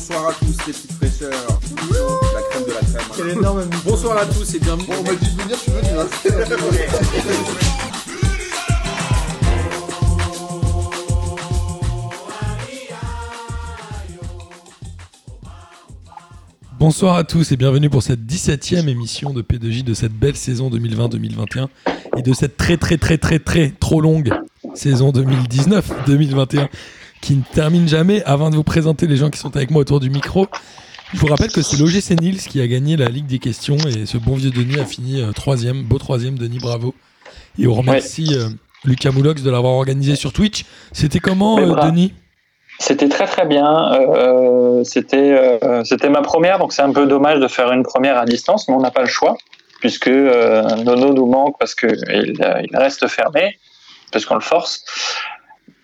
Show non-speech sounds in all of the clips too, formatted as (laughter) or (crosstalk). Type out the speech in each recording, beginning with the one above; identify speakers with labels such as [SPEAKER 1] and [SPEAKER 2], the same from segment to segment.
[SPEAKER 1] Bonsoir à tous les petites fraîcheurs. La crème de la crème.
[SPEAKER 2] Quel énorme
[SPEAKER 1] Bonsoir à tous et bienvenue.
[SPEAKER 3] Bon, on m'a dit de venir, je suis venu. Hein.
[SPEAKER 2] Bonsoir à tous et bienvenue pour cette 17e émission de P2J de cette belle saison 2020-2021 et de cette très très très très très trop longue saison 2019-2021 qui ne termine jamais. Avant de vous présenter les gens qui sont avec moi autour du micro, je vous rappelle que c'est l'OGC Nils qui a gagné la Ligue des questions et ce bon vieux Denis a fini euh, troisième, beau troisième, Denis, bravo. Et on remercie euh, Lucas Moulox de l'avoir organisé sur Twitch. C'était comment, euh. Denis?
[SPEAKER 4] C'était très très bien. Euh, c'était c'était ma première, donc c'est un peu dommage de faire une première à distance, mais on n'a pas le choix puisque Nono nous manque parce que il, euh, il reste fermé parce qu'on le force.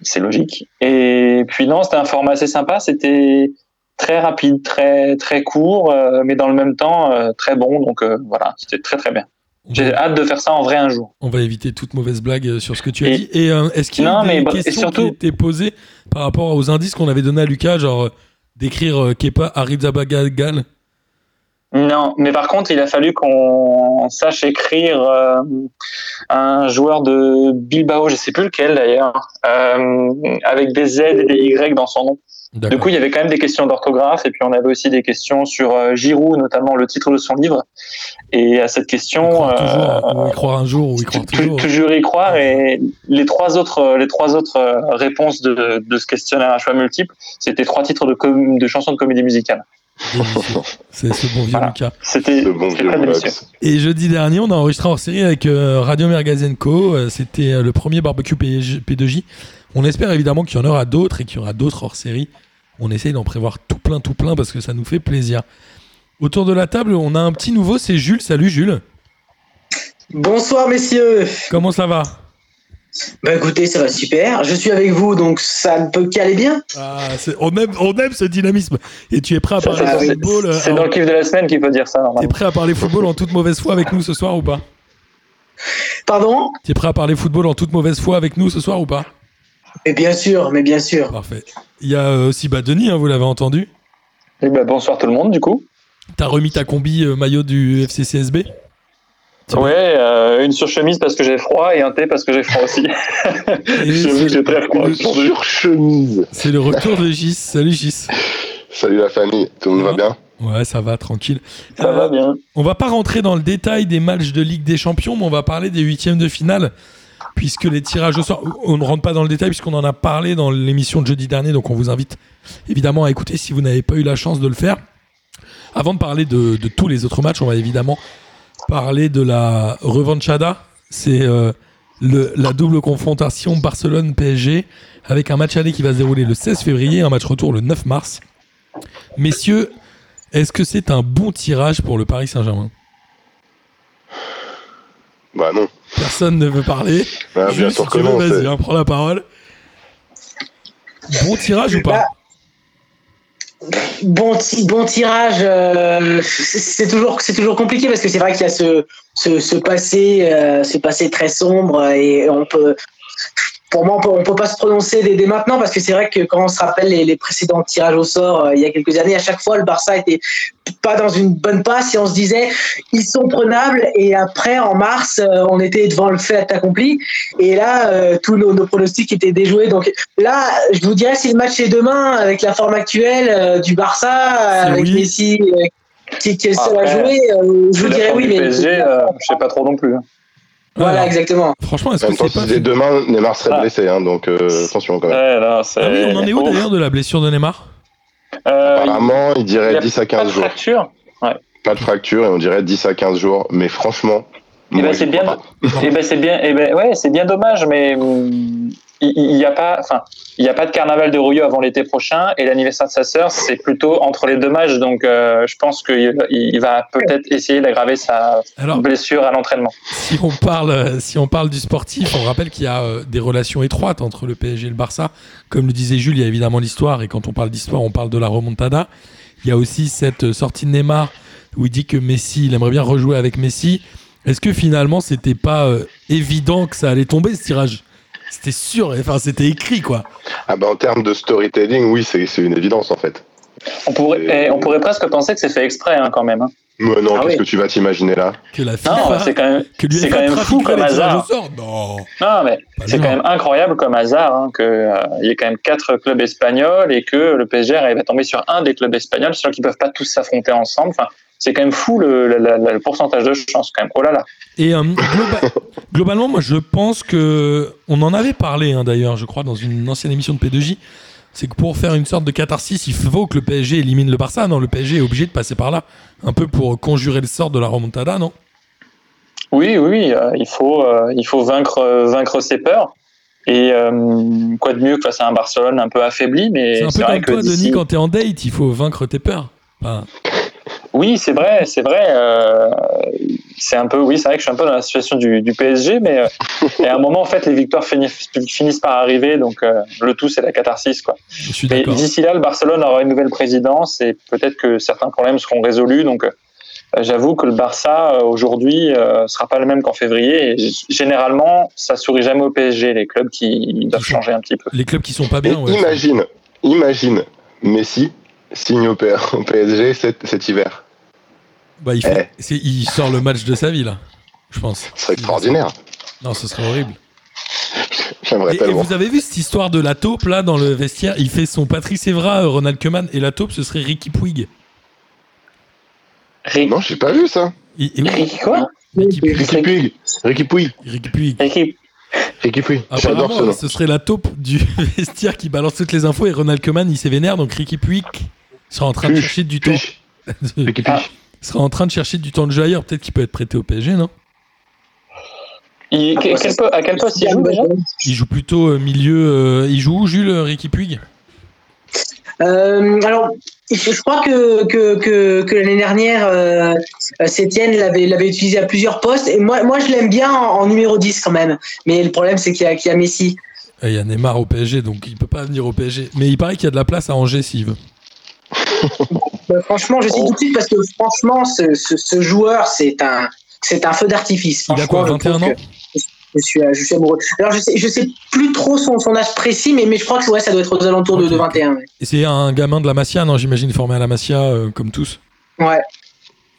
[SPEAKER 4] C'est logique. Et puis non, c'était un format assez sympa. C'était très rapide, très très court, euh, mais dans le même temps euh, très bon. Donc euh, voilà, c'était très très bien. J'ai hâte de faire ça en vrai un jour.
[SPEAKER 2] on va éviter toute mauvaise blague sur ce que tu as
[SPEAKER 4] Et-
[SPEAKER 2] dit. Et est-ce qu'il y a
[SPEAKER 4] Non,
[SPEAKER 2] des
[SPEAKER 4] mais bah,
[SPEAKER 2] questions
[SPEAKER 4] surtout-
[SPEAKER 2] qui étaient posées par rapport aux indices qu'on avait donnés à Lucas, genre d'écrire Kepa Arrizabalaga
[SPEAKER 4] Non, mais par contre, il a fallu qu'on sache écrire euh, un joueur de Bilbao, je sais plus lequel d'ailleurs, euh, avec des Z et des Y dans son nom. Du coup, il y avait quand même des questions d'orthographe et puis on avait aussi des questions sur euh, Giroud, notamment le titre de son livre. Et à cette question, euh,
[SPEAKER 2] ou y croire un jour, ou y croire
[SPEAKER 4] tu-
[SPEAKER 2] toujours.
[SPEAKER 4] toujours y croire. Et les trois autres, les trois autres euh, réponses de, de ce questionnaire à choix multiple, c'était trois titres de, de chansons de comédie musicale.
[SPEAKER 2] C'est ce bon vieux
[SPEAKER 4] Voilà.
[SPEAKER 2] Lucas.
[SPEAKER 4] C'était
[SPEAKER 3] Le bon vieux.
[SPEAKER 2] Et jeudi dernier, on a enregistré en série avec euh, Radio Mergazenco. Euh, C'était euh, le premier barbecue P- P2J. On espère évidemment qu'il y en aura d'autres et qu'il y aura d'autres hors série. On essaye d'en prévoir tout plein, tout plein parce que ça nous fait plaisir. Autour de la table, on a un petit nouveau, c'est Jules. Salut Jules.
[SPEAKER 5] Bonsoir messieurs.
[SPEAKER 2] Comment ça va?
[SPEAKER 5] Bah écoutez, ça va super. Je suis avec vous, donc ça ne peut qu'aller bien.
[SPEAKER 2] Ah, c'est- on, aime, on aime ce dynamisme. Et tu es prêt à
[SPEAKER 4] Ça,
[SPEAKER 2] parler football euh,
[SPEAKER 4] C'est dans le kiff de la semaine qu'il faut dire ça,
[SPEAKER 2] T'es
[SPEAKER 4] normalement.
[SPEAKER 2] prêt à parler football en toute mauvaise foi avec nous ce soir ou pas?
[SPEAKER 5] Pardon?
[SPEAKER 2] T'es prêt à parler football en toute mauvaise foi avec nous ce soir ou pas?
[SPEAKER 5] Mais bien sûr, mais bien sûr.
[SPEAKER 2] Parfait. Il y a euh, aussi bah, Denis, hein, vous l'avez entendu.
[SPEAKER 4] Eh ben, bonsoir tout le monde, du coup.
[SPEAKER 2] T'as remis ta combi euh, maillot du FCCSB
[SPEAKER 4] Ouais, euh, une surchemise parce que j'ai froid et un thé parce que j'ai froid aussi. (laughs) J'ai très froid
[SPEAKER 3] Une
[SPEAKER 4] aujourd'hui.
[SPEAKER 3] surchemise.
[SPEAKER 2] C'est le retour de Gis. Salut Gis.
[SPEAKER 3] Salut la famille, tout le monde va bien?
[SPEAKER 2] Ouais, ça va, tranquille.
[SPEAKER 4] Ça
[SPEAKER 2] Euh,
[SPEAKER 4] va bien.
[SPEAKER 2] On va pas rentrer dans le détail des matchs de Ligue des Champions, mais on va parler des huitièmes de finale, puisque les tirages au sort, on ne rentre pas dans le détail puisqu'on en a parlé dans l'émission de jeudi dernier, donc on vous invite évidemment à écouter si vous n'avez pas eu la chance de le faire. Avant de parler de, de tous les autres matchs, on va évidemment parler de la revanchada. C'est euh, la double confrontation Barcelone-PSG avec un match aller qui va se dérouler le 16 février, un match retour le 9 mars. Messieurs, est-ce que c'est un bon tirage pour le Paris Saint-Germain?
[SPEAKER 3] Bah non.
[SPEAKER 2] Personne ne veut parler.
[SPEAKER 3] Ah, bien
[SPEAKER 2] si
[SPEAKER 3] sûr
[SPEAKER 2] tu
[SPEAKER 3] que non.
[SPEAKER 2] vas-y, hein, prends la parole. Bon tirage ou pas?
[SPEAKER 5] Bah, Bon, ti- bon tirage, euh, c'est toujours, toujours compliqué parce que c'est vrai qu'il y a ce, ce, ce passé, euh, ce passé très sombre et on peut, pour moi, on peut, on peut pas se prononcer dès, dès maintenant parce que c'est vrai que quand on se rappelle les, les précédents tirages au sort euh, il y a quelques années, à chaque fois le Barça était pas dans une bonne passe et on se disait ils sont prenables et après en mars euh, on était devant le fait accompli et là euh, tous nos, nos pronostics étaient déjoués donc là je vous dirais si le match est demain avec la forme actuelle euh, du Barça avec
[SPEAKER 2] oui.
[SPEAKER 5] Messi euh, qui, qui est le seul à jouer euh, je vous dirais oui
[SPEAKER 4] du
[SPEAKER 5] mais
[SPEAKER 4] PSG, euh, je sais pas trop non plus.
[SPEAKER 5] Voilà
[SPEAKER 2] Alors,
[SPEAKER 5] exactement
[SPEAKER 2] Franchement, est-ce que c'est
[SPEAKER 3] si
[SPEAKER 2] pas.
[SPEAKER 3] c'était demain, Neymar serait
[SPEAKER 4] Ah.
[SPEAKER 3] blessé, hein, donc euh, attention quand même.
[SPEAKER 4] Ouais, c'est-
[SPEAKER 2] Ah oui, on en est où d'ailleurs de la blessure de Neymar?
[SPEAKER 4] Euh,
[SPEAKER 3] Apparemment, il dirait
[SPEAKER 4] a
[SPEAKER 3] 10 à
[SPEAKER 4] pas
[SPEAKER 3] 15
[SPEAKER 4] de
[SPEAKER 3] jours.
[SPEAKER 4] fracture.
[SPEAKER 3] Pas de fracture et on dirait 10 à 15 jours. Mais franchement,
[SPEAKER 4] Eh ben,
[SPEAKER 3] moi,
[SPEAKER 4] c'est
[SPEAKER 3] j'y
[SPEAKER 4] bien.
[SPEAKER 3] pas. (laughs)
[SPEAKER 4] Eh ben, c'est bien. Eh ben, ouais, c'est bien dommage, mais hum, il n'y a pas, enfin, il y a pas de carnaval de Rouilleux avant l'été prochain et l'anniversaire de sa sœur, c'est plutôt entre les deux matchs. Donc, euh, je pense qu'il il va peut-être essayer d'aggraver sa
[SPEAKER 2] Alors,
[SPEAKER 4] blessure à l'entraînement.
[SPEAKER 2] si on parle, si on parle du sportif, on rappelle qu'il y a euh, des relations étroites entre le PSG et le Barça. Comme le disait Jules, il y a évidemment l'histoire, et quand on parle d'histoire, on parle de la remontada. Il y a aussi cette euh, sortie de Neymar où il dit que Messi, il aimerait bien rejouer avec Messi. Est-ce que finalement, c'était pas euh, évident que ça allait tomber ce tirage? C'était sûr, enfin, c'était écrit quoi.
[SPEAKER 3] Ah bah en termes de storytelling, oui, c'est c'est une évidence en fait.
[SPEAKER 4] On pourrait, et on pourrait presque penser que c'est fait exprès hein, quand même. hein.
[SPEAKER 3] Mais non,
[SPEAKER 5] Ah
[SPEAKER 3] qu'est-ce
[SPEAKER 5] oui.
[SPEAKER 3] que tu vas t'imaginer là?
[SPEAKER 2] Que la
[SPEAKER 4] Non,
[SPEAKER 2] FIFA,
[SPEAKER 4] c'est quand même,
[SPEAKER 2] que
[SPEAKER 4] c'est quand même fou comme hasard.
[SPEAKER 2] Non,
[SPEAKER 4] non, mais c'est quand même incroyable comme hasard hein, que euh, il y ait quand même quatre clubs espagnols et que le PSG arrive à tomber sur un des clubs espagnols, sachant qu'ils peuvent pas tous s'affronter ensemble. Enfin, c'est quand même fou le, la- la- la- le pourcentage de chance quand même. Oh là là.
[SPEAKER 2] Et euh, globa- (laughs) globalement, moi, je pense que on en avait parlé hein, d'ailleurs, je crois, dans une ancienne émission de P2J. C'est que pour faire une sorte de catharsis, il faut que le PSG élimine le Barça. Non, le PSG est obligé de passer par là, un peu pour conjurer le sort de la remontada, non?
[SPEAKER 4] Oui, oui, euh, il faut, euh, il faut vaincre, vaincre ses peurs. Et quoi de mieux que face à un Barcelone un peu affaibli, mais
[SPEAKER 2] C'est un peu comme toi, Denis, quand t'es en date, il faut vaincre tes peurs. Enfin,
[SPEAKER 4] Oui, c'est vrai, c'est vrai. euh, c'est un peu, oui, c'est vrai que je suis un peu dans la situation du, du PSG, mais euh, et à un moment, en fait, les victoires finissent, finissent par arriver, donc euh, le tout, c'est la catharsis, quoi.
[SPEAKER 2] je suis
[SPEAKER 4] Mais
[SPEAKER 2] d'accord.
[SPEAKER 4] d'ici là, le Barcelone aura une nouvelle présidence et peut-être que certains problèmes seront résolus. Donc, euh, j'avoue que le Barça aujourd'hui euh, sera pas le même qu'en février. Et généralement, ça sourit jamais au PSG, les clubs qui doivent changer un petit peu.
[SPEAKER 2] Les clubs qui sont pas bien, ouais.
[SPEAKER 3] imagine, imagine, Messi signe au, PSG cet, cet hiver.
[SPEAKER 2] Bah, il, fait- c'est- il sort le match de sa vie, là, je pense.
[SPEAKER 3] Ce serait extraordinaire.
[SPEAKER 2] Non, ce serait horrible.
[SPEAKER 3] J'aimerais
[SPEAKER 2] Et, et vous avez vu cette histoire de la taupe là dans le vestiaire? Il fait son Patrice Evra, euh, Ronald Koeman, et la taupe ce serait Ricky Puig.
[SPEAKER 4] Rick-
[SPEAKER 3] Non, j'ai pas vu ça.
[SPEAKER 2] Et- et oui,
[SPEAKER 4] Ricky quoi?
[SPEAKER 2] Ricky Puig.
[SPEAKER 3] Ricky Puig. Ricky Puig.
[SPEAKER 2] Ricky Puig.
[SPEAKER 4] Ricky
[SPEAKER 3] Ricky Puig. J'adore ce nom.
[SPEAKER 2] ce serait la taupe du (laughs) vestiaire qui balance toutes les infos et Ronald Koeman il s'est vénère donc Ricky Puig sera en train de chercher du temps.
[SPEAKER 3] Ricky
[SPEAKER 4] Ah.
[SPEAKER 2] Sera en train de chercher du temps de jeu ailleurs. Peut-être qu'il peut être prêté au PSG, non?
[SPEAKER 4] Il- quel- po- à quel poste il joue déjà?
[SPEAKER 2] Il joue plutôt euh, milieu. euh, il joue où, Jules euh, Ricky Puig?
[SPEAKER 5] Euh, alors, je crois que, que, que, que l'année dernière, euh, Sétienne l'avait, l'avait utilisé à plusieurs postes. Et moi, moi je l'aime bien en, en numéro 10 quand même. Mais le problème, c'est qu'il y a, qu'il y a Messi.
[SPEAKER 2] Et Il y a Neymar au PSG, donc il peut pas venir au PSG. Mais il paraît qu'il y a de la place à Angers s'il veut.
[SPEAKER 5] Bah, franchement, je sais tout de suite parce que franchement, ce, ce, ce joueur, c'est un, c'est un feu d'artifice.
[SPEAKER 2] Il a quoi,
[SPEAKER 5] Franchement, je
[SPEAKER 2] 21
[SPEAKER 5] trouve
[SPEAKER 2] ans
[SPEAKER 5] je suis, je suis amoureux. Alors, je sais, je sais plus trop son, son âge précis, mais, mais je crois que ouais, ça doit être aux alentours de, de
[SPEAKER 2] ok.
[SPEAKER 5] 21. ouais.
[SPEAKER 2] Et c'est un gamin de la Masia, non J'imagine formé à la Masia euh, comme tous.
[SPEAKER 5] Ouais.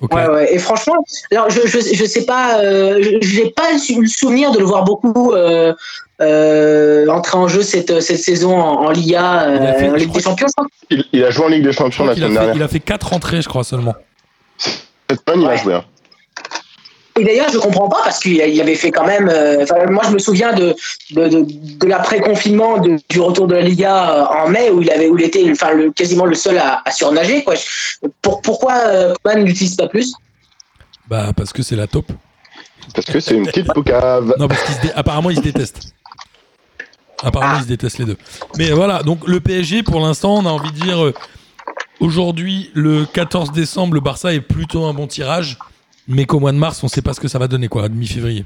[SPEAKER 5] Ouais, ouais. Et franchement, alors je, je, je sais pas, euh, je- j'ai pas le sou- le souvenir de le voir beaucoup euh, euh, entrer en jeu cette, cette saison en, en Liga, euh,
[SPEAKER 2] fait,
[SPEAKER 5] en Ligue des Champions.
[SPEAKER 3] Il, il a joué en Ligue des Champions la semaine
[SPEAKER 2] fait,
[SPEAKER 3] dernière.
[SPEAKER 2] il a fait 4 entrées, je crois seulement.
[SPEAKER 3] Cette semaine, il a joué. hein.
[SPEAKER 5] Et d'ailleurs, je comprends pas parce qu'il il avait fait quand même. euh, moi, je me souviens de de, de, de l'après-confinement, de- du retour de la Liga euh, en mai où il avait, où il était, enfin, le, quasiment le seul à, à surnager. Quoi. Pour, pourquoi euh, Koeman n'utilise pas plus?
[SPEAKER 2] Bah, parce que c'est la taupe.
[SPEAKER 3] Parce que c'est une petite poucave.
[SPEAKER 2] Non, parce qu'apparemment, ils se détestent. Apparemment,
[SPEAKER 5] Ah.
[SPEAKER 2] ils se détestent les deux. Mais voilà, donc le PSG, pour l'instant, on a envie de dire. Aujourd'hui, le 14 décembre, le Barça est plutôt un bon tirage. Mais qu'au mois de mars, on sait pas ce que ça va donner, quoi, à mi-février.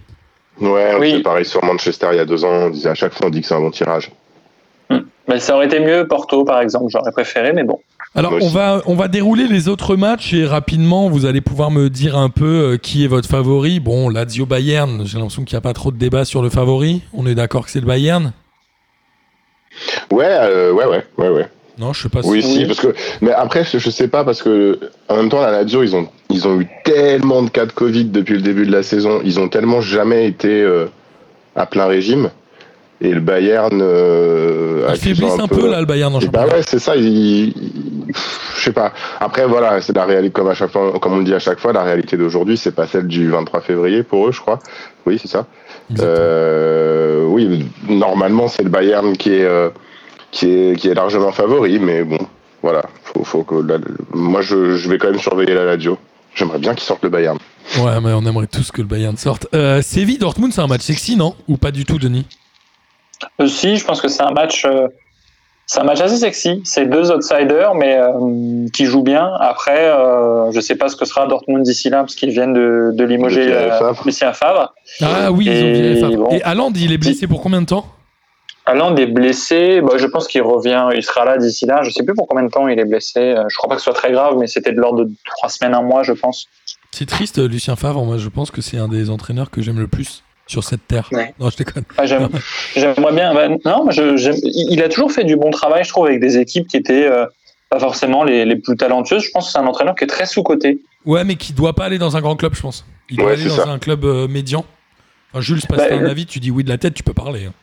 [SPEAKER 3] Ouais, on
[SPEAKER 4] Oui.
[SPEAKER 3] disait pareil sur Manchester il y a deux ans. On disait à chaque fois, on dit que c'est un bon tirage.
[SPEAKER 4] Mais ça aurait été mieux Porto, par exemple. J'aurais préféré, mais bon.
[SPEAKER 2] Alors, on va, on va dérouler les autres matchs et rapidement, vous allez pouvoir me dire un peu euh, qui est votre favori. Bon, Lazio Bayern, j'ai l'impression qu'il n'y a pas trop de débat sur le favori. On est d'accord que c'est le Bayern?
[SPEAKER 3] Ouais, euh, ouais, ouais, ouais, ouais.
[SPEAKER 2] Non, je sais pas si.
[SPEAKER 3] Oui, si, parce que. Mais après, je, sais pas, parce que en même temps, la Lazio, ils ont, ils ont eu tellement de cas de Covid depuis le début de la saison. Ils ont tellement jamais été euh, à plein régime. Et le Bayern. Euh,
[SPEAKER 2] Ils faiblissent un peu, là, le Bayern en
[SPEAKER 3] bah
[SPEAKER 2] championnat.
[SPEAKER 3] ouais, c'est ça. ils- Je sais pas. Après, voilà, c'est la réalité, comme à chaque fois, comme on le dit à chaque fois, la réalité d'aujourd'hui, c'est pas celle du 23 février pour eux, je crois. Oui, c'est ça. Euh, oui, normalement, c'est le Bayern qui est, euh, qui est, qui est largement favori, mais bon, voilà. Faut, faut que la- moi, je, je vais quand même surveiller la Lazio. J'aimerais bien qu'ils sortent le Bayern.
[SPEAKER 2] Ouais, mais on aimerait tous que le Bayern sorte. Euh, Séville Dortmund, c'est un match sexy, non? Ou pas du tout, Denis?
[SPEAKER 4] Aussi, je pense que c'est un match. euh, c'est un match assez sexy. C'est deux outsiders, mais euh, qui jouent bien. Après, euh, je sais pas ce que sera Dortmund d'ici là, parce qu'ils viennent de, de limoger euh. Lucien Favre.
[SPEAKER 2] Ah oui, ils ont viré Favre.
[SPEAKER 4] bon.
[SPEAKER 2] Et Haaland, il est blessé pour combien de temps?
[SPEAKER 4] Haaland est blessé. Bah, je pense qu'il revient. Il sera là d'ici là. Je sais plus pour combien de temps il est blessé. Euh, Je crois pas que ce soit très grave, mais c'était de l'ordre de trois semaines, un mois, je pense.
[SPEAKER 2] C'est triste, Lucien Favre. Moi, je pense que c'est un des entraîneurs que j'aime le plus sur cette terre.
[SPEAKER 5] Ouais.
[SPEAKER 2] Non, je déconne.
[SPEAKER 4] Ah, j'aime- (laughs) J'aimerais bien. bah, non, mais je- il a toujours fait du bon travail, je trouve, avec des équipes qui étaient, euh, pas forcément les, les plus talentueuses. Je pense que c'est un entraîneur qui est très sous-coté.
[SPEAKER 2] Ouais, mais qui doit pas aller dans un grand club, je pense. Il doit
[SPEAKER 3] Ouais,
[SPEAKER 2] aller dans
[SPEAKER 3] ça.
[SPEAKER 2] un club euh, médian. Enfin, Jules, parce
[SPEAKER 4] Bah, euh,
[SPEAKER 2] avis, tu dis oui de la tête, tu peux parler. hein.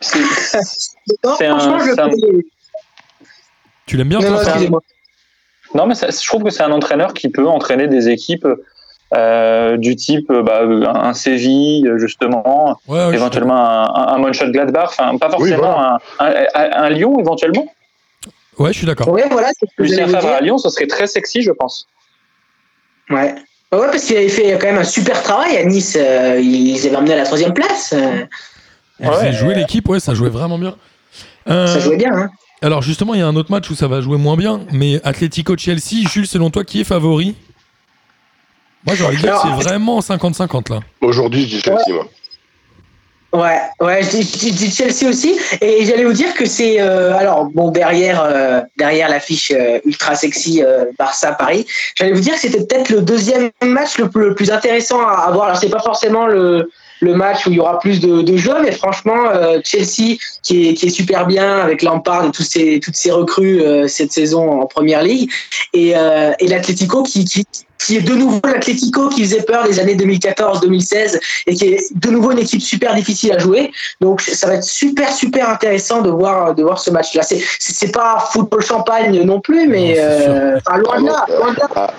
[SPEAKER 4] C'est- un-
[SPEAKER 2] Tu l'aimes bien,
[SPEAKER 5] Non,
[SPEAKER 2] toi
[SPEAKER 5] non,
[SPEAKER 4] mais ça- je trouve que c'est un entraîneur qui peut entraîner des équipes euh, du type euh, bah, un, un Séville, justement,
[SPEAKER 2] Ouais, ouais,
[SPEAKER 4] éventuellement un, un, un Mönchengladbach, enfin pas
[SPEAKER 3] Oui,
[SPEAKER 4] forcément un, un, un- un Lyon éventuellement.
[SPEAKER 2] Ouais, je suis d'accord.
[SPEAKER 5] Ouais, voilà,
[SPEAKER 4] Lucien Favre à Lyon, ce serait très sexy, je pense.
[SPEAKER 5] Ouais. Ouais, parce qu'il avait fait quand même un super travail à Nice. euh, ils avaient emmené à la troisième place.
[SPEAKER 2] Il
[SPEAKER 4] Ouais.
[SPEAKER 2] faisait jouer l'équipe, ouais, ça jouait vraiment bien. Euh,
[SPEAKER 5] Ça jouait bien. Hein.
[SPEAKER 2] alors justement, il y a un autre match où ça va jouer moins bien, mais Atlético-Chelsea, Jules, selon toi, qui est favori? Moi, j'aurais dit que c'est vraiment 50-50 là.
[SPEAKER 3] Aujourd'hui, je dis Chelsea, moi.
[SPEAKER 5] Ouais, ouais, je dis, je Chelsea aussi. Et j'allais vous dire que c'est euh, alors bon derrière euh, derrière l'affiche euh, ultra sexy euh, Barça Paris. J'allais vous dire que c'était peut-être le deuxième match le plus, le plus intéressant à à voir. Alors c'est pas forcément le le match où il y aura plus de, de jeux, mais franchement euh, Chelsea qui est qui est super bien avec Lampard et tous ces toutes ces recrues euh, cette saison en première ligue et euh, et l'Atlético qui, qui qui est de nouveau l'Atlético qui faisait peur les années 2014-2016 et qui est de nouveau une équipe super difficile à jouer. Donc ça va être super super intéressant de voir de voir ce match-là. C'est c'est pas football champagne non plus, mais
[SPEAKER 2] Non,
[SPEAKER 5] euh, enfin, loin de là, loin de là.
[SPEAKER 3] Ah,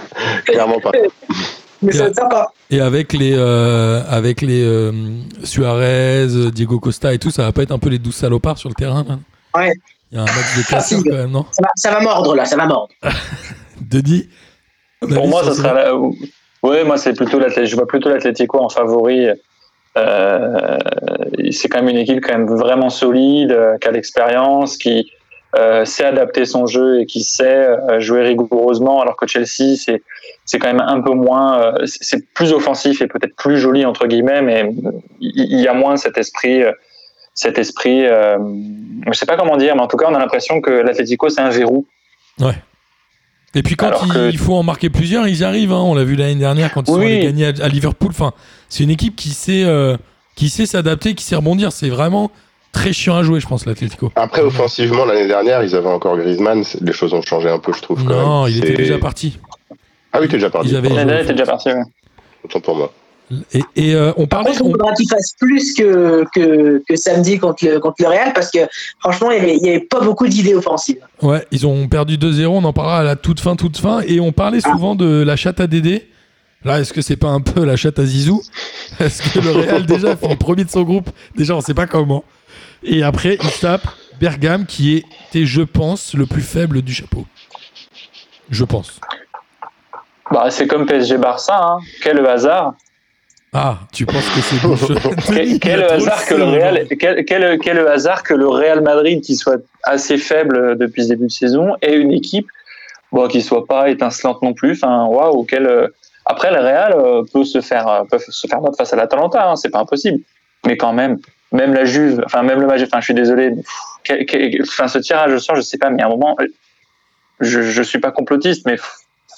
[SPEAKER 3] clairement pas. (laughs)
[SPEAKER 5] Mais ça va être sympa.
[SPEAKER 2] Et avec les, euh, avec les euh, Suarez, Diego Costa et tout, ça va pas être un peu les douze salopards sur le terrain là
[SPEAKER 5] Ouais.
[SPEAKER 2] Il y a un match de casseurs
[SPEAKER 5] si.
[SPEAKER 2] quand même, non?
[SPEAKER 5] Ça va, ça va mordre là, ça va mordre. (laughs)
[SPEAKER 2] Denis
[SPEAKER 4] Pour moi, ce sera. La... Ouais, moi, c'est plutôt l'Atlético. Je vois plutôt l'Atlético en favori. Euh, c'est quand même une équipe quand même vraiment solide, euh, qui a l'expérience, qui euh, sait adapter son jeu et qui sait euh, jouer rigoureusement. Alors que Chelsea, c'est c'est quand même un peu moins. euh, c'est plus offensif et peut-être plus joli entre guillemets, mais il y a moins cet esprit. cet esprit, euh, je sais pas comment dire, mais en tout cas, on a l'impression que l'Atlético c'est un verrou.
[SPEAKER 2] Et puis quand il,
[SPEAKER 4] que-
[SPEAKER 2] il faut en marquer plusieurs, ils y arrivent. hein. On l'a vu l'année dernière quand ils sont
[SPEAKER 4] Oui.
[SPEAKER 2] allés gagner à, à Liverpool. Enfin, c'est une équipe qui sait, euh, qui sait s'adapter, qui sait rebondir. C'est vraiment très chiant à jouer, je pense, l'Atlético.
[SPEAKER 3] Après, offensivement, l'année dernière, ils avaient encore Griezmann. Les choses ont changé un peu, je trouve. quand
[SPEAKER 2] Non,
[SPEAKER 3] même.
[SPEAKER 2] il était déjà parti.
[SPEAKER 3] Ah oui, t'es déjà parti.
[SPEAKER 4] L'année dernière, était déjà parti. ouais.
[SPEAKER 3] Autant pour moi.
[SPEAKER 2] Et, et, euh, on
[SPEAKER 5] Par
[SPEAKER 2] parlait.
[SPEAKER 5] contre, il
[SPEAKER 2] on-
[SPEAKER 5] faudra qu'il fasse plus que, que, que samedi contre le, contre le Real parce que franchement, il n'y avait, il y avait pas beaucoup d'idées offensives.
[SPEAKER 2] Ouais, ils ont perdu 2-0, on en parlera à la toute fin, toute fin. Et on parlait souvent de la chatte à Dédé. Là, est-ce que c'est pas un peu la chatte à Zizou? (laughs) Est-ce que le Real déjà fait premier de son groupe? Déjà, on sait pas comment. Et après, il tape Bergame, qui était, je pense, le plus faible du chapeau. Je pense.
[SPEAKER 4] Bah, c'est comme PSG Barça, hein. quel hasard.
[SPEAKER 2] Ah, tu penses que c'est (laughs) (laughs)
[SPEAKER 4] Quel, quel hasard que le Real, quel, quel, quel hasard que le Real Madrid qui soit assez faible depuis ce début de saison et une équipe bon, qui soit pas étincelante non plus. Enfin, waouh, quel. euh, Après, le Real euh, peut se faire euh, peut se faire battre face à l'Atalanta, hein, c'est pas impossible. Mais quand même, même la Juve, enfin même le match, enfin je suis désolé, enfin ce tirage au sort, je sais pas, mais à un moment, je je suis pas complotiste, mais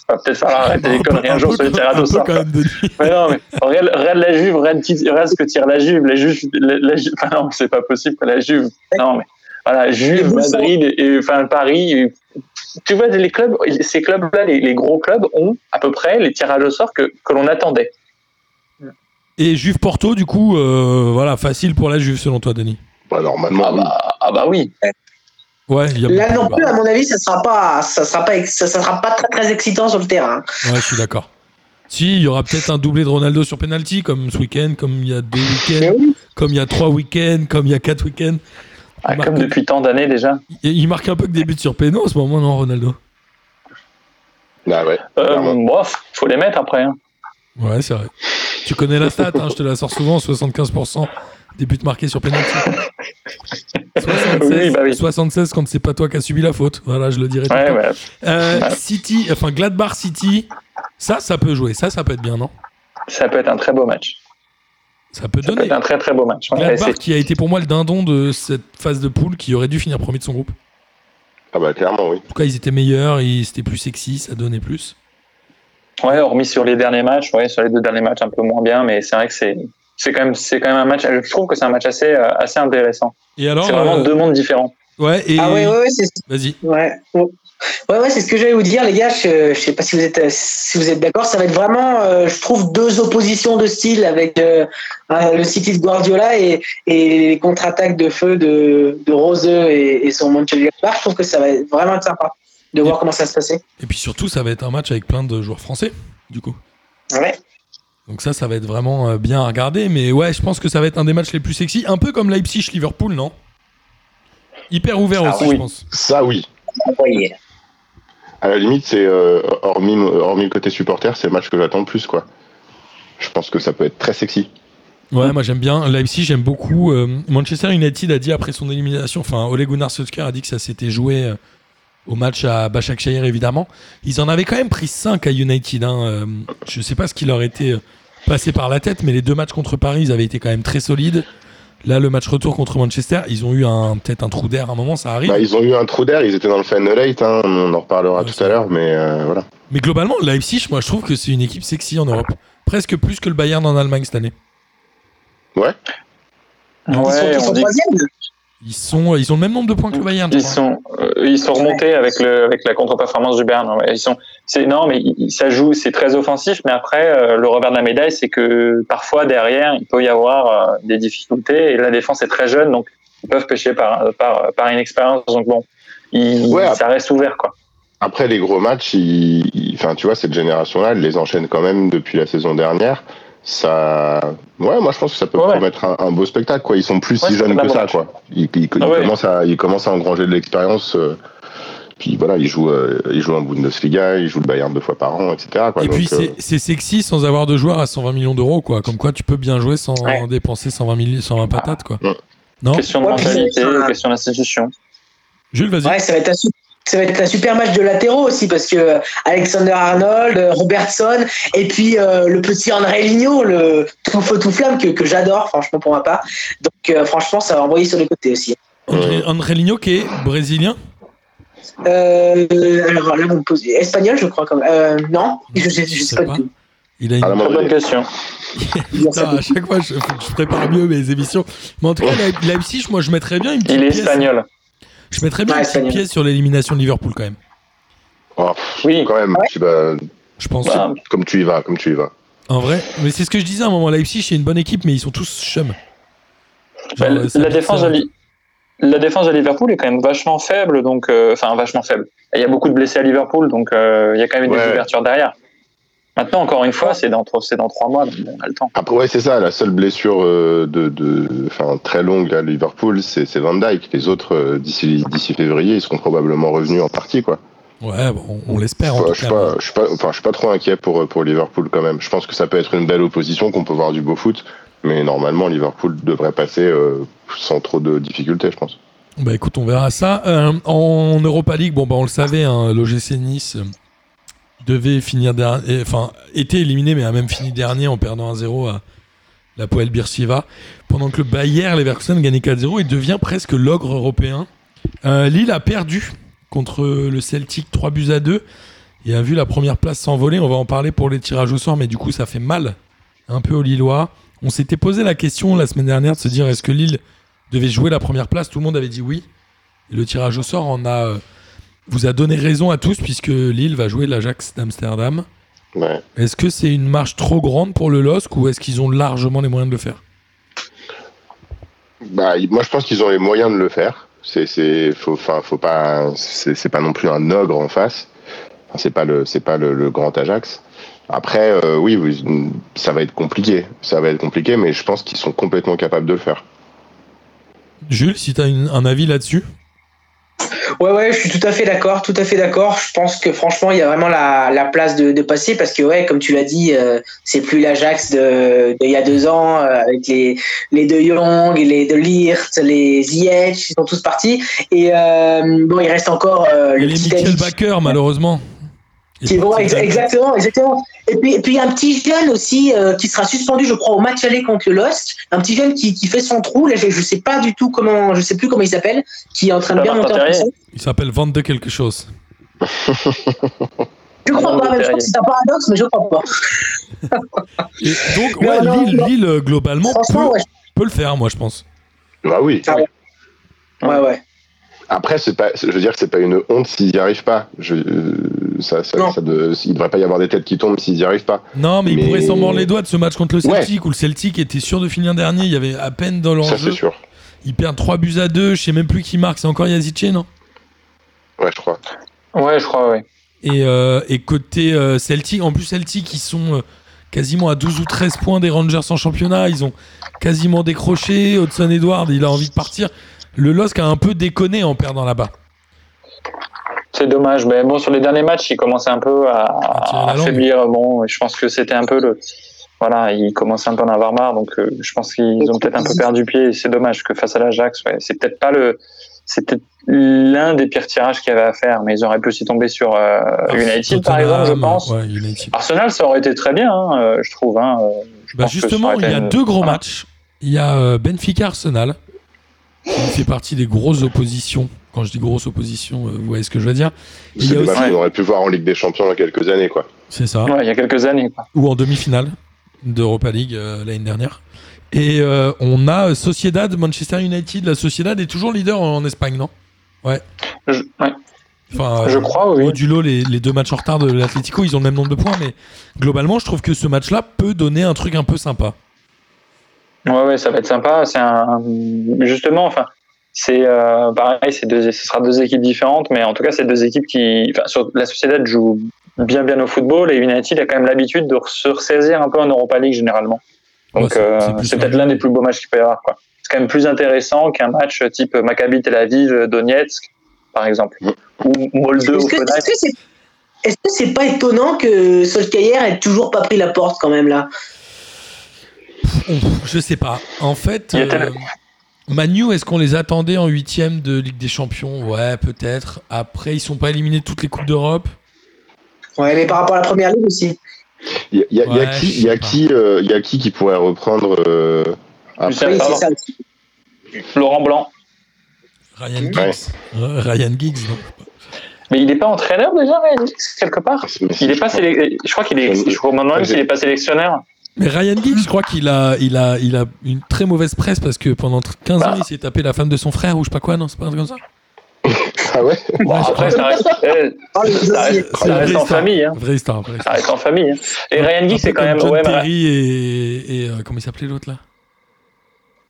[SPEAKER 4] va peut-être falloir arrêter les (laughs) conneries un jour sur les tirages au sort. (laughs) Mais non, mais regarde, regarde la Juve, regarde, qui- regarde ce que tire la Juve. La Juve, la, la Juve- enfin non, c'est pas possible que la Juve. Non, mais voilà, Juve, Madrid et enfin Paris. et- tu vois, les clubs, ces clubs-là, les, les gros clubs ont à peu près les tirages au sort que, que l'on attendait.
[SPEAKER 2] Et Juve Porto, du coup, euh, voilà, facile pour la Juve, selon toi, Denis.
[SPEAKER 3] Bah, normalement,
[SPEAKER 4] Ah
[SPEAKER 3] oui.
[SPEAKER 4] bah, ah bah oui.
[SPEAKER 2] Ouais, il y a
[SPEAKER 5] Là non plus, à mon avis, ça sera pas, ça sera pas, ça, ça sera pas très, très excitant sur le terrain.
[SPEAKER 2] Ouais, je suis d'accord. Si, il y aura peut-être un doublé de Ronaldo sur penalty, comme ce week-end, comme il y a deux week-ends, comme il y a trois week-ends, comme il y a quatre week-ends.
[SPEAKER 4] Ah,
[SPEAKER 2] marque-
[SPEAKER 4] comme depuis tant d'années déjà.
[SPEAKER 2] Il, il marque un peu que des buts sur péno en ce moment, non, Ronaldo?
[SPEAKER 3] Ah ouais.
[SPEAKER 4] Euh, bon, faut les mettre après. hein.
[SPEAKER 2] Ouais, c'est vrai. Tu connais la (laughs) stat, hein, je te la sors souvent, 75% des buts marqués sur penalty. 76,
[SPEAKER 4] Oui, bah oui.
[SPEAKER 2] 76 quand c'est pas toi qui as subi la faute. Voilà, je le dirai tout le
[SPEAKER 4] Ouais, ouais.
[SPEAKER 2] Euh,
[SPEAKER 4] Ouais.
[SPEAKER 2] City, enfin Gladbach City, ça, ça peut jouer. Ça, ça peut être bien, non?
[SPEAKER 4] Ça peut être un très beau match.
[SPEAKER 2] Ça peut
[SPEAKER 4] Ça peut
[SPEAKER 2] donner.
[SPEAKER 4] être un très très beau match.
[SPEAKER 2] Gladbach qui a été pour moi le dindon de cette phase de poule qui aurait dû finir premier de son groupe.
[SPEAKER 3] Ah bah clairement, oui.
[SPEAKER 2] En tout cas, ils étaient meilleurs, ils c'était plus sexy, ça donnait plus.
[SPEAKER 4] Ouais, hormis sur les derniers matchs, ouais, sur les deux derniers matchs un peu moins bien, mais c'est vrai que c'est c'est quand même c'est quand même un match. Je trouve que c'est un match assez euh, assez intéressant.
[SPEAKER 2] Et alors
[SPEAKER 4] C'est vraiment
[SPEAKER 2] euh,
[SPEAKER 4] deux mondes différents.
[SPEAKER 2] Ouais, et
[SPEAKER 5] Ah ouais, ouais, ouais, c'est,
[SPEAKER 2] vas-y.
[SPEAKER 5] ouais. Ouais, ouais, c'est ce que j'allais vous dire, les gars. Je, je sais pas si vous êtes, si vous êtes d'accord. Ça va être vraiment, euh, je trouve, deux oppositions de style avec euh, euh, le City de Guardiola et, et les contre-attaques de feu de, de Roseux et, et son Manchester. Je trouve que ça va être vraiment être sympa de voir comment ça va se passer.
[SPEAKER 2] Et puis surtout, ça va être un match avec plein de joueurs français, du coup.
[SPEAKER 5] Ouais.
[SPEAKER 2] Donc ça, ça va être vraiment euh, bien à regarder. Mais ouais, je pense que ça va être un des matchs les plus sexy. Un peu comme Leipzig-Liverpool, non? Hyper ouvert
[SPEAKER 4] Ah
[SPEAKER 2] aussi,
[SPEAKER 4] oui.
[SPEAKER 2] je pense.
[SPEAKER 3] Ça, oui.
[SPEAKER 5] Envoyé.
[SPEAKER 3] À la limite, c'est euh, hormis, hormis le côté supporter, c'est le match que j'attends le plus, quoi. Je pense que ça peut être très sexy.
[SPEAKER 2] Ouais, moi j'aime bien. Leipzig, j'aime beaucoup. Euh, Manchester United a dit après son élimination, enfin Ole Gunnar Solskjaer a dit que ça s'était joué euh, au match à Başakşehir évidemment. Ils en avaient quand même pris 5 à United. Hein. Euh, je sais pas ce qui leur était euh, passé par la tête, mais les deux matchs contre Paris, ils avaient été quand même très solides. Là, le match retour contre Manchester, ils ont eu un peut-être un trou d'air à un moment, ça arrive.
[SPEAKER 3] Bah, ils ont eu un trou d'air, ils étaient dans le Final 8, hein, on en reparlera
[SPEAKER 2] Ouais,
[SPEAKER 3] tout à l'heure, mais euh, voilà.
[SPEAKER 2] Mais globalement, Leipzig, moi je trouve que c'est une équipe sexy en Europe. Presque plus que le Bayern en Allemagne cette année.
[SPEAKER 3] Ouais,
[SPEAKER 5] ils sont,
[SPEAKER 4] Ouais,
[SPEAKER 5] ils
[SPEAKER 4] on
[SPEAKER 5] sont
[SPEAKER 4] dit
[SPEAKER 5] troisième.
[SPEAKER 2] Ils, sont, ils ont le même nombre de points que le Bayern.
[SPEAKER 4] Ils sont, euh, ils sont remontés avec le, avec la contre-performance du Bern. Ouais, Ils sont, c'est non, mais ça joue, c'est très offensif. Mais après, euh, le revers de la médaille, c'est que parfois derrière, il peut y avoir euh, des difficultés et la défense est très jeune, donc ils peuvent pêcher par, par, par inexpérience. Donc bon,
[SPEAKER 3] Ouais,
[SPEAKER 4] ça reste ouvert, quoi.
[SPEAKER 3] Après les gros matchs, ils- ils- enfin tu vois cette génération-là, elle les enchaîne quand même depuis la saison dernière. Ça, ouais, moi je pense que ça peut
[SPEAKER 4] Ouais,
[SPEAKER 3] promettre un, un beau spectacle. Quoi, ils sont plus
[SPEAKER 4] Ouais,
[SPEAKER 3] si jeunes que ça, quoi. Ils, ils- ils
[SPEAKER 4] Ah ouais.
[SPEAKER 3] commencent à, ils commencent à engranger de l'expérience. euh, puis voilà, ils jouent, euh, ils jouent en Bundesliga, ils jouent le Bayern deux fois par an, etc. Quoi,
[SPEAKER 2] Et
[SPEAKER 3] Donc,
[SPEAKER 2] puis
[SPEAKER 3] euh,
[SPEAKER 2] c'est c'est sexy sans avoir de joueurs à 120 millions d'euros, quoi. Comme quoi tu peux bien jouer sans
[SPEAKER 4] Ouais.
[SPEAKER 2] dépenser 120, millions, 120 patates, quoi.
[SPEAKER 3] Ouais.
[SPEAKER 2] Non?
[SPEAKER 4] Question de mentalité, question d'institution.
[SPEAKER 2] Jules, vas-y.
[SPEAKER 5] Ouais, ça va être su- ça va être un super match de latéraux aussi parce que euh, Alexander Arnold, euh, Robertson et puis euh, le petit André Ligno, le tout feu tout flamme que, que j'adore franchement pour ma part. Donc euh, franchement ça va envoyer sur les côtés aussi.
[SPEAKER 2] André, André Ligno qui est brésilien?
[SPEAKER 5] Euh, alors là vous me posez espagnol je crois comme euh, non je sais, je
[SPEAKER 2] Je
[SPEAKER 5] sais
[SPEAKER 2] sais
[SPEAKER 5] pas,
[SPEAKER 2] pas.
[SPEAKER 5] du tout.
[SPEAKER 2] Il a une...
[SPEAKER 4] Très bonne
[SPEAKER 3] Mandela.
[SPEAKER 4] question. (laughs)
[SPEAKER 2] Putain, à chaque fois, je, prépare mieux mes émissions. Mais en tout cas, Leip- Leipzig, moi, je mettrais bien une petite
[SPEAKER 4] Il est
[SPEAKER 2] pièce.
[SPEAKER 4] espagnol.
[SPEAKER 2] Je mettrais bien
[SPEAKER 5] Ouais,
[SPEAKER 2] une pièce sur l'élimination de Liverpool, quand même.
[SPEAKER 3] Oh, pff,
[SPEAKER 4] Oui.
[SPEAKER 3] quand même.
[SPEAKER 5] Ouais.
[SPEAKER 3] tu vas-
[SPEAKER 2] Je pense.
[SPEAKER 4] Bah,
[SPEAKER 3] comme tu y vas, comme tu y vas.
[SPEAKER 2] En vrai. Mais c'est ce que je disais à un moment. Leipzig, c'est une bonne équipe, mais ils sont tous chum.
[SPEAKER 4] Bah,
[SPEAKER 2] Genre, euh, ça
[SPEAKER 4] la défense
[SPEAKER 2] ça.
[SPEAKER 4] de Li- la défense de Liverpool est quand même vachement faible, donc euh, enfin vachement faible. Il y a beaucoup de blessés à Liverpool, donc euh, il y a quand même
[SPEAKER 3] Ouais.
[SPEAKER 4] des ouvertures derrière. Maintenant, encore une fois, c'est dans trois- c'est dans trois mois, donc on a le temps.
[SPEAKER 3] Après, ouais, c'est ça. La seule blessure euh, de, de, enfin, très longue à Liverpool, c'est Van Dijk. Les autres, euh, d'ici février, ils seront probablement revenus en partie, quoi.
[SPEAKER 2] Ouais, bon, on l'espère en
[SPEAKER 3] Ouais,
[SPEAKER 2] tout
[SPEAKER 3] je suis
[SPEAKER 2] cas.
[SPEAKER 3] pas, je suis pas, enfin, je suis pas trop inquiet pour pour Liverpool quand même. Je pense que ça peut être une belle opposition, qu'on peut voir du beau foot, mais normalement Liverpool devrait passer euh, sans trop de difficultés, je pense.
[SPEAKER 2] Bah écoute, on verra ça. Euh, en Europa League, bon bah on le savait, hein, l'OGC Nice euh, devait finir dernier, enfin était éliminé, mais a même fini dernier en perdant 1-0 à la Poel Birsiva. Pendant que le Bayer Leverkusen gagnait 4-0 et devient presque l'ogre européen. Euh, Lille a perdu contre le Celtic 3 buts à 2 et a vu la première place s'envoler. On va en parler pour les tirages au sort, mais du coup ça fait mal un peu aux Lillois. On s'était posé la question la semaine dernière de se dire est-ce que Lille devait jouer la première place, tout le monde avait dit oui. Et le tirage au sort en a, euh, vous a donné raison à tous puisque Lille va jouer l'Ajax d'Amsterdam.
[SPEAKER 3] Ouais.
[SPEAKER 2] Est-ce que c'est une marche trop grande pour le LOSC ou est-ce qu'ils ont largement les moyens de le faire?
[SPEAKER 3] Bah, moi, je pense qu'ils ont les moyens de le faire. C'est, faut, pas, c'est, pas non plus un ogre en face. C'est pas le, c'est pas le, le grand Ajax. Après, euh, oui, oui, ça va être compliqué. Ça va être compliqué, mais je pense qu'ils sont complètement capables de le faire.
[SPEAKER 2] Jules, si tu as un avis là-dessus?
[SPEAKER 5] Ouais, ouais, je suis tout à fait d'accord, tout à fait d'accord. Je pense que franchement, il y a vraiment la, la place de, de passer parce que, ouais, comme tu l'as dit, euh, c'est plus l'Ajax de, de il y a deux ans euh, avec les, les De Jong, les De Ligt, les Ziyech, ils sont tous partis. Et euh, bon, il reste encore euh,
[SPEAKER 2] Et
[SPEAKER 5] le
[SPEAKER 2] les
[SPEAKER 5] petit
[SPEAKER 2] Michael
[SPEAKER 5] David
[SPEAKER 2] Baker, malheureusement.
[SPEAKER 5] Qui exactement, exactement. Et puis, et puis il y a un petit jeune aussi euh, qui sera suspendu, je crois, au match aller contre le Lost. Un petit jeune qui, qui fait son trou. Là, je, je sais pas du tout comment, je sais plus comment il s'appelle, qui est en train de bien monter en puissance.
[SPEAKER 2] Il s'appelle Van de quelque chose. (laughs)
[SPEAKER 5] Je crois pas, même, je crois que c'est un paradoxe, mais je crois pas. (laughs)
[SPEAKER 2] Et donc, ouais,
[SPEAKER 5] non,
[SPEAKER 2] Lille,
[SPEAKER 5] non.
[SPEAKER 2] Lille, euh, globalement, peut,
[SPEAKER 5] ouais.
[SPEAKER 2] peut le faire, moi, je pense.
[SPEAKER 3] Bah oui.
[SPEAKER 5] Ah Ouais, ouais.
[SPEAKER 3] Après, c'est pas, je veux dire que c'est pas une honte s'ils n'y arrivent pas. Je, euh, ça, ça,
[SPEAKER 5] Non.
[SPEAKER 3] ça de- il devrait pas y avoir des têtes qui tombent s'ils n'y arrivent pas.
[SPEAKER 2] Non, mais, il
[SPEAKER 3] Mais-
[SPEAKER 2] pourrait s'en mordre les doigts de ce match contre le Celtic où le Celtic était sûr de finir dernier. Il y avait à peine dans
[SPEAKER 3] Ça,
[SPEAKER 2] l'enjeu.
[SPEAKER 3] c'est sûr.
[SPEAKER 2] Ils perdent 3 buts à 2. Je sais même plus qui marque. C'est encore Yazice, non?
[SPEAKER 3] Ouais, je crois.
[SPEAKER 4] Ouais, je crois, oui.
[SPEAKER 2] et, euh, et côté euh, Celtic, en plus Celtic, ils sont euh, quasiment à 12 ou 13 points des Rangers en championnat. Ils ont quasiment décroché. Hudson Edward, il a envie de partir. Le LOSC a un peu déconné en perdant là-bas.
[SPEAKER 4] C'est dommage, mais bon, sur les derniers matchs, il commençait un peu à, affaiblir. Bon, je pense que c'était un peu le. Voilà, il commençait un peu à en avoir marre, donc euh, je pense qu'ils ont peut-être un peu perdu pied. C'est dommage que face à l'Ajax, ouais, c'est peut-être pas le. Peut-être l'un des pires tirages qu'il y avait à faire, mais ils auraient pu aussi tomber sur euh, United, par exemple, je pense.
[SPEAKER 2] Ouais.
[SPEAKER 4] Arsenal, ça aurait été très bien, hein, euh, je trouve. Hein, euh, je
[SPEAKER 2] Bah justement, il y a
[SPEAKER 4] une-
[SPEAKER 2] deux gros
[SPEAKER 4] voilà.
[SPEAKER 2] matchs. Il y a euh, Qui fait partie des grosses oppositions. Quand je dis grosses oppositions, euh, vous voyez ce que je veux dire. Et il
[SPEAKER 3] C'est
[SPEAKER 2] y a
[SPEAKER 3] des matchs qu'on aurait pu voir en Ligue des Champions il y a quelques années, quoi.
[SPEAKER 2] c'est ça,
[SPEAKER 4] Ouais, il y a quelques années. Quoi.
[SPEAKER 2] ou en demi-finale d'Europa League euh, l'année dernière. Et euh, on a Sociedad, Manchester United. La Sociedad est toujours leader en Espagne, non?
[SPEAKER 4] Je, ouais,
[SPEAKER 2] Enfin,
[SPEAKER 4] je
[SPEAKER 2] euh,
[SPEAKER 4] crois, oui.
[SPEAKER 2] Modulo les, les deux matchs en retard de l'Atlético, ils ont le même nombre de points, mais globalement, je trouve que ce match-là peut donner un truc un peu sympa.
[SPEAKER 4] Ouais, ouais, ça va être sympa. C'est un, justement, enfin, c'est euh, pareil, c'est deux, ce sera deux équipes différentes, mais en tout cas, c'est deux équipes qui, enfin, sur, la Sociedad joue bien, bien au football et United a quand même l'habitude de se ressaisir un peu en Europa League généralement. Donc,
[SPEAKER 2] Ouais, c'est-
[SPEAKER 4] euh,
[SPEAKER 2] c'est
[SPEAKER 4] peut-être l'un des plus beaux matchs qu'il peut y avoir, quoi. C'est quand même plus intéressant qu'un match type Maccabi Tel Aviv, Donetsk, par exemple, ou Molde
[SPEAKER 5] Est-ce que
[SPEAKER 4] Offenheim.
[SPEAKER 5] est-ce que c'est est-ce que c'est pas étonnant que Solskjaer ait toujours pas pris la porte quand même là?
[SPEAKER 2] Je sais pas. En fait, euh, Manu, est-ce qu'on les attendait en huitième de Ligue des Champions? Ouais, peut-être. Après, ils sont pas éliminés de toutes les coupes d'Europe?
[SPEAKER 5] Ouais, mais par rapport à la première ligue aussi.
[SPEAKER 3] Il y a, y a- il y a
[SPEAKER 2] Ouais,
[SPEAKER 3] qui, y a qui, euh, il y a qui qui pourrait reprendre euh, après?
[SPEAKER 5] Oui, ça.
[SPEAKER 4] Laurent Blanc.
[SPEAKER 2] Ryan. Giggs. Ouais, Ryan Giggs, non
[SPEAKER 4] Mais il n'est pas entraîneur déjà, Ryan Giggs, quelque part? Il est pas. Je crois qu'il est. Je crois maintenant même qu'il est pas sélectionneur.
[SPEAKER 2] Mais Ryan Giggs, je crois qu'il a, il a, il a une très mauvaise presse parce que pendant 15 ans,
[SPEAKER 4] Bah.
[SPEAKER 2] il s'est tapé la femme de son frère ou je sais pas quoi, non C'est pas un truc comme ça? (laughs)
[SPEAKER 3] Ah ouais?
[SPEAKER 2] Je
[SPEAKER 4] après, ça reste, ça ça en
[SPEAKER 2] histoire.
[SPEAKER 4] famille. Hein.
[SPEAKER 2] Vraie histoire, vraie
[SPEAKER 4] Ça
[SPEAKER 2] histoire.
[SPEAKER 4] reste en famille. Hein. Et Ryan
[SPEAKER 2] Un
[SPEAKER 4] Giggs, c'est quand même.
[SPEAKER 2] John
[SPEAKER 4] Ouais,
[SPEAKER 2] Terry et, et, euh, comment il s'appelait l'autre là?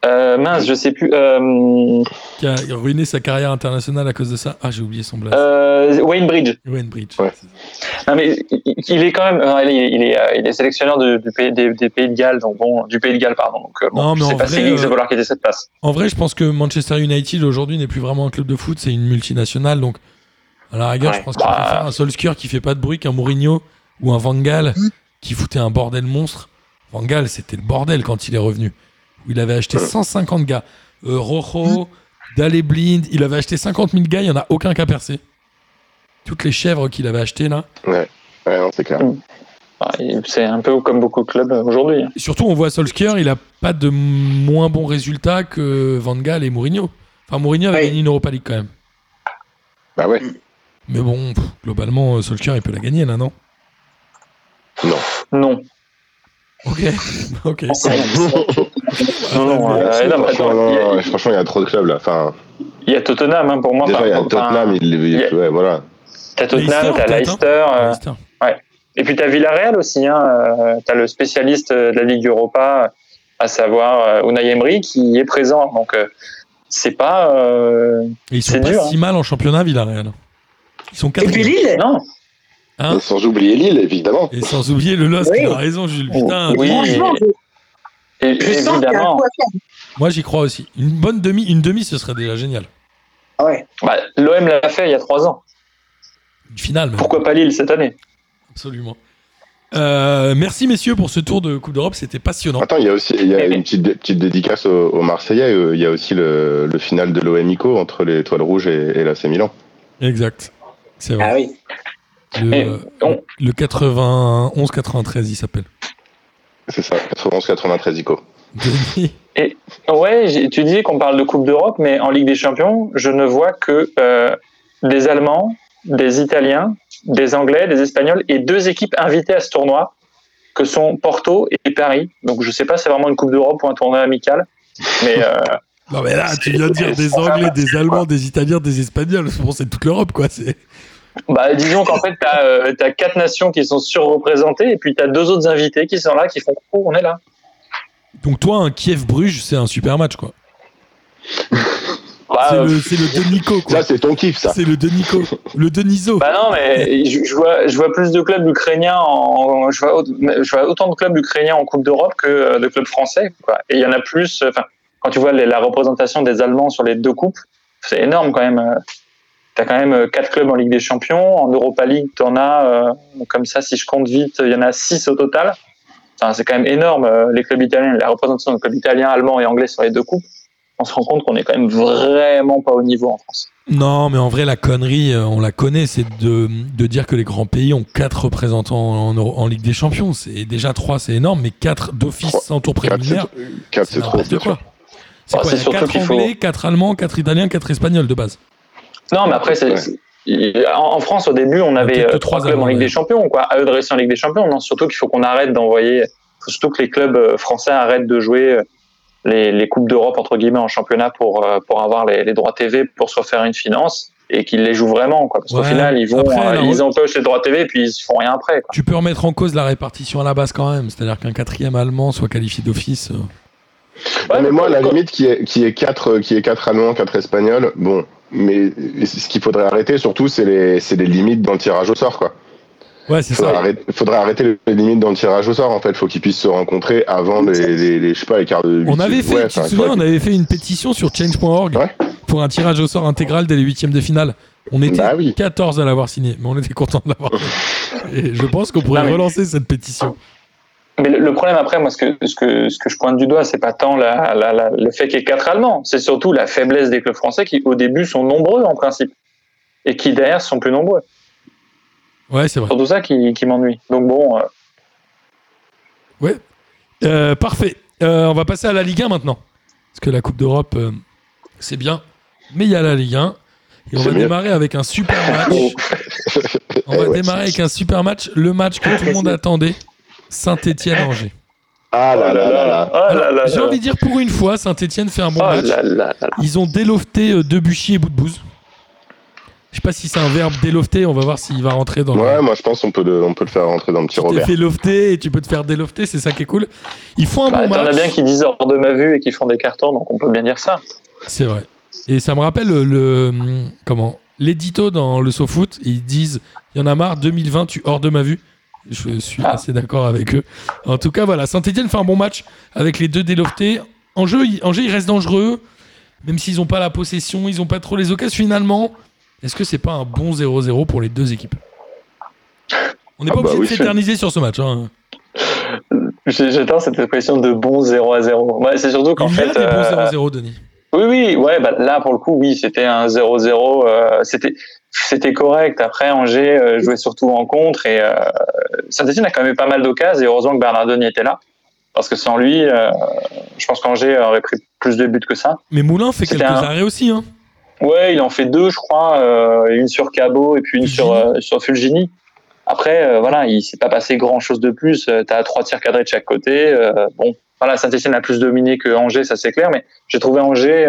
[SPEAKER 4] Euh, mince, je sais plus. Euh,
[SPEAKER 2] Qui a ruiné sa carrière internationale à cause de ça. Ah, j'ai oublié son blaze.
[SPEAKER 4] euh, Wayne Bridge.
[SPEAKER 2] Wayne Bridge.
[SPEAKER 3] Ouais.
[SPEAKER 4] Non, mais il- est quand même. il, est, il, est, il est sélectionneur de- du pays, des, des pays de Galles, donc bon, du pays de Galles, pardon. Donc, bon,
[SPEAKER 2] Non, mais en
[SPEAKER 4] pas
[SPEAKER 2] vrai,
[SPEAKER 4] de vouloir quitter cette place.
[SPEAKER 2] En vrai, je pense que Manchester United aujourd'hui n'est plus vraiment un club de foot, c'est une multinationale. Donc, à la rigueur,
[SPEAKER 4] Ouais,
[SPEAKER 2] je pense qu'il
[SPEAKER 4] bah-
[SPEAKER 2] préfère un Solskjaer qui fait pas de bruit qu'un Mourinho ou un Van Gaal qui foutait un bordel monstre. Van Gaal, c'était le bordel quand il est revenu. Où il avait acheté 150 gars. Euh, Rojo, Dale Blind, il avait acheté 50 000 gars, il y en a aucun qui a percé. Toutes les chèvres qu'il avait achetées là.
[SPEAKER 3] Ouais, non, c'est clair.
[SPEAKER 4] Ah, il- C'est un peu comme beaucoup de clubs euh, aujourd'hui.
[SPEAKER 2] surtout, on voit Solskjaer, il a pas de moins bons résultats que Van Gaal et Mourinho. Enfin, Mourinho avait gagné une Europa League quand même.
[SPEAKER 3] Bah ouais.
[SPEAKER 2] Mais bon, pff, globalement, euh, Solskjaer, il peut la gagner là, non
[SPEAKER 4] Non.
[SPEAKER 2] Ok. (laughs) ok.
[SPEAKER 4] Non, non, euh, non,
[SPEAKER 3] franchement, non,
[SPEAKER 4] il y a-
[SPEAKER 3] non, franchement, il y a trop de clubs là. Enfin,
[SPEAKER 4] Il y a Tottenham, hein, pour moi.
[SPEAKER 3] déjà, il y a Tottenham, il, il-
[SPEAKER 4] il y a-
[SPEAKER 3] ouais, voilà.
[SPEAKER 4] T'as Tottenham, t'as Leicester. euh,
[SPEAKER 2] Leicester.
[SPEAKER 4] Et puis t'as Villarreal aussi, hein, euh, t'as le spécialiste de la Ligue Europa, à savoir euh, Unai Emery, qui est présent. Donc euh, c'est pas euh,
[SPEAKER 2] Et ils sont pas
[SPEAKER 4] dur,
[SPEAKER 2] si mal en championnat, Villarreal. Ils sont
[SPEAKER 5] Et puis. Lille
[SPEAKER 4] non.
[SPEAKER 2] Hein
[SPEAKER 3] Et Sans oublier Lille, évidemment.
[SPEAKER 2] Et sans oublier le LOSC,
[SPEAKER 5] Oui.
[SPEAKER 2] il a raison, Jules. Putain,
[SPEAKER 4] Oui. Et, évidemment,
[SPEAKER 2] moi j'y crois aussi. Une bonne demi, une demi, ce serait déjà génial.
[SPEAKER 5] Ah ouais.
[SPEAKER 4] bah, l'OM l'a fait il y a trois ans.
[SPEAKER 2] Une finale, même.
[SPEAKER 4] Pourquoi pas Lille cette année?
[SPEAKER 2] Absolument. Euh, merci messieurs pour ce tour de Coupe d'Europe, c'était passionnant.
[SPEAKER 3] Attends, il y a aussi y a
[SPEAKER 4] oui.
[SPEAKER 3] une petite, dé- petite dédicace aux, aux Marseillais. euh, Il y a aussi le, le final de l'OMICO entre les Étoiles Rouges et, et l'AC Milan.
[SPEAKER 2] Exact. C'est
[SPEAKER 5] Ah
[SPEAKER 2] vrai.
[SPEAKER 5] oui.
[SPEAKER 2] Le,
[SPEAKER 4] Et on-
[SPEAKER 2] le 91-93, il s'appelle.
[SPEAKER 3] C'est ça, 91-93 ICO.
[SPEAKER 2] Denis
[SPEAKER 4] Ouais, tu disais qu'on parle de Coupe d'Europe, mais en Ligue des Champions, je ne vois que euh, des Allemands, des Italiens, des Anglais, des Espagnols et deux équipes invitées à ce tournoi, que sont Porto et Paris. Donc je sais pas si c'est vraiment une Coupe d'Europe ou un tournoi amical, mais euh,
[SPEAKER 2] Non mais là, tu viens de dire des Anglais, des Allemands, des Italiens, des Espagnols. Bon, c'est toute l'Europe, quoi. C'est.
[SPEAKER 4] Bah, disons qu'en fait, t'as euh, t'as quatre nations qui sont surreprésentées et puis t'as deux autres invités qui sont là, qui font coucou, on est là.
[SPEAKER 2] Donc toi, un Kiev-Bruges, c'est un super match, quoi.
[SPEAKER 4] Bah,
[SPEAKER 2] c'est
[SPEAKER 4] euh,
[SPEAKER 2] le, c'est le de Nico, quoi.
[SPEAKER 3] Ça, c'est ton kiff, ça.
[SPEAKER 2] C'est le de Nico, le Deniso.
[SPEAKER 4] Bah non, mais je, je vois, je vois plus de clubs ukrainiens en, je vois, au- je vois autant de clubs ukrainiens en Coupe d'Europe que euh, de clubs français. Quoi. Et il y en a plus. euh, Enfin, quand tu vois les- la représentation des Allemands sur les deux coupes, c'est énorme quand même. T'as quand même euh, quatre clubs en Ligue des Champions. En Europa League, t'en as euh, comme ça, si je compte vite, il y en a six au total. Enfin, c'est quand même énorme. euh, Les clubs italiens, la représentation des clubs italiens, allemands et anglais sur les deux coupes. On se rend compte qu'on est quand même vraiment pas au niveau en France.
[SPEAKER 2] Non, mais en vrai, la connerie, on la connaît, c'est de, de dire que les grands pays ont quatre représentants en, en Ligue des Champions. C'est déjà trois, c'est énorme, mais quatre d'office sans tour préliminaire,
[SPEAKER 3] c'est- quatre, c'est trop.
[SPEAKER 2] C'est
[SPEAKER 4] Ah,
[SPEAKER 2] quoi
[SPEAKER 4] c'est
[SPEAKER 2] Il y a
[SPEAKER 4] surtout
[SPEAKER 2] quatre
[SPEAKER 4] qu'il faut-
[SPEAKER 2] Anglais, quatre Allemands, quatre Italiens, quatre Espagnols de base.
[SPEAKER 4] Non, mais après, c'est,
[SPEAKER 3] Ouais.
[SPEAKER 4] en, en France, au début, on avait
[SPEAKER 2] que
[SPEAKER 4] euh, trois
[SPEAKER 2] trois
[SPEAKER 4] clubs en Ligue
[SPEAKER 2] ouais.
[SPEAKER 4] des Champions, quoi. À eux de rester en Ligue des Champions. Non, surtout qu'il faut qu'on arrête d'envoyer. faut surtout que les clubs euh, français arrêtent de jouer euh, les, les coupes d'Europe entre guillemets en championnat pour pour avoir les, les droits TV pour se refaire une finance et qu'ils les jouent vraiment, quoi. Parce qu'au final, ils vont,
[SPEAKER 2] Après,
[SPEAKER 4] euh, ils empochent les droits TV et puis ils font rien après. Quoi.
[SPEAKER 2] Tu peux remettre en cause la répartition à la base quand même, c'est-à-dire qu'un quatrième allemand soit qualifié d'office. euh,
[SPEAKER 3] mais moi, à la
[SPEAKER 4] quoi.
[SPEAKER 3] limite, qui est, qui est quatre, qui est quatre Allemands, quatre Espagnols, bon. Mais ce qu'il faudrait arrêter, surtout, c'est les, c'est les limites dans le tirage au sort, quoi.
[SPEAKER 2] Ouais, c'est
[SPEAKER 3] Faudrait
[SPEAKER 2] ça.
[SPEAKER 3] arrêter, faudrait arrêter les limites dans le tirage au sort, en fait. Faut qu'ils puissent se rencontrer avant les, les, les- je sais pas, les quarts de
[SPEAKER 2] On avait fait,
[SPEAKER 3] Ouais,
[SPEAKER 2] tu te souviens, on avait fait une pétition sur change.org
[SPEAKER 3] Ouais.
[SPEAKER 2] pour un tirage au sort intégral dès les huitièmes de finale. On était
[SPEAKER 3] Bah oui.
[SPEAKER 2] 14 à l'avoir signé, mais on était content de l'avoir. Et je pense qu'on pourrait
[SPEAKER 4] Non, mais-
[SPEAKER 2] relancer cette pétition.
[SPEAKER 4] Mais le, problème après, moi, ce que, ce que, ce que je pointe du doigt, c'est pas tant la, la, la- le fait qu'il y ait quatre Allemands, c'est surtout la faiblesse des clubs français qui, au début, sont nombreux en principe et qui derrière sont plus nombreux.
[SPEAKER 2] Ouais, c'est vrai.
[SPEAKER 4] surtout ça qui, qui m'ennuie. Donc bon, euh,
[SPEAKER 2] Ouais. Euh, parfait. Euh, on va passer à la Ligue 1 maintenant. Parce que la Coupe d'Europe, euh, c'est bien. Mais il y a la Ligue 1. Et on
[SPEAKER 3] C'est
[SPEAKER 2] va
[SPEAKER 3] mieux.
[SPEAKER 2] démarrer avec un super match. (laughs) On va
[SPEAKER 3] ouais.
[SPEAKER 2] démarrer avec un super match. Le match que tout le monde (laughs) attendait. Saint-Etienne-Angers.
[SPEAKER 3] Ah là là là là.
[SPEAKER 4] Là là
[SPEAKER 2] J'ai envie de dire pour une fois, Saint-Etienne fait un bon
[SPEAKER 4] Oh
[SPEAKER 2] match.
[SPEAKER 4] là là là.
[SPEAKER 2] Ils ont délofté euh, Debuchy et Boudbouz. Je sais pas si c'est un verbe délofter, on va voir s'il va rentrer dans
[SPEAKER 3] Ouais,
[SPEAKER 2] le.
[SPEAKER 3] moi, je pense qu'on peut le, on peut le faire rentrer dans le petit
[SPEAKER 2] Tu t'es
[SPEAKER 3] Robert.
[SPEAKER 2] fait lofter et tu peux te faire délofter, c'est ça qui est cool. Ils font un
[SPEAKER 4] Bah,
[SPEAKER 2] bon
[SPEAKER 4] T'en as
[SPEAKER 2] match.
[SPEAKER 4] bien qui disent hors de ma vue et qui font des cartons, donc on peut bien dire ça.
[SPEAKER 2] C'est vrai. Et ça me rappelle le, le- comment l'édito dans le SoFoot, ils disent il y en a marre 2020 tu hors de ma vue. Je suis
[SPEAKER 4] Ah.
[SPEAKER 2] assez d'accord avec eux. En tout cas, voilà, Saint-Etienne fait un bon match avec les deux déloftés. En jeu, il- Angers, il reste dangereux, même s'ils n'ont pas la possession, ils n'ont pas trop les occasions. Finalement, est-ce que c'est pas un bon 0-0 pour les deux équipes? On n'est
[SPEAKER 3] Ah
[SPEAKER 2] pas
[SPEAKER 3] bah
[SPEAKER 2] obligé
[SPEAKER 3] oui,
[SPEAKER 2] de s'éterniser sur ce match. Hein.
[SPEAKER 4] J'adore cette expression de bon 0 à 0. Ouais, c'est surtout qu'en
[SPEAKER 2] Il y a
[SPEAKER 4] fait.
[SPEAKER 2] des bons
[SPEAKER 4] euh,
[SPEAKER 2] 0-0, Denis.
[SPEAKER 4] Oui, oui, ouais, bah, là pour le coup, oui, c'était un 0-0. euh, c'était, c'était correct. Après, Angers euh, jouait surtout en contre et euh, Saint-Etienne a quand même eu pas mal d'occasions et heureusement que Bernardoni était là. Parce que sans lui, euh, je pense qu'Angers aurait pris plus de buts que ça.
[SPEAKER 2] Mais Moulin fait quelques
[SPEAKER 4] un-
[SPEAKER 2] arrêts aussi. Hein.
[SPEAKER 4] Ouais, il en fait deux, je crois, euh, une sur Cabot et puis une sur,
[SPEAKER 2] Fulgini.
[SPEAKER 4] sur Fulgini. Après, voilà, il s'est pas passé grand chose de plus. Euh, T'as trois tirs cadrés de chaque côté. Bon, voilà, Saint-Etienne a plus dominé que Angers, ça c'est clair, mais j'ai trouvé Angers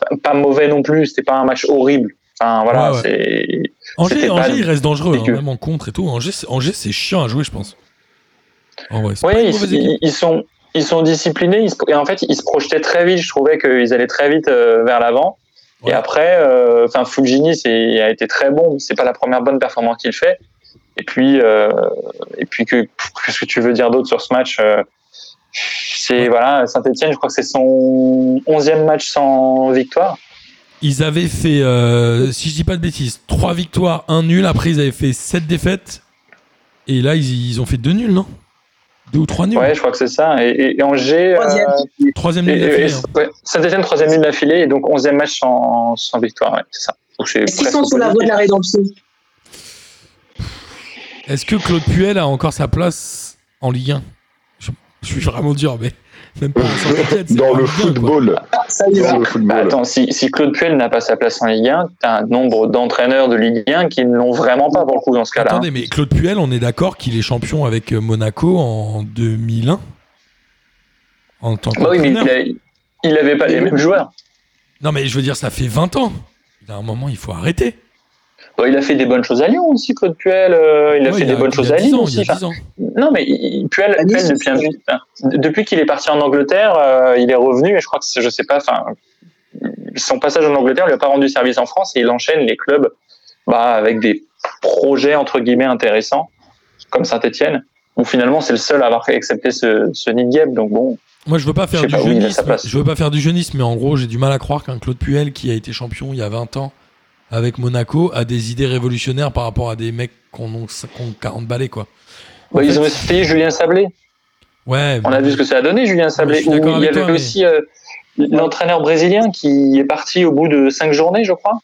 [SPEAKER 4] pas- pas mauvais non plus. C'était pas un match horrible. Enfin, voilà,
[SPEAKER 2] Ouais, ouais.
[SPEAKER 4] c'est.
[SPEAKER 2] Angers, Angers il reste dangereux, hein, même en contre et tout. Angers, c'est- Angers, c'est chiant à jouer, je pense. En vrai,
[SPEAKER 4] Oui, ils, ils- sont, ils sont disciplinés. Ils se- et en fait, ils se projetaient très vite. Je trouvais qu'ils allaient très vite euh, vers l'avant.
[SPEAKER 2] Ouais.
[SPEAKER 4] Et après, euh, enfin, Fulgini c'est, a été très bon. C'est pas la première bonne performance qu'il fait. Et puis, euh, et puis que, qu'est-ce que tu veux dire d'autre sur ce match euh, C'est voilà, Saint-Etienne. Je crois que c'est son onzième match sans victoire.
[SPEAKER 2] Ils avaient fait, euh, si je dis pas de bêtises, 3 victoires, 1 nul. Après, ils avaient fait 7 défaites. Et là, ils, ils ont fait 2 nuls, non? 2 ou 3 nuls
[SPEAKER 4] Ouais, je crois que c'est ça. Et, et, et Angers.
[SPEAKER 5] Troisième.
[SPEAKER 4] euh,
[SPEAKER 2] Troisième
[SPEAKER 4] et-
[SPEAKER 2] nul d'affilée, hein.
[SPEAKER 4] Saint-Etienne troisième nul d'affilée et donc onzième match sans, sans victoire. Ouais, c'est ça.
[SPEAKER 5] Est-ce qu'ils sont sous la voie de la rédemption
[SPEAKER 2] Est-ce que Claude Puel a encore sa place en Ligue 1 je, je suis vraiment dur, mais même pas à
[SPEAKER 3] Dans
[SPEAKER 2] pas
[SPEAKER 3] le
[SPEAKER 2] Ligue 1, quoi.
[SPEAKER 3] football.
[SPEAKER 5] Ça y
[SPEAKER 3] Dans
[SPEAKER 5] va.
[SPEAKER 3] le
[SPEAKER 4] Bah,
[SPEAKER 3] football.
[SPEAKER 4] attends, si, si Claude Puel n'a pas sa place en Ligue 1, t'as un nombre d'entraîneurs de Ligue 1 qui ne l'ont vraiment pas pour le coup dans ce cas-là. hein.
[SPEAKER 2] Attendez, mais Claude Puel, on est d'accord qu'il est champion avec euh, Monaco en 2001 En tant
[SPEAKER 4] Bah oui, mais il, a, il avait pas les mêmes joueurs.
[SPEAKER 2] Non, mais je veux dire, ça fait 20 ans. A un moment, il faut arrêter.
[SPEAKER 4] Bon, il a fait des bonnes choses à Lyon aussi, Claude Puel. euh, il a
[SPEAKER 2] Ouais,
[SPEAKER 4] fait des bonnes choses à
[SPEAKER 2] 10
[SPEAKER 4] Lyon
[SPEAKER 2] ans,
[SPEAKER 4] aussi. Enfin,
[SPEAKER 2] 10 ans.
[SPEAKER 4] Non, mais il- Puel,
[SPEAKER 5] Nice
[SPEAKER 4] Puel, depuis, un- depuis qu'il est parti en Angleterre, euh, il est revenu, et je crois que je sais pas, enfin, son passage en Angleterre lui a pas rendu service en France, et il enchaîne les clubs bah, avec des projets entre guillemets intéressants, comme Saint-Etienne, où finalement c'est le seul à avoir accepté ce, ce nid de. Donc bon,
[SPEAKER 2] Moi, je veux pas faire
[SPEAKER 4] Je
[SPEAKER 2] du
[SPEAKER 4] pas
[SPEAKER 2] jeunisme. Je veux pas faire du jeunisme, mais en gros, j'ai du mal à croire qu'un Claude Puel qui a été champion il y a 20 ans avec Monaco a des idées révolutionnaires par rapport à des mecs qui ont, ont 40 balais, quoi.
[SPEAKER 4] Ils
[SPEAKER 2] fait,
[SPEAKER 4] ont essayé Julien Sablé.
[SPEAKER 2] Ouais.
[SPEAKER 4] On a vu ce que ça a donné, Julien Sablé. il y avait
[SPEAKER 2] toi, mais-
[SPEAKER 4] aussi euh, l'entraîneur brésilien qui est parti au bout de cinq journées, je crois.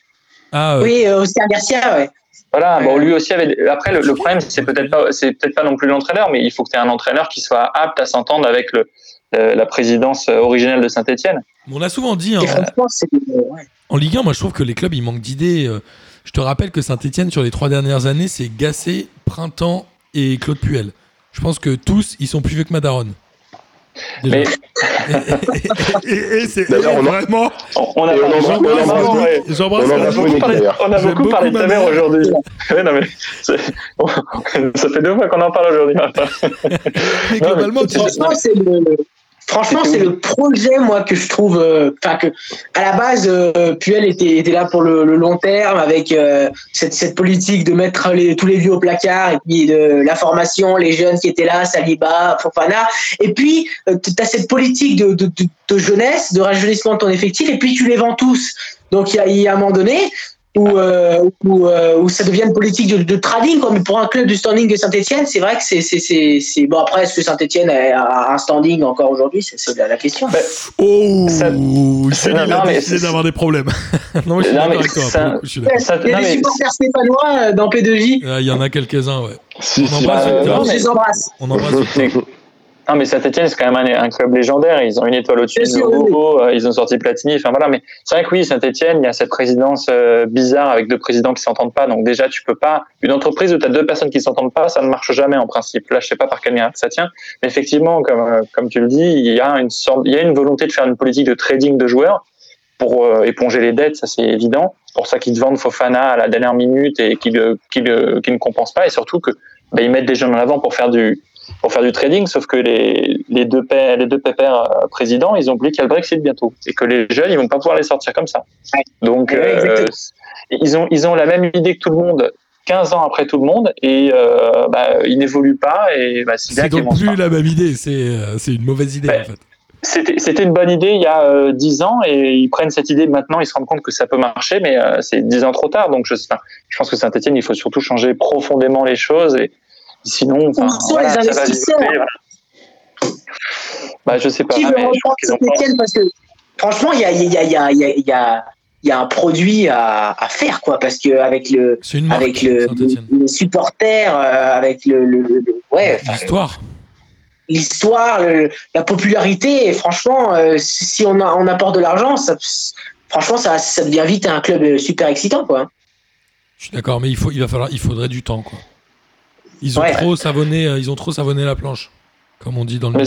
[SPEAKER 2] Ah, euh,
[SPEAKER 5] Oui, euh, Oscar Garcia, ouais.
[SPEAKER 4] Voilà,
[SPEAKER 5] Ouais.
[SPEAKER 4] bon, lui aussi avait. Après, le, le problème, c'est peut-être pas, c'est peut-être pas non plus l'entraîneur, mais il faut que tu aies un entraîneur qui soit apte à s'entendre avec le, le- la présidence euh, originelle de Saint-Etienne.
[SPEAKER 2] On a souvent dit, hein,
[SPEAKER 5] Et c'est.
[SPEAKER 2] en Ligue 1, moi, je trouve que les clubs, ils manquent d'idées. euh. Je te rappelle que Saint-Etienne, sur les trois dernières années, c'est Gassé, Printemps et Claude Puel. Je pense que tous, ils sont plus vieux que Madaron. Déjà.
[SPEAKER 4] Mais (laughs)
[SPEAKER 2] et, et- et c'est
[SPEAKER 3] D'ailleurs, on a-
[SPEAKER 2] vraiment.
[SPEAKER 4] on, a
[SPEAKER 3] Et beaucoup
[SPEAKER 4] parlé-
[SPEAKER 3] d'ailleurs.
[SPEAKER 4] on a
[SPEAKER 2] J'aime
[SPEAKER 4] beaucoup parlé de ta mère aujourd'hui. (laughs) Ouais, non, mais c'est- (laughs) ça fait deux fois qu'on en parle aujourd'hui.
[SPEAKER 2] Mais globalement, tu-
[SPEAKER 5] Franchement, c'est le. Projet, moi, que je trouve. euh, Enfin, que à la base, euh, Puel était, était là pour le, le long terme avec euh, cette, cette politique de mettre les, tous les vieux au placard et puis de la formation, les jeunes qui étaient là, Saliba, Fofana. Et puis, tu as cette politique de, de, de, de jeunesse, de rajeunissement de ton effectif, et puis tu les vends tous. Donc, il y a, y a un moment donné où, euh, où, euh, où ça devient une politique de, de trading. Quoi. Mais pour un club du standing de Saint-Etienne, c'est vrai que c'est, c'est, c'est, c'est- Bon, après, est-ce que Saint-Etienne a un standing encore aujourd'hui? C'est, la, la question.
[SPEAKER 2] Oh,
[SPEAKER 4] Ça- c'est-
[SPEAKER 2] d'avoir des problèmes. (laughs) non, mais je suis
[SPEAKER 4] Non,
[SPEAKER 2] d'accord
[SPEAKER 4] mais
[SPEAKER 2] avec toi.
[SPEAKER 4] ça-
[SPEAKER 2] coup, je suis
[SPEAKER 5] Il y a
[SPEAKER 4] non,
[SPEAKER 5] des supporters stéphanois euh, dans P2J.
[SPEAKER 2] Euh, Il y en a quelques-uns, ouais.
[SPEAKER 3] Si,
[SPEAKER 2] On
[SPEAKER 3] si,
[SPEAKER 2] embrasse
[SPEAKER 3] bah,
[SPEAKER 2] Victor.
[SPEAKER 4] non, mais-.
[SPEAKER 2] On embrasse Victor. (laughs)
[SPEAKER 4] Non, mais Saint-Etienne, c'est quand même un, un club légendaire. Ils ont une étoile au-dessus
[SPEAKER 5] oui.
[SPEAKER 4] logo. euh, Ils ont sorti Platini. Enfin, voilà. Mais c'est vrai que oui, Saint-Etienne, il y a cette présidence euh, bizarre avec deux présidents qui s'entendent pas. Donc, déjà, tu peux pas. Une entreprise où tu as deux personnes qui s'entendent pas, ça ne marche jamais en principe. Là, je sais pas par quel miracle ça tient. Mais effectivement, comme, euh, comme tu le dis, il y a une sorte, il y a une volonté de faire une politique de trading de joueurs pour euh, éponger les dettes. Ça, c'est évident. C'est pour ça qu'ils te vendent Fofana à la dernière minute et qu'ils ne compensent pas. Et surtout que, bah, ils mettent des jeunes en avant pour faire du, pour faire du trading, sauf que les, les deux pères, les deux pépères euh, présidents, ils ont oublié qu'il y a le Brexit bientôt et que les jeunes, ils vont pas pouvoir les sortir comme ça.
[SPEAKER 5] Ouais.
[SPEAKER 4] Donc,
[SPEAKER 5] Ouais,
[SPEAKER 4] euh, ils ont, ils ont la même idée que tout le monde, 15 ans après tout le monde, et euh, bah, ils n'évoluent pas et bah, c'est
[SPEAKER 2] donc plus la même idée, c'est euh, c'est une mauvaise idée en fait.
[SPEAKER 4] C'était c'était une bonne idée il y a euh, 10 ans et ils prennent cette idée maintenant, ils se rendent compte que ça peut marcher, mais euh, c'est 10 ans trop tard. Donc je, enfin, je pense que Saint-Etienne, il faut surtout changer profondément les choses et sinon, enfin, voilà,
[SPEAKER 5] les
[SPEAKER 4] ça va
[SPEAKER 5] investisseurs
[SPEAKER 4] voilà. Bah, je sais pas.
[SPEAKER 5] Qui veut
[SPEAKER 4] mais je
[SPEAKER 5] Saint-Etienne Parce que franchement, il y a, il y, a, il y, a, il y, a, il y, a, il y a un produit à, à faire, quoi. Parce que avec le,
[SPEAKER 2] marque,
[SPEAKER 5] avec le, les supporters, euh, avec le, le, le- ouais,
[SPEAKER 2] L'histoire.
[SPEAKER 5] l'histoire, le- la popularité, et franchement, euh, si si on, a- on apporte de l'argent, ça, franchement, ça, ça devient vite un club super excitant, quoi.
[SPEAKER 2] Je suis d'accord, mais il, faut, il, va falloir, il faudrait du temps. Quoi. Ils, ont
[SPEAKER 5] Ouais.
[SPEAKER 2] trop savonné, euh, ils ont trop savonné la planche, comme on dit dans le
[SPEAKER 4] Mais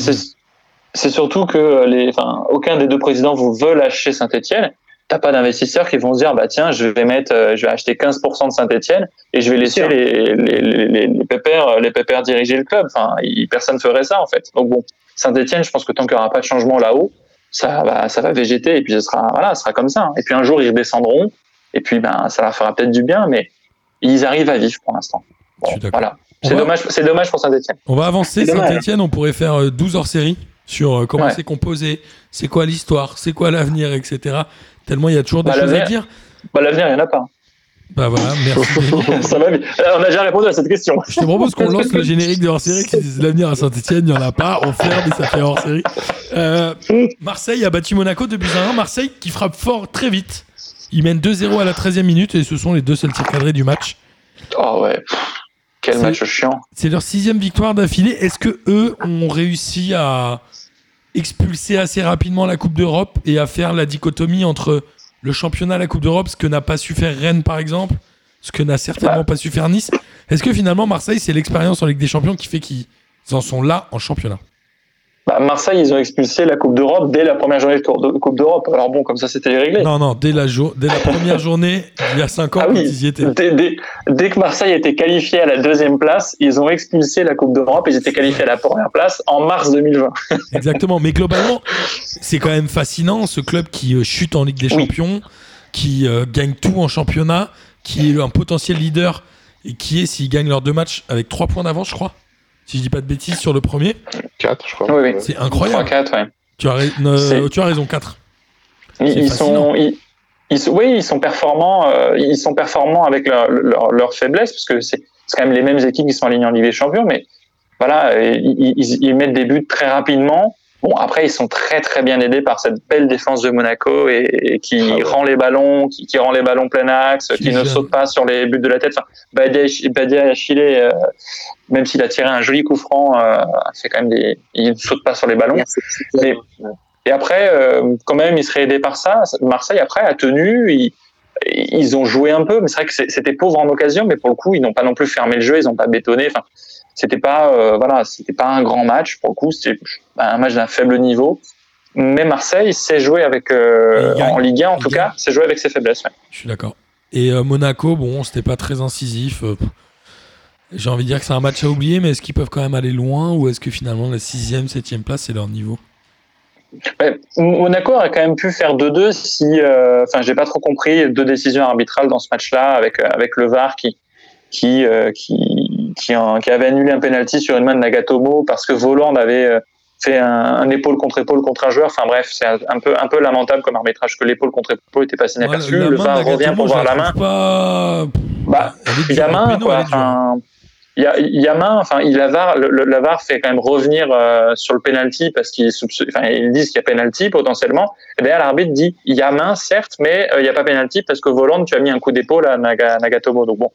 [SPEAKER 4] c'est surtout que les, enfin, aucun des deux présidents vous veut lâcher Saint-Etienne. T'as pas d'investisseurs qui vont se dire, bah tiens, je vais mettre, euh, je vais acheter 15% de Saint-Etienne et je vais laisser les, les, les, les, pépères, les pépères diriger le club. Enfin, il- personne ferait ça en fait. Donc bon, Saint-Etienne, je pense que tant qu'il n'y aura pas de changement là-haut, ça va, ça va végéter et puis ce sera, voilà, ce sera comme ça. Et puis un jour ils redescendront et puis ben ça leur fera peut-être du bien, mais ils arrivent à vivre pour l'instant. Bon, voilà.
[SPEAKER 2] On
[SPEAKER 4] C'est
[SPEAKER 2] va-
[SPEAKER 4] dommage, c'est dommage pour Saint-Etienne.
[SPEAKER 2] On va avancer. Saint-Etienne, on pourrait faire euh, 12 hors série sur euh, comment
[SPEAKER 4] Ouais.
[SPEAKER 2] c'est composé, c'est quoi l'histoire, c'est quoi l'avenir, etc. Tellement il y a toujours des
[SPEAKER 4] Bah,
[SPEAKER 2] choses à dire.
[SPEAKER 4] Bah, l'avenir, il n'y en a pas.
[SPEAKER 2] Bah voilà, merci. Denis. (laughs)
[SPEAKER 4] ça va bien. On a déjà répondu à cette question.
[SPEAKER 2] Je te propose qu'on lance le générique de hors série qui dit l'avenir à Saint-Etienne, il n'y en a pas, on ferme et ça fait hors série. Euh, Marseille a battu Monaco 2 buts à 1. Marseille qui frappe fort très vite. Ils mènent 2-0 à la 13e minute et ce sont les deux seuls tirs cadrés du match.
[SPEAKER 4] Oh ouais. Quel
[SPEAKER 2] C'est-
[SPEAKER 4] match chiant.
[SPEAKER 2] C'est leur sixième victoire d'affilée. Est-ce que eux ont réussi à expulser assez rapidement la Coupe d'Europe et à faire la dichotomie entre le championnat et la Coupe d'Europe, ce que n'a pas su faire Rennes par exemple, ce que n'a certainement
[SPEAKER 4] Bah.
[SPEAKER 2] pas su faire Nice? Est-ce que finalement Marseille, c'est l'expérience en Ligue des Champions qui fait qu'ils en sont là en championnat?
[SPEAKER 4] Bah, Marseille, ils ont expulsé la Coupe d'Europe dès la première journée de Coupe d'Europe. Alors bon, comme ça, c'était réglé.
[SPEAKER 2] Non, non, dès la, jour- dès la première journée, il y a 5 ans,
[SPEAKER 4] Ah oui,
[SPEAKER 2] ils y étaient.
[SPEAKER 4] dès, dès- dès que Marseille était qualifié à la deuxième place, ils ont expulsé la Coupe d'Europe. Ils étaient qualifiés à la première place en mars 2020. (laughs)
[SPEAKER 2] Exactement. Mais globalement, c'est quand même fascinant ce club qui euh, chute en Ligue des
[SPEAKER 4] Oui.
[SPEAKER 2] Champions, qui euh, gagne tout en championnat, qui est un potentiel leader et qui est, s'ils gagnent leurs deux matchs, avec 3 points d'avance, je crois. Si je dis pas de bêtises, sur le premier.
[SPEAKER 3] 4, je crois.
[SPEAKER 4] Oui, oui.
[SPEAKER 2] C'est incroyable.
[SPEAKER 4] 3-4, ouais.
[SPEAKER 2] Tu as, euh, tu raison, 4.
[SPEAKER 4] Ils, sont, ils, ils sont- oui, ils sont performants. euh, ils sont performants avec leur, leur, leur faiblesse parce que c'est quand même les mêmes équipes qui sont alignées en Ligue des Champions, mais voilà, ils, ils, ils mettent des buts très rapidement. Bon, après, ils sont très très bien aidés par cette belle défense de Monaco et, et qui
[SPEAKER 3] Ah ouais.
[SPEAKER 4] rend les ballons, qui, qui rend les ballons plein axe,
[SPEAKER 2] Qui
[SPEAKER 4] qui ne saute pas sur les buts de la tête. Enfin, Badia, Badia Achille, euh, même s'il a tiré un joli coup franc, euh, c'est quand même des, il ne saute pas sur les ballons. Mais- Et après, euh, quand même, ils seraient aidés par ça. Marseille, après, a tenu. Ils, ils ont joué un peu, mais c'est vrai que c'était pauvre en occasion. Mais pour le coup, ils n'ont pas non plus fermé le jeu. Ils n'ont pas bétonné. Enfin, c'était pas, euh, voilà, c'était pas un grand match. Pour le coup, c'était un match d'un faible niveau. Mais Marseille sait jouer avec, euh, en Ligue 1 en tout cas, sait jouer avec ses faiblesses. ouais.
[SPEAKER 2] Je suis d'accord. Et euh, Monaco, bon, c'était pas très incisif. J'ai envie de dire que c'est un match à oublier, mais est-ce qu'ils peuvent quand même aller loin ou est-ce que finalement la 6ème, 7ème place, c'est leur niveau?
[SPEAKER 4] Ouais, Monaco aurait quand même pu faire 2-2 si, euh, enfin, j'ai pas trop compris deux décisions arbitrales dans ce match-là avec avec le VAR qui qui euh, qui qui, en- qui avait annulé un penalty sur une main de Nagatomo parce que Voland avait euh, fait un, un épaule contre épaule contre un joueur. Enfin bref, c'est un, un peu un peu lamentable comme arbitrage que l'épaule contre épaule était passé inaperçu.
[SPEAKER 2] Ouais,
[SPEAKER 4] le
[SPEAKER 2] main
[SPEAKER 4] VAR revient pour voir la main.
[SPEAKER 2] Pas...
[SPEAKER 4] Bah,
[SPEAKER 2] Elle est
[SPEAKER 4] il y a
[SPEAKER 2] dure,
[SPEAKER 4] main, quoi.
[SPEAKER 2] Dure.
[SPEAKER 4] Enfin, il y a, il y a main. Enfin, il la VAR, le, le- fait quand même revenir euh, sur le penalty parce qu'ils enfin, ils disent qu'il y a penalty potentiellement. Et derrière, l'arbitre dit il y a main, certes, mais euh, il n'y a pas penalty parce que Voland, tu as mis un coup d'épaule à Naga- Nagatomo. Donc bon,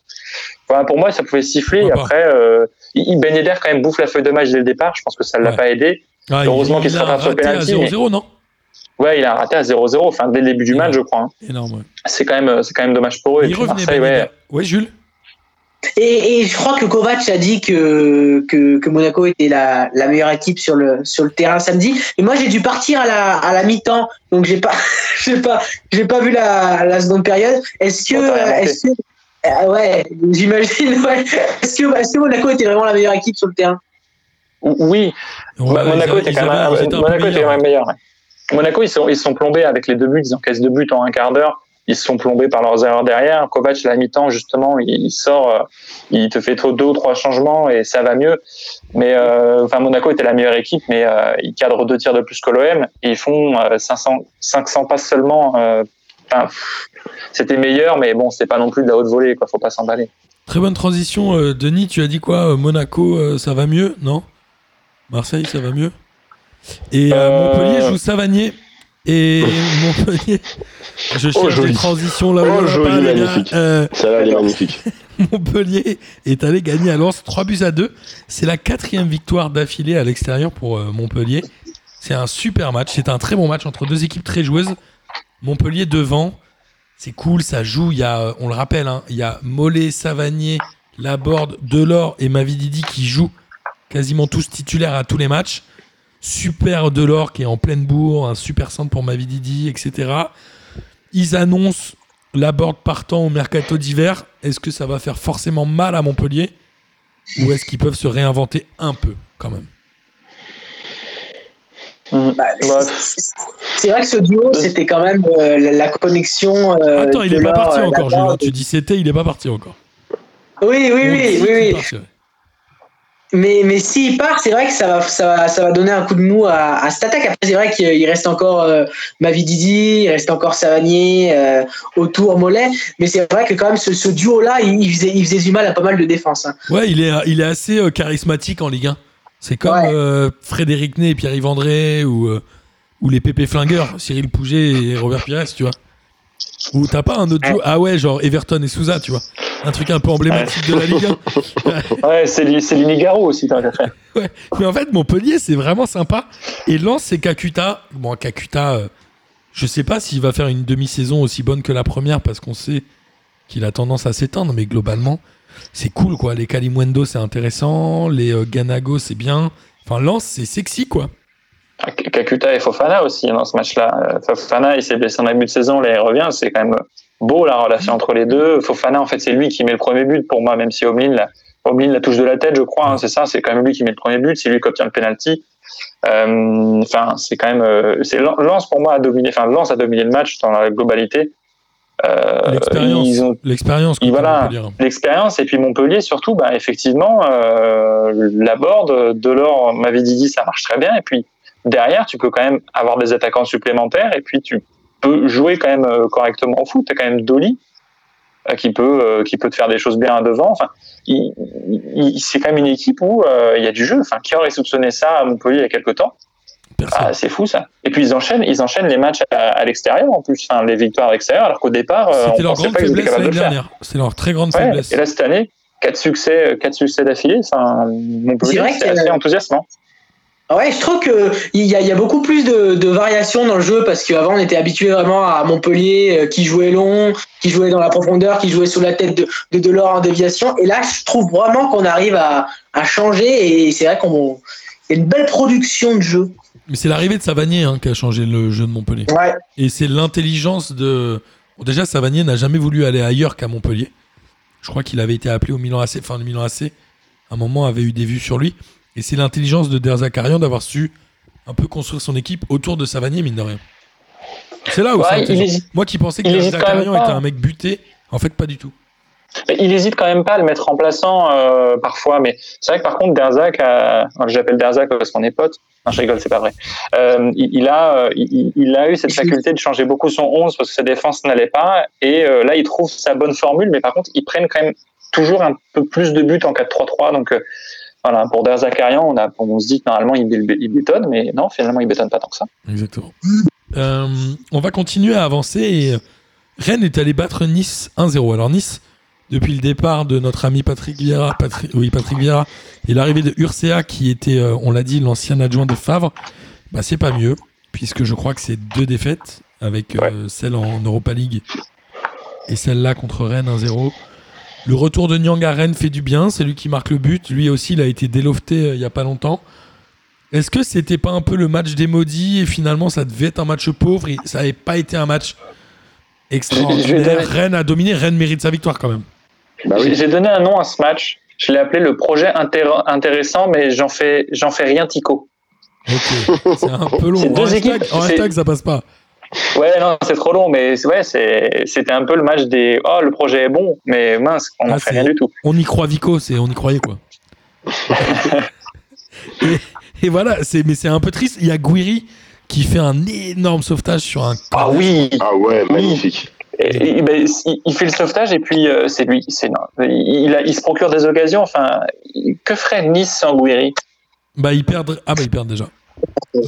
[SPEAKER 4] voilà, pour moi, ça pouvait siffler. Et après, euh, Ben Yedder quand même bouffe la feuille de match dès le départ. Je pense que ça ne l'a
[SPEAKER 2] Ouais.
[SPEAKER 4] pas aidé.
[SPEAKER 2] Ah,
[SPEAKER 4] heureusement qu'il se
[SPEAKER 2] a
[SPEAKER 4] rattrape sur le
[SPEAKER 2] raté à
[SPEAKER 4] penalty,
[SPEAKER 2] 0-0, non?
[SPEAKER 4] Ouais, il a raté à 0-0, enfin dès le début du
[SPEAKER 2] Ouais.
[SPEAKER 4] match, je crois. hein.
[SPEAKER 2] Énorme.
[SPEAKER 4] C'est quand même, c'est quand même dommage pour eux. Et
[SPEAKER 2] Il
[SPEAKER 4] puis
[SPEAKER 2] revenait,
[SPEAKER 4] Marseille,
[SPEAKER 2] Ben
[SPEAKER 4] ouais.
[SPEAKER 2] Ouais, Jules?
[SPEAKER 5] Et, et je crois que Kovac a dit que, que, que Monaco était la, la meilleure équipe sur le, sur le terrain samedi. Et moi, j'ai dû partir à la, à la mi-temps, donc j'ai pas, (laughs) j'ai pas, j'ai pas vu la, la seconde période. Est-ce que, est-ce que, euh, ouais, j'imagine, (laughs) ouais. Est-ce que, Monaco était vraiment la meilleure équipe sur le terrain?
[SPEAKER 4] Oui,
[SPEAKER 2] Ouais,
[SPEAKER 4] Bah, Monaco était quand même Monaco était quand meilleur. ouais. Monaco, ils sont, ils sont plombés avec les deux buts, ils encaissent deux buts en un quart d'heure. Ils se sont plombés par leurs erreurs derrière. Kovac, à la mi-temps, justement, il, sort, euh, il te fait trop deux ou trois changements et ça va mieux. Mais euh, enfin, Monaco était la meilleure équipe, mais euh, ils cadrent deux tirs de plus que l'OM et ils font euh, 500, 500 passes seulement. enfin, c'était meilleur, mais bon, c'était pas non plus de la haute volée, quoi. Faut pas s'emballer.
[SPEAKER 2] Très bonne transition, Denis. Tu as dit quoi Monaco, ça va mieux Non? Marseille, ça va mieux? Et Euh, Montpellier joue Savanier. Et (laughs) Montpellier, je cherche
[SPEAKER 3] Oh, joli.
[SPEAKER 2] des transitions là où
[SPEAKER 3] Oh, joli,
[SPEAKER 2] pas,
[SPEAKER 3] magnifique.
[SPEAKER 2] Euh,
[SPEAKER 3] Ça là, elle est magnifique. (laughs)
[SPEAKER 2] Montpellier est allé gagner à Lens 3 buts à 2. C'est la quatrième victoire d'affilée à l'extérieur pour euh, Montpellier. C'est un super match. C'est un très bon match entre deux équipes très joueuses. Montpellier devant. C'est cool, ça joue. Il y a, euh, on le rappelle, hein, il y a Mollet, Savanier, Laborde, Delors et Mavididi qui jouent quasiment tous titulaires à tous les matchs. Super Delors qui est en pleine bourre, un super centre pour Mavididi, etc. Ils annoncent Laborde partant au mercato d'hiver. Est-ce que ça va faire forcément mal à Montpellier ou est-ce qu'ils peuvent se réinventer un peu quand même?
[SPEAKER 5] Bah,
[SPEAKER 4] Bah,
[SPEAKER 5] c'est- vrai que ce duo, c'était quand même euh, la, la connexion. euh,
[SPEAKER 2] Attends, il est pas parti
[SPEAKER 5] euh,
[SPEAKER 2] encore.
[SPEAKER 5] Laborde.
[SPEAKER 2] Tu dis c'était, il est pas parti encore.
[SPEAKER 5] Oui, oui, oui, oui, oui. Mais, mais s'il part, c'est vrai que ça va, ça, va, ça va donner un coup de mou à, à cette attaque. Après, c'est vrai qu'il reste encore euh, Mavididi, il reste encore Savanier, euh, autour Mollet. Mais c'est vrai que quand même, ce, ce duo-là, il, il faisait, il faisait du mal à pas mal de défense. hein.
[SPEAKER 2] Ouais, il est, il est assez euh, charismatique en Ligue 1. C'est comme
[SPEAKER 5] Ouais.
[SPEAKER 2] euh, Frédéric Ney et Pierre-Yves André ou, ou les Pépé Flingueurs, Cyril Pouget et Robert Pires, tu vois. Ou t'as pas un autre duo Ah ouais, genre Everton et Souza, tu vois. Un truc un peu emblématique de la Ligue 1. (laughs)
[SPEAKER 4] Ouais, c'est Li- c'est Linigaro aussi, qu'à faire. (laughs)
[SPEAKER 2] Ouais. Mais en fait, Montpellier, c'est vraiment sympa. Et Lens, c'est Kakuta. Bon, Kakuta, euh, je sais pas s'il va faire une demi-saison aussi bonne que la première parce qu'on sait qu'il a tendance à s'éteindre. Mais globalement, c'est cool, quoi. Les Kalimwendo, c'est intéressant. Les euh, Ganago, c'est bien. Enfin, Lens, c'est sexy, quoi.
[SPEAKER 4] Kakuta et Fofana aussi dans ce match-là. Fofana, il s'est blessé en début de saison, là il revient. C'est quand même beau la relation entre les deux. Fofana, en fait, c'est lui qui met le premier but pour moi, même si Omlin, la, la touche de la tête, je crois. Hein, c'est ça, c'est quand même lui qui met le premier but. C'est lui qui obtient le penalty. Euh, enfin, c'est quand même. Euh, c'est Lance pour moi a dominé. Enfin, Lance a dominé le match dans la globalité.
[SPEAKER 2] Euh, l'expérience, l'expérience,
[SPEAKER 4] voilà, l'expérience et puis Montpellier surtout, bah, effectivement, euh, la board, Delors m'avait dit ça marche très bien et puis derrière tu peux quand même avoir des attaquants supplémentaires et puis tu peux jouer quand même correctement au foot. T'as quand même Dolly euh, qui peut euh, qui peut te faire des choses bien devant. Enfin, c'est quand même une équipe où euh, il y a du jeu. Enfin, qui aurait soupçonné ça à Montpellier il y a quelques temps ah, c'est fou ça. Et puis ils enchaînent, ils enchaînent les matchs à, l'extérieur en plus, enfin, les victoires à l'extérieur, alors qu'au départ,
[SPEAKER 2] c'était leur grande faiblesse l'année dernière. C'est leur très grande faiblesse.
[SPEAKER 4] Et là cette année, quatre succès, quatre succès d'affilée. Enfin, Montpellier, c'est assez enthousiasmant.
[SPEAKER 5] Ouais, je trouve que il y, y, a beaucoup plus de, de variations dans le jeu parce qu'avant on était habitué vraiment à Montpellier euh, qui jouait long, qui jouait dans la profondeur, qui jouait sous la tête de, de Delors en déviation. Et là, je trouve vraiment qu'on arrive à, à, changer et c'est vrai qu'on y a une belle production de jeu.
[SPEAKER 2] Mais c'est l'arrivée de Savanier hein, qui a changé le jeu de Montpellier.
[SPEAKER 5] Ouais.
[SPEAKER 2] Et c'est l'intelligence de. Bon, déjà, Savanier n'a jamais voulu aller ailleurs qu'à Montpellier. Je crois qu'il avait été appelé au Milan AC, enfin le Milan AC, à un moment avait eu des vues sur lui. Et c'est l'intelligence de Derzakarian d'avoir su un peu construire son équipe autour de Savanier, mine de rien. C'est là où c'est Moi qui pensais que Derzakarian était un mec buté, en fait, pas du tout.
[SPEAKER 4] il hésite quand même pas à le mettre remplaçant euh, parfois, mais c'est vrai que par contre Derzak, j'appelle Derzak parce qu'on est potes. Non, je rigole, c'est pas vrai. Euh, il, a, euh, il, a eu cette faculté de changer beaucoup son 11 parce que sa défense n'allait pas, et là il trouve sa bonne formule, mais par contre ils prennent quand même toujours un peu plus de buts en 4-3-3, donc voilà, pour Der Zakarian, on, a, on se dit que normalement il, il, bétonne, mais non, finalement il bétonne pas tant que ça.
[SPEAKER 2] Exactement. Euh, on va continuer à avancer et euh, Rennes est allé battre Nice 1-0. Alors Nice, depuis le départ de notre ami Patrick Vieira, oui Patrick Vieira, et l'arrivée de Urcea qui était, euh, on l'a dit, l'ancien adjoint de Favre, bah c'est pas mieux puisque je crois que c'est deux défaites avec celle en Europa League et celle-là contre Rennes 1-0. Le retour de Nyang à Rennes fait du bien, c'est lui qui marque le but. Lui aussi, il a été délofté euh, il y a pas longtemps. Est-ce que c'était pas un peu le match des maudits et finalement ça devait être un match pauvre et ça n'avait pas été un match extraordinaire? Rennes a dominé, Rennes mérite sa victoire quand même.
[SPEAKER 4] Bah J'ai donné un nom à ce match. Je l'ai appelé le projet intéressant, mais j'en fais, j'en fais rien Tico.
[SPEAKER 2] Ok, c'est un peu (laughs) long. En hashtag, en hashtag, ça passe pas.
[SPEAKER 4] Ouais, non, c'est trop long, mais ouais, c'était un peu le match des oh, le projet est bon, mais mince, on n'en ah, fait rien du tout.
[SPEAKER 2] On y croit Vico, c'est on y croyait quoi. (laughs) et, voilà, mais c'est un peu triste. Il y a Guiri qui fait un énorme sauvetage sur un.
[SPEAKER 4] Ah oui
[SPEAKER 3] Ah ouais, magnifique.
[SPEAKER 4] Ben, il fait le sauvetage et puis euh, c'est lui. C'est il, il se procure des occasions. Enfin, que ferait Nice sans Guiri?
[SPEAKER 2] Bah, il perd. Ah bah, il perd déjà.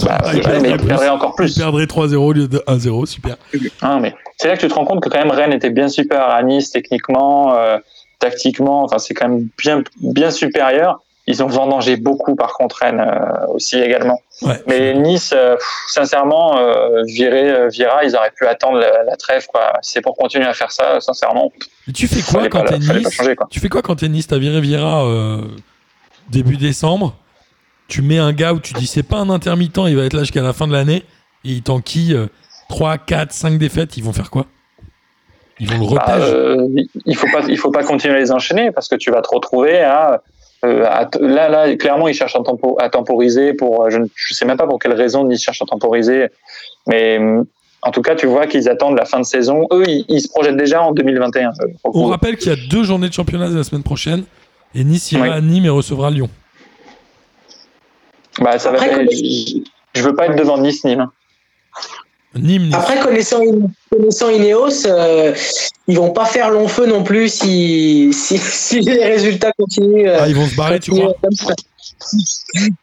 [SPEAKER 4] Bah, il perdrait encore plus.
[SPEAKER 2] Il perdrait 3-0 au lieu de 1-0, super.
[SPEAKER 4] Ah, mais c'est là que tu te rends compte que quand même Rennes était bien super à Nice techniquement, euh, tactiquement, enfin c'est quand même bien, bien supérieur. Ils ont vendangé beaucoup par contre Rennes euh, aussi également. mais Nice, euh, sincèrement, virer, Vira, ils auraient pu attendre la, trêve. Quoi. C'est pour continuer à faire ça, sincèrement.
[SPEAKER 2] tu fais quoi quand t'es Nice Tu fais quoi quand t'es Nice? T'as viré Vira début décembre? Tu mets un gars où tu dis c'est pas un intermittent, il va être là jusqu'à la fin de l'année, et il t'enquille 3, 4, 5 défaites, ils vont faire quoi? Ils vont le bah, repêcher
[SPEAKER 4] euh, Il faut pas, il faut pas continuer à les enchaîner parce que tu vas te retrouver à, euh, là, là, clairement, ils cherchent à, temporiser pour, je ne sais même pas pour quelle raison ils cherchent à temporiser, mais en tout cas, tu vois qu'ils attendent la fin de saison. Eux, ils, se projettent déjà en 2021. Euh,
[SPEAKER 2] On rappelle qu'il y a deux journées de championnat la semaine prochaine et Nice ira à Nîmes et recevra Lyon.
[SPEAKER 4] Bah, ça Après, va Je veux pas être devant Nice, Nîmes.
[SPEAKER 2] Nîmes,
[SPEAKER 5] Après, connaissant, connaissant Ineos, euh, ils vont pas faire long feu non plus si, si, (laughs) les résultats continuent.
[SPEAKER 2] Euh, ah, ils vont se barrer, tu vois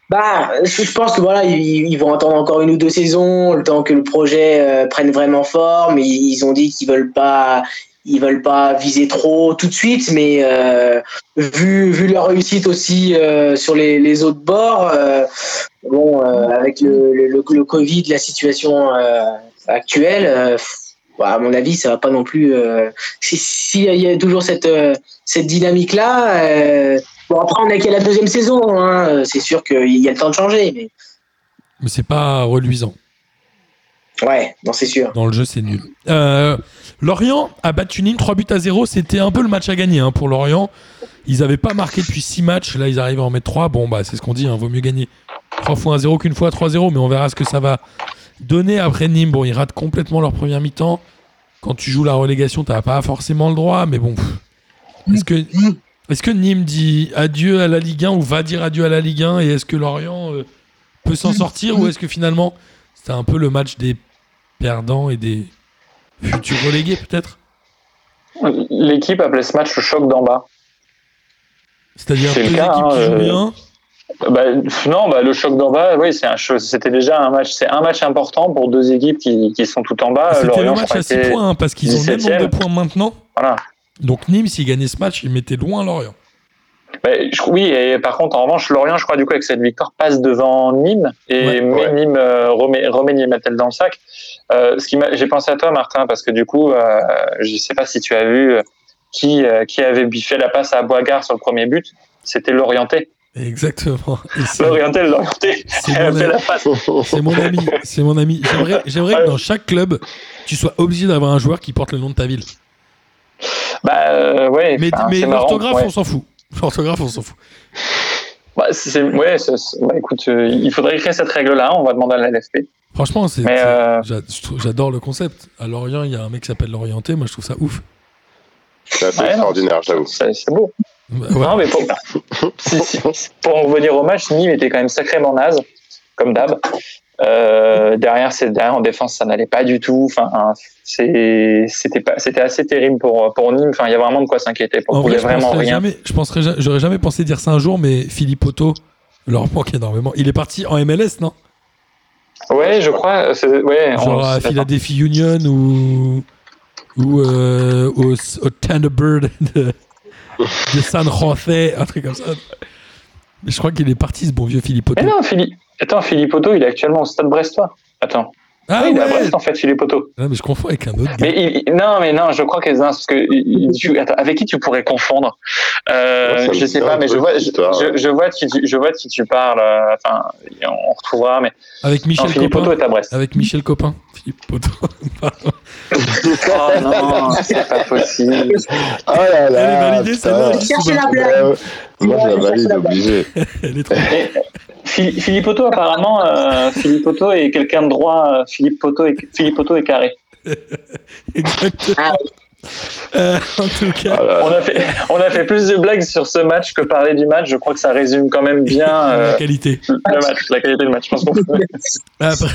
[SPEAKER 5] bah, je pense que voilà, ils, vont attendre encore une ou deux saisons, le temps que le projet euh, prenne vraiment forme. Ils, ils ont dit qu'ils veulent pas, ils veulent pas viser trop tout de suite, mais euh, vu, vu leur réussite aussi euh, sur les, autres bords, euh, bon, avec le, le, le, Covid, la situation actuelle, bah, à mon avis, ça va pas non plus. S'il si y a toujours cette, cette dynamique-là, bon, après, on a qu'à la deuxième saison, hein, c'est sûr qu'il y a le temps de changer. Mais...
[SPEAKER 2] mais c'est pas reluisant.
[SPEAKER 5] Ouais, non, c'est sûr.
[SPEAKER 2] Dans le jeu, c'est nul. Euh, Lorient a battu Nîmes 3 buts à 0. C'était un peu le match à gagner hein, pour Lorient. Ils n'avaient pas marqué depuis 6 matchs. Là, ils arrivent à en mettre 3. Bon, bah, c'est ce qu'on dit. Hein, vaut mieux gagner 3 fois 1-0 qu'une fois 3-0. Mais on verra ce que ça va donner après Nîmes. Bon, ils ratent complètement leur première mi-temps. Quand tu joues la relégation, tu n'as pas forcément le droit. Mais bon, est-ce que, est que Nîmes dit adieu à la Ligue 1 ou va dire adieu à la Ligue 1 Et est-ce que Lorient euh, peut s'en sortir? Ou est-ce que finalement, c'est un peu le match des perdants et des futurs relégués peut-être?
[SPEAKER 4] L'équipe appelait ce match le choc d'en bas.
[SPEAKER 2] C'est-à-dire
[SPEAKER 4] C'est
[SPEAKER 2] deux
[SPEAKER 4] le cas,
[SPEAKER 2] équipes
[SPEAKER 4] hein,
[SPEAKER 2] qui
[SPEAKER 4] euh,
[SPEAKER 2] bien
[SPEAKER 4] Bah, non, bah, le choc d'en bas, oui, c'est un cho- C'était déjà un match. C'est un match important pour deux équipes qui, qui sont tout en bas.
[SPEAKER 2] C'était le match à 6
[SPEAKER 4] était-
[SPEAKER 2] points hein, parce qu'ils ont le même
[SPEAKER 4] 17e.
[SPEAKER 2] nombre de points maintenant.
[SPEAKER 4] Voilà.
[SPEAKER 2] Donc Nîmes, s'ils gagnaient ce match, ils mettaient loin Lorient.
[SPEAKER 4] Bah, je- oui, et par contre, en revanche, Lorient, je crois, du coup, avec cette victoire, passe devant Nîmes et
[SPEAKER 2] Ouais.
[SPEAKER 4] met
[SPEAKER 3] Ouais.
[SPEAKER 4] Nîmes, euh, remet, remet Nîmes à tel dans le sac. Euh, ce qui m'a- j'ai pensé à toi, Martin, parce que du coup, euh, je sais pas si tu as vu euh, qui, euh, qui avait biffé la passe à Boisgard sur le premier but. C'était l'Orienté.
[SPEAKER 2] Exactement. (laughs)
[SPEAKER 4] L'Orienté, l'Orienté.
[SPEAKER 2] C'est mon ami.
[SPEAKER 4] la passe.
[SPEAKER 2] C'est mon ami. C'est mon ami. J'aimerais, que dans chaque club, tu sois obligé d'avoir un joueur qui porte le nom de ta ville.
[SPEAKER 4] Bah, ouais.
[SPEAKER 2] Mais, l'orthographe,
[SPEAKER 4] ouais.
[SPEAKER 2] on s'en fout. L'orthographe, on s'en fout.
[SPEAKER 4] Bah, ouais, bah, écoute, il faudrait écrire cette règle-là. On va demander à la LFP.
[SPEAKER 2] Franchement, c'est,
[SPEAKER 4] Mais,
[SPEAKER 2] c'est-
[SPEAKER 4] euh,
[SPEAKER 2] j'adore le concept. À Lorient, il y a un mec qui s'appelle l'Orienté. Moi, je trouve ça ouf.
[SPEAKER 3] C'est assez
[SPEAKER 4] Ouais, non.
[SPEAKER 3] extraordinaire, j'avoue.
[SPEAKER 4] C'est, c'est beau.
[SPEAKER 2] Bah, ouais.
[SPEAKER 4] Non, mais pour, si- si- pour en revenir au match, Nîmes était quand même sacrément naze, comme d'hab. Euh, derrière, c'est derrière en défense, ça n'allait pas du tout. Enfin, c'est, c'était pas, c'était assez terrible pour pour Nîmes. Enfin, il y a vraiment de quoi s'inquiéter. Pour
[SPEAKER 2] En vrai,
[SPEAKER 4] vraiment rien.
[SPEAKER 2] jamais, je penserais, ja- j'aurais jamais pensé dire ça un jour, mais Philippe Otto leur manque énormément. Il est parti en MLS, non?
[SPEAKER 4] Ouais, je crois. Ouais, on-
[SPEAKER 2] Genre à Philadelphia Union ou ou euh, au, au Thunderbird de, de San Jose, un truc comme ça. Mais je crois qu'il est parti, ce bon vieux Philippe Otto.
[SPEAKER 4] Mais non, Philippe. Attends, Philippe Otto, il est actuellement au Stade Brestois. Attends.
[SPEAKER 2] Ah
[SPEAKER 4] Oui, il est à
[SPEAKER 2] ouais
[SPEAKER 4] Brest en fait, Philippe Otto.
[SPEAKER 2] Non, mais je confonds avec un autre gars.
[SPEAKER 4] Mais il- il- non, mais non, je crois que non, parce que il- tu- attends, avec qui tu pourrais confondre? Euh,
[SPEAKER 3] Ouais,
[SPEAKER 4] Je sais pas, mais je vois, je, je- je vois tu, je vois de qui tu parles. euh, Enfin, on retrouvera, mais
[SPEAKER 2] Avec
[SPEAKER 4] non,
[SPEAKER 2] Michel
[SPEAKER 4] Philippe Otto
[SPEAKER 2] Copin.
[SPEAKER 4] est à Brest.
[SPEAKER 2] Avec Michel Copin. Philippe Otto. Pardon.
[SPEAKER 4] Oh non, c'est pas possible.
[SPEAKER 3] Oh là
[SPEAKER 2] Elle est validée, celle-là.
[SPEAKER 5] Cherchez la blague.
[SPEAKER 3] Moi, je la valide, obligé.
[SPEAKER 2] Elle est trop.
[SPEAKER 4] Philippe Otto, apparemment, euh, Philippe Otto est quelqu'un de droit. euh, Philippe Otto est, Philippe Otto est carré. (laughs)
[SPEAKER 2] Exactement.
[SPEAKER 5] Ah,
[SPEAKER 2] Euh, (laughs) en tout cas,
[SPEAKER 3] là
[SPEAKER 4] On a fait, on a fait plus de blagues sur ce match que parler du match. Je crois que ça résume quand même bien
[SPEAKER 2] la
[SPEAKER 4] euh,
[SPEAKER 2] qualité.
[SPEAKER 4] le match, la qualité du match. Je pense
[SPEAKER 2] Après,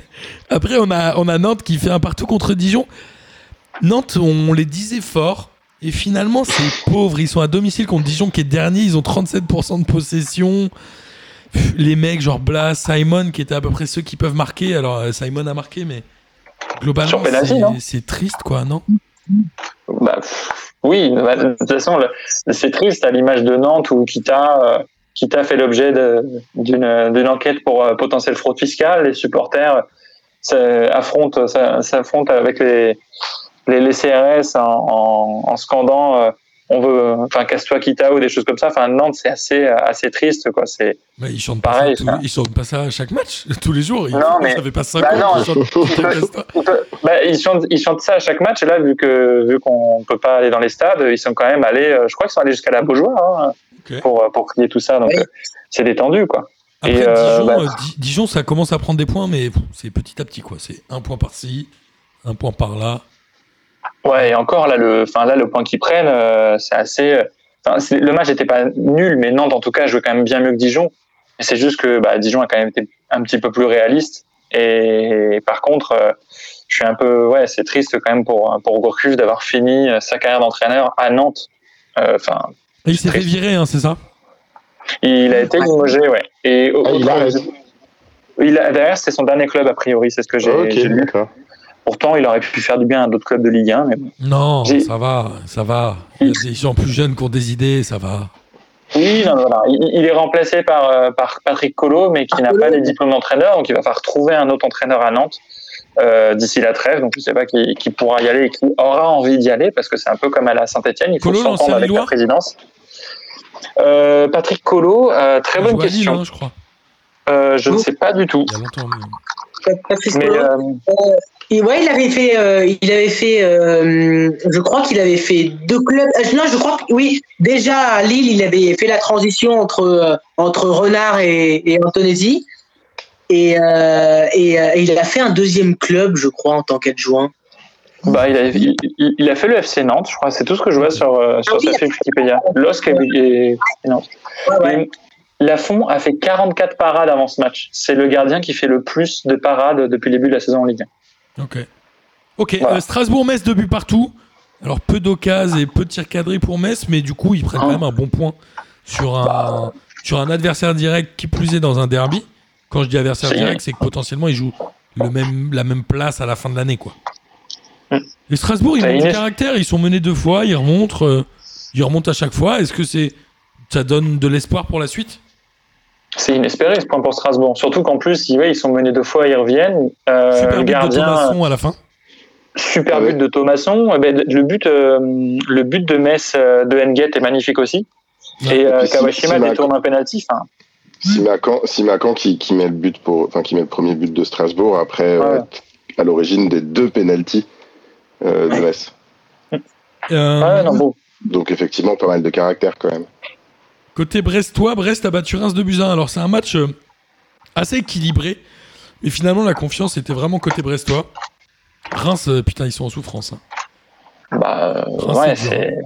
[SPEAKER 2] (laughs) Après, on, a, on a Nantes qui fait un partout contre Dijon. Nantes, on les disait fort. Et finalement, c'est pauvre. Ils sont à domicile contre Dijon qui est dernier. Ils ont 37% de possession. Les mecs, genre Blas, Simon, qui étaient à peu près ceux qui peuvent marquer. Alors, euh, Simon a marqué, mais globalement, c'est triste, quoi, non?
[SPEAKER 4] Bah, oui, bah, de toute façon, c'est triste à l'image de Nantes où Kita, euh, Kita fait l'objet d'une enquête pour euh, potentielle fraude fiscale. Les supporters s'affrontent avec les, les, CRS en scandant euh, on veut, enfin, casse-toi Kita ou des choses comme ça. Enfin, Nantes, c'est assez, euh, assez triste, quoi. C'est
[SPEAKER 2] ils chantent
[SPEAKER 4] Pareil,
[SPEAKER 2] pas ça, tous-
[SPEAKER 4] ça.
[SPEAKER 2] ils chantent pas ça à chaque match, (laughs) tous les jours. Ils,
[SPEAKER 4] Non, mais-
[SPEAKER 2] ça fait pas 5
[SPEAKER 4] Bah non,
[SPEAKER 2] chantent
[SPEAKER 4] bah, ils, chantent, ils chantent ça à chaque match. Et là, vu que vu qu'on peut pas aller dans les stades, ils sont quand même allés. euh, Je crois qu'ils sont allés jusqu'à la Beaujoire hein, pour euh, pour crier tout ça. Donc c'est détendu, quoi.
[SPEAKER 2] Après,
[SPEAKER 4] Et, euh,
[SPEAKER 2] Dijon,
[SPEAKER 4] bah-
[SPEAKER 2] Di- Dijon, ça commence à prendre des points, mais c'est petit à petit, quoi. C'est un point par-ci, un point par-là.
[SPEAKER 4] Ouais. Et encore là, le, enfin là, le point qu'ils prennent, euh, c'est assez. euh, enfin, c'est- le match n'était pas nul, mais Nantes en tout cas jouait quand même bien mieux que Dijon. C'est juste que bah, Dijon a quand même été un petit peu plus réaliste. Et, par contre, euh, je suis un peu, ouais, c'est triste quand même pour pour Gourcuff d'avoir fini sa carrière d'entraîneur à Nantes. Euh, Enfin,
[SPEAKER 2] Et il s'est fait virer, hein, c'est ça?
[SPEAKER 4] Il a été limogé, ouais. Et au-
[SPEAKER 3] Ah, il
[SPEAKER 4] a- derrière, c'était son dernier club, a priori, c'est ce que j'ai
[SPEAKER 3] Ok,
[SPEAKER 4] j'ai lu.
[SPEAKER 3] d'accord.
[SPEAKER 4] Pourtant, il aurait pu faire du bien à d'autres clubs de Ligue 1. Mais bon.
[SPEAKER 2] Non,
[SPEAKER 4] J'ai-
[SPEAKER 2] ça va, ça va. Il y a des gens plus jeunes qui ont des idées, ça va.
[SPEAKER 4] Oui, non, voilà. il, il est remplacé par, euh, par Patrick Collot, mais qui n'a pas les diplômes d'entraîneur. Donc, il va falloir trouver un autre entraîneur à Nantes euh, d'ici la trêve. Donc, je ne sais pas qui, qui pourra y aller et qui aura envie d'y aller, parce que c'est un peu comme à la Saint-Etienne. Il faut s'entendre avec la présidence. Euh, Patrick Collot, euh, très bonne
[SPEAKER 2] Lille,
[SPEAKER 4] question.
[SPEAKER 2] hein, je crois.
[SPEAKER 4] Euh, je ne sais pas du tout.
[SPEAKER 2] Il y a longtemps. mais-
[SPEAKER 5] Patrice
[SPEAKER 4] Mais
[SPEAKER 5] Polo.
[SPEAKER 4] euh,
[SPEAKER 5] Et ouais, il avait fait, euh, il avait fait, euh, je crois qu'il avait fait deux clubs. euh, non, je crois que oui. Déjà à Lille, il avait fait la transition entre entre Renard et, et Antonesi. Et, et, et il a fait un deuxième club, je crois, en tant qu'adjoint.
[SPEAKER 4] bah, il, a, il, a fait le FC Nantes, je crois. C'est tout ce que je vois sur, euh, sur
[SPEAKER 5] Ah oui,
[SPEAKER 4] sa fiche Wikipédia. LOSC et, Nantes.
[SPEAKER 5] Ouais,
[SPEAKER 4] Lafont a fait 44 parades avant ce match. C'est le gardien qui fait le plus de parades depuis le début de la saison en Ligue 1.
[SPEAKER 2] Ok. Ok,
[SPEAKER 4] Voilà.
[SPEAKER 2] euh, Strasbourg-Metz, deux buts partout. Alors peu d'occasions et peu de tirs cadrés pour Metz, mais du coup, ils prennent quand même un bon point sur un, sur un adversaire direct qui plus est dans un derby. Quand je dis adversaire direct, c'est que potentiellement, ils jouent le même, la même place à la fin de l'année. quoi.
[SPEAKER 4] Mm.
[SPEAKER 2] Et Strasbourg, ils
[SPEAKER 4] Ça
[SPEAKER 2] ont du caractère, ils sont menés deux fois, ils remontent, euh, ils remontent à chaque fois. Est-ce que c'est ça donne de l'espoir pour la suite?
[SPEAKER 4] C'est inespéré ce point pour Strasbourg. Surtout qu'en plus, ils, ouais, ils sont menés deux fois, ils reviennent. Euh,
[SPEAKER 2] Super but de Thomasson à la fin.
[SPEAKER 4] super but de Thomasson. Eh ben, le, but, euh, le but de Metz euh, de Henget est magnifique aussi.
[SPEAKER 2] Ouais.
[SPEAKER 4] Et
[SPEAKER 3] Et
[SPEAKER 4] euh,
[SPEAKER 3] puis si-
[SPEAKER 4] Kawashima
[SPEAKER 3] si
[SPEAKER 4] détourne un penalty. Enfin,
[SPEAKER 3] Simacan, Simacan qui, qui met le but pour, enfin qui met le premier but de Strasbourg après
[SPEAKER 4] Ouais.
[SPEAKER 3] euh, à l'origine des deux pénalties euh, de. Metz.
[SPEAKER 2] Euh,
[SPEAKER 4] ouais, non, bon.
[SPEAKER 3] Donc effectivement pas mal de caractère quand même.
[SPEAKER 2] Côté brestois, Brest a battu Reims de Buzyn. Alors c'est un match euh, assez équilibré, mais finalement la confiance était vraiment côté brestois. Reims, euh, putain, ils sont en souffrance. hein.
[SPEAKER 4] Bah,
[SPEAKER 2] Reims,
[SPEAKER 4] ouais,
[SPEAKER 2] c'est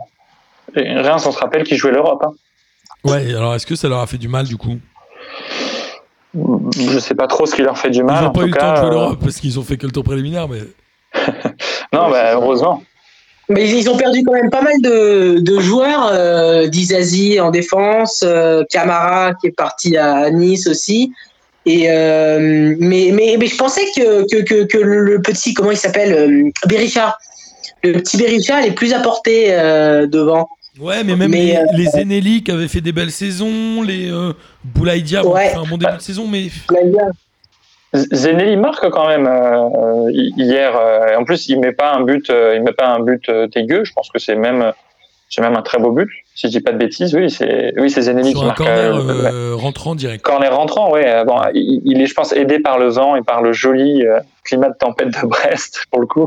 [SPEAKER 4] Reims, on se rappelle qu'ils jouaient l'Europe. Hein.
[SPEAKER 2] Ouais, alors est-ce que ça leur a fait du mal du coup?
[SPEAKER 4] Je sais pas trop ce qui leur fait du
[SPEAKER 2] Ils
[SPEAKER 4] mal.
[SPEAKER 2] n'ont
[SPEAKER 4] en
[SPEAKER 2] pas eu le temps de jouer
[SPEAKER 4] euh,
[SPEAKER 2] l'Europe parce qu'ils ont fait que le tour préliminaire, mais (laughs)
[SPEAKER 4] Non,
[SPEAKER 3] Ouais,
[SPEAKER 4] bah, heureusement.
[SPEAKER 5] Mais ils ont perdu quand même pas mal de, de joueurs. Euh, Dizazi en défense, euh, Camara qui est parti à Nice aussi. Et euh, mais, mais, mais je pensais que, que, que, que le petit, comment il s'appelle euh, Berisha. Le petit Berisha allait plus apporter euh, devant.
[SPEAKER 2] ouais, mais même
[SPEAKER 5] Mais,
[SPEAKER 2] les, les qui avaient fait des belles saisons, les Boulaïdia ont
[SPEAKER 5] Ouais.
[SPEAKER 2] fait un bon début de saison, mais
[SPEAKER 4] Zenelli marque quand même euh, hier. euh, en plus, il met pas un but, euh, il met pas un but euh, dégueu. Je pense que c'est même, c'est même un très beau but. Si je dis pas de bêtises, oui, c'est, oui, c'est Zenelli
[SPEAKER 2] sur
[SPEAKER 4] qui
[SPEAKER 2] un
[SPEAKER 4] marque.
[SPEAKER 2] corner
[SPEAKER 4] euh,
[SPEAKER 2] euh, rentrant direct.
[SPEAKER 4] Corner rentrant, euh, Bon, il, il est, je pense, aidé par le vent et par le joli euh, climat de tempête de (laughs) Brest pour le coup.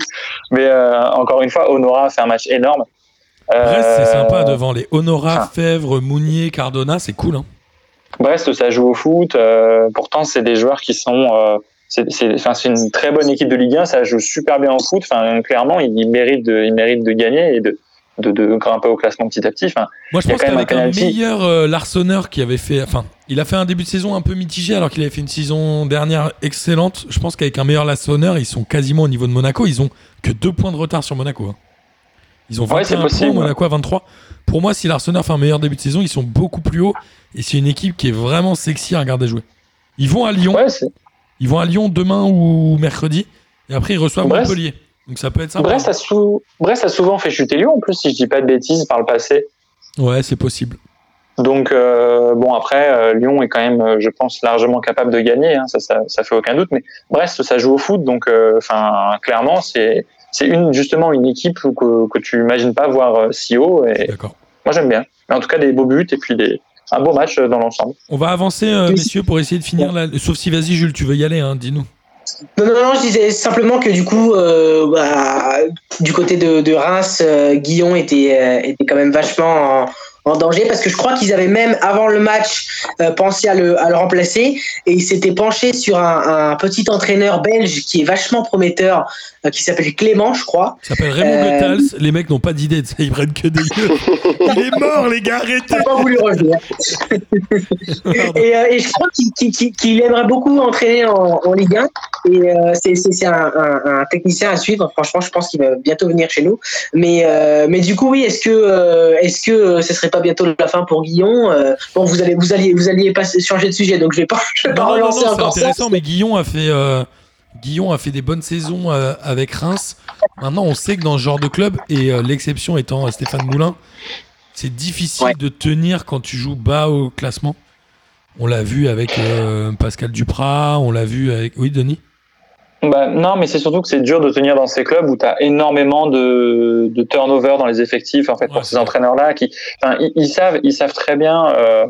[SPEAKER 4] Mais euh, encore une fois, Honora fait un match énorme.
[SPEAKER 2] Brest, c'est sympa devant les Honora. Fèvre, Mounier, Cardona, c'est cool. Hein.
[SPEAKER 4] Brest, ça joue au foot. euh, pourtant, c'est des joueurs qui sont. euh, c'est, c'est, enfin, c'est une très bonne équipe de Ligue 1. Ça joue super bien au foot. Enfin, clairement, ils, méritent de, ils méritent de gagner et de, de, de grimper au classement petit à petit. Enfin,
[SPEAKER 2] Moi, je pense qu'avec
[SPEAKER 4] un
[SPEAKER 2] meilleur euh, Larsonneur qui avait fait. Enfin, il a fait un début de saison un peu mitigé alors qu'il avait fait une saison dernière excellente. Je pense qu'avec un meilleur Larsonneur, ils sont quasiment au niveau de Monaco. Ils ont que deux points de retard sur Monaco. hein. Ils ont
[SPEAKER 4] Ouais,
[SPEAKER 2] 21
[SPEAKER 4] c'est
[SPEAKER 2] points. Monaco à 23. Pour moi, si Larsonneur fait un meilleur début de saison, ils sont beaucoup plus hauts. Et c'est une équipe qui est vraiment sexy à regarder jouer. Ils vont à Lyon.
[SPEAKER 4] ouais,
[SPEAKER 2] Ils vont à Lyon demain ou mercredi. Et après, ils reçoivent
[SPEAKER 4] Brest.
[SPEAKER 2] Montpellier. Donc ça peut être sympa.
[SPEAKER 4] Brest, a sou- Brest a souvent fait chuter Lyon, en plus, si je dis pas de bêtises, par le passé.
[SPEAKER 2] Ouais, c'est possible.
[SPEAKER 4] Donc, euh, bon, après, euh, Lyon est quand même, euh, je pense, largement capable de gagner. hein, ça, ça, ça fait aucun doute. Mais Brest, ça joue au foot. Donc, enfin, clairement, c'est, c'est une, justement une équipe que, que tu imagines pas voir euh, si haut. Et moi, j'aime bien. Mais en tout cas, des beaux buts et puis des, un beau match euh, dans l'ensemble.
[SPEAKER 2] On va avancer, euh, messieurs, pour essayer de finir là. Sauf si, vas-y, Jules, tu veux y aller, hein, dis-nous.
[SPEAKER 5] Non, non, non, je disais simplement que du coup, euh, bah, du côté de, de Reims, euh, Guillon était, euh, était quand même vachement en, en danger parce que je crois qu'ils avaient même, avant le match, euh, pensé à le, à le remplacer et ils s'étaient penchés sur un, un petit entraîneur belge qui est vachement prometteur, euh, qui s'appelle Clément, je crois.
[SPEAKER 2] Ça s'appelle Raymond
[SPEAKER 5] Euh,
[SPEAKER 2] Goethals. Les mecs n'ont pas d'idée de ça, ils prennent que des gueux. (laughs) Il est mort, les gars, arrêtez.
[SPEAKER 5] Pas voulu revenir. (laughs) Et, euh, et je crois qu'il aimerait beaucoup entraîner en, en Ligue 1. Et euh, c'est- un, un- un technicien à suivre. Franchement, je pense qu'il va bientôt venir chez nous. Mais, euh, mais du coup, oui, est-ce que, euh, est-ce que euh, ce serait pas bientôt la fin pour Guillon Euh, Bon, vous allez, vous alliez, vous alliez pas changer de sujet, donc je vais pas, (laughs) je vais pas
[SPEAKER 2] Non, non, non,
[SPEAKER 5] relancer
[SPEAKER 2] c'est
[SPEAKER 5] encore ça.
[SPEAKER 2] intéressant, mais Guillon a fait, euh, Guillon a fait des bonnes saisons euh, avec Reims. Maintenant, on sait que dans ce genre de club, et euh, l'exception étant euh, Stéphane Moulin, c'est difficile
[SPEAKER 5] Ouais.
[SPEAKER 2] de tenir quand tu joues bas au classement. On l'a vu avec euh, Pascal Duprat, on l'a vu avec. Oui, Denis?
[SPEAKER 4] Bah, non, mais c'est surtout que c'est dur de tenir dans ces clubs où tu as énormément de, de turnover dans les effectifs en fait
[SPEAKER 2] Ouais,
[SPEAKER 4] pour ces entraîneurs-là qui, enfin, ils, ils savent, ils savent très bien. Euh,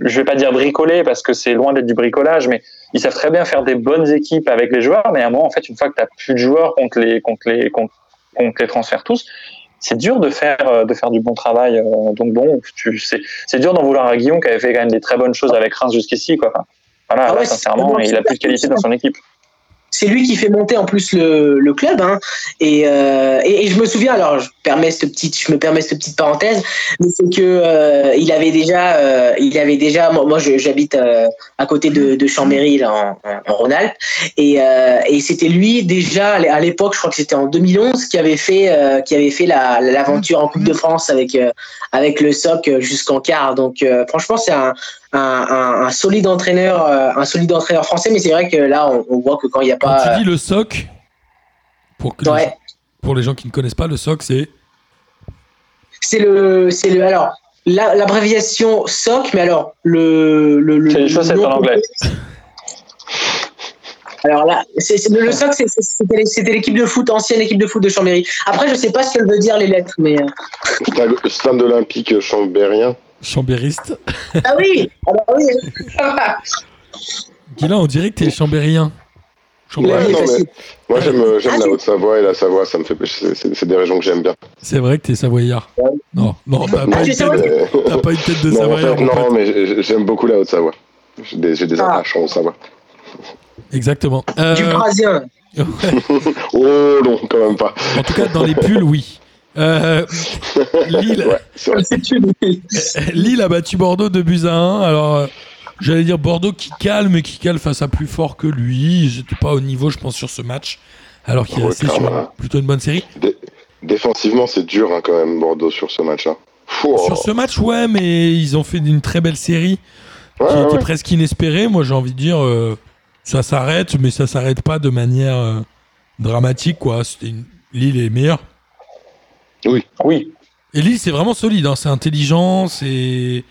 [SPEAKER 4] je vais pas dire bricoler parce que c'est loin d'être du bricolage, mais ils savent très bien faire des bonnes équipes avec les joueurs. Mais à un moment, en fait, une fois que tu plus de joueurs, qu'on te les, qu'on te les, te les transfère tous. C'est dur de faire euh, de faire du bon travail. euh, donc bon, tu c'est c'est dur d'en vouloir à Guillaume qui avait fait quand même des très bonnes choses avec Reims jusqu'ici quoi. Enfin, voilà,
[SPEAKER 5] Ah
[SPEAKER 4] là, sincèrement, il a plus de qualité dans son équipe.
[SPEAKER 5] C'est lui qui fait monter en plus le, club hein. et, euh, et, je me souviens alors je permets cette petite je me permets cette petite parenthèse c'est que euh, il avait déjà euh, avait déjà moi, j'habite euh, à côté de, Chambéry là, en, Rhône-Alpes et, c'était lui déjà à l'époque je crois que c'était en 2011 qui avait fait fait la l'aventure en Coupe de France avec avec le SOC jusqu'en quart donc franchement c'est un un, un, un solide entraîneur, euh, un solide entraîneur français, mais c'est vrai que là, on, on voit que quand il n'y a
[SPEAKER 2] Quand
[SPEAKER 5] pas,
[SPEAKER 2] tu dis le SOC, pour, que les
[SPEAKER 5] Ouais.
[SPEAKER 2] pour les gens qui ne connaissent pas, le SOC, c'est.
[SPEAKER 5] c'est le, c'est le, alors la- l'abréviation SOC, mais alors le, le, le
[SPEAKER 4] C'est les chaussettes en anglais.
[SPEAKER 5] Alors là, le SOC, c'était, l'équipe de foot, ancienne équipe de foot de Chambéry. Après, je sais pas ce qu'elle veut dire les lettres, mais euh,
[SPEAKER 3] stade olympique chambérien.
[SPEAKER 2] Chambériste.
[SPEAKER 5] ah oui, ah bah oui. (laughs)
[SPEAKER 2] Guilain, on dirait que t'es chambérien. Chambérien.
[SPEAKER 3] non, mais-. Moi, j'aime, j'aime
[SPEAKER 5] Ah,
[SPEAKER 3] la Haute-Savoie et la Savoie, ça me fait. C'est, c'est- c'est des régions que j'aime bien.
[SPEAKER 2] C'est vrai que t'es savoyard. Non, non, t'as pas, une tête- t'as pas une tête de
[SPEAKER 3] non, en
[SPEAKER 2] savoyard.
[SPEAKER 3] fait, non, mais j'ai- j'aime beaucoup la Haute-Savoie. J'ai des, j'ai des
[SPEAKER 5] Ah.
[SPEAKER 3] attaches en Haute-Savoie.
[SPEAKER 2] Exactement. Euh,
[SPEAKER 5] Du Brasien. (laughs)
[SPEAKER 2] ouais. (laughs)
[SPEAKER 3] Oh non, quand même pas.
[SPEAKER 2] En tout cas, dans les pulls, oui. Euh, Lille,
[SPEAKER 3] Ouais,
[SPEAKER 5] une-
[SPEAKER 2] Lille a battu Bordeaux de buts à 1. Alors, euh, j'allais dire Bordeaux qui calme, mais qui calme face à plus fort que lui. J'étais pas au niveau, je pense, sur ce match. Alors qu'il est resté sur
[SPEAKER 3] clairement.
[SPEAKER 2] plutôt une bonne série.
[SPEAKER 3] Dé- Défensivement, c'est dur hein, quand même, Bordeaux, sur ce match-là. Fou,
[SPEAKER 2] Sur ce match, ouais, mais ils ont fait une très belle série
[SPEAKER 3] ouais,
[SPEAKER 2] qui
[SPEAKER 3] ouais,
[SPEAKER 2] était presque inespérée. Moi, j'ai envie de dire, euh, ça s'arrête, mais ça s'arrête pas de manière euh, dramatique, quoi. Une... Lille est meilleure.
[SPEAKER 4] Oui,
[SPEAKER 2] Et Lille, c'est vraiment solide. hein. C'est intelligent, c'est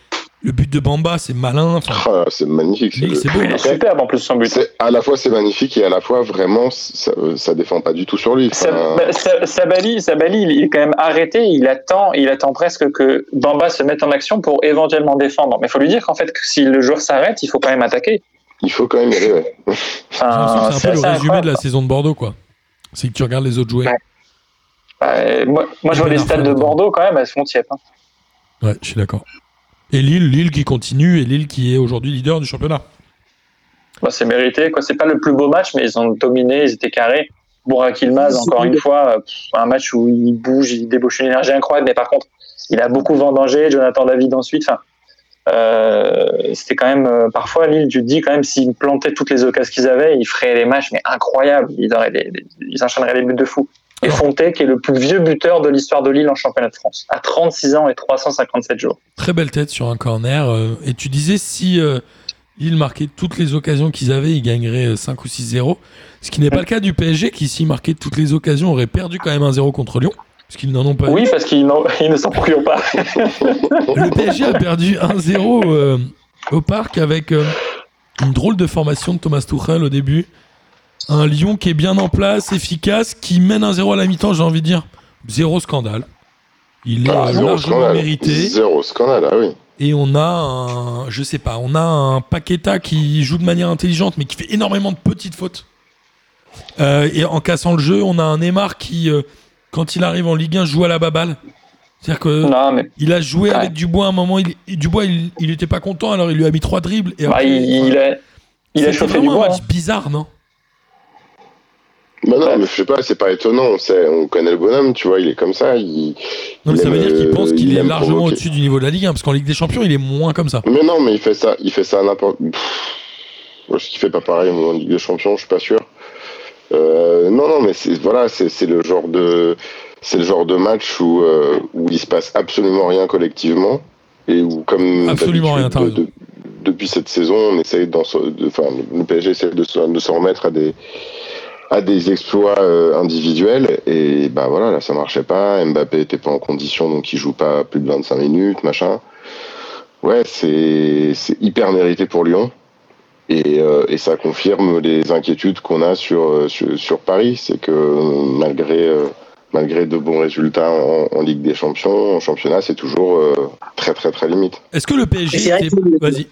[SPEAKER 2] le but de Bamba, c'est malin.
[SPEAKER 3] Ah, c'est magnifique. c'est le-
[SPEAKER 2] beau. hein.
[SPEAKER 4] superbe en plus son but.
[SPEAKER 3] C'est à la fois c'est magnifique et à la fois vraiment ça, ça défend pas du tout sur lui. Enfin,
[SPEAKER 4] bah, Sa- Sabali, Sabali, il est quand même arrêté. Il attend, il attend presque que Bamba se mette en action pour éventuellement défendre. Mais il faut lui dire qu'en fait, que si le joueur s'arrête, il faut quand même attaquer.
[SPEAKER 3] il faut quand même y aller. ouais.
[SPEAKER 2] J'ai l'impression
[SPEAKER 4] Enfin,
[SPEAKER 2] que c'est un peu le résumé de la saison de Bordeaux, quoi. C'est que tu regardes les autres jouer.
[SPEAKER 4] Ouais. Euh, moi, moi, je vois les stades de. Bordeaux quand même, elles sont tièdes. hein.
[SPEAKER 2] Ouais, je suis d'accord. Et Lille, Lille qui continue et Lille qui est aujourd'hui leader du championnat.
[SPEAKER 4] Bah, c'est mérité. Quoi. C'est pas le plus beau match, mais ils ont dominé, ils étaient carrés. Bourak Ilmaz, encore une fois, euh, pff, un match où il bouge, il débauche une énergie incroyable, mais par contre, il a beaucoup vendangé. Jonathan David ensuite. Enfin, euh, c'était quand même euh, parfois Lille. Tu te dis quand même s'ils plantaient toutes les occasions qu'ils avaient, ils feraient les matchs mais incroyables. Ils auraient des- des- ils enchaîneraient les buts de fou. Et qui est le plus vieux buteur de l'histoire de Lille en championnat de France, à 36 ans et 357 jours.
[SPEAKER 2] Très belle tête sur un corner. euh, et tu disais si euh, Lille marquait toutes les occasions qu'ils avaient, ils gagneraient euh, 5 ou 6-0. Ce qui n'est pas le cas du PSG qui, s'il marquait toutes les occasions, aurait perdu quand même 1-0 contre Lyon. Parce qu'ils n'en ont pas eu.
[SPEAKER 4] Oui, parce qu'ils (laughs) ne s'en procurent pas. (laughs)
[SPEAKER 2] Le PSG a perdu 1-0 euh, au parc avec euh, une drôle de formation de Thomas Tuchel au début. Un Lyon qui est bien en place, efficace, qui mène 1-0 à la mi-temps, j'ai envie de dire. Zéro scandale. Il est
[SPEAKER 3] Ah, zéro
[SPEAKER 2] largement
[SPEAKER 3] scandale.
[SPEAKER 2] mérité.
[SPEAKER 3] Zéro scandale, ah oui.
[SPEAKER 2] Et on a un, je sais pas, on a un Paqueta qui joue de manière intelligente, mais qui fait énormément de petites fautes. Euh, et en cassant le jeu, on a un Neymar qui, euh, quand il arrive en Ligue 1, joue à la baballe. C'est-à-dire que
[SPEAKER 4] non, mais
[SPEAKER 2] il a joué
[SPEAKER 4] Ouais.
[SPEAKER 2] avec Dubois à un moment. Il, Dubois, il, il était pas content, alors il lui a mis trois dribbles. Et
[SPEAKER 4] bah,
[SPEAKER 2] après,
[SPEAKER 4] il, il a, il a chauffé du
[SPEAKER 2] vraiment
[SPEAKER 4] bois.
[SPEAKER 2] un
[SPEAKER 4] hein.
[SPEAKER 2] match bizarre, non?
[SPEAKER 3] Bah non, mais je sais pas, c'est pas étonnant. On, sait, on connaît le bonhomme, tu vois, il est comme ça. Il,
[SPEAKER 2] Non, mais ça veut dire qu'il pense
[SPEAKER 3] euh,
[SPEAKER 2] qu'il
[SPEAKER 3] il
[SPEAKER 2] est largement
[SPEAKER 3] provoquer.
[SPEAKER 2] au-dessus du niveau de la Ligue 1, parce qu'en Ligue des Champions, il est moins comme ça.
[SPEAKER 3] Mais non, mais il fait ça, il fait ça à n'importe. Pff, Est-ce qu'il fait pas pareil moi, en Ligue des Champions Je suis pas sûr. Euh, non, non, mais c'est voilà, c'est c'est le genre de, c'est le genre de match où euh, où il se passe absolument rien collectivement et où comme
[SPEAKER 2] Absolument rien,
[SPEAKER 3] de- de- depuis cette saison, on essaye d'en enfin, le PSG essaie de de se remettre à des à des exploits euh, individuels et bah voilà là ça marchait pas Mbappé était pas en condition donc il joue pas plus de 25 minutes machin ouais c'est c'est hyper mérité pour Lyon Et, euh, et ça confirme les inquiétudes qu'on a sur, euh, sur, sur Paris. C'est que malgré, euh, malgré de bons résultats en, en Ligue des Champions, en championnat, c'est toujours euh, très très très limite.
[SPEAKER 2] Est-ce que le PSG était... Vas-y.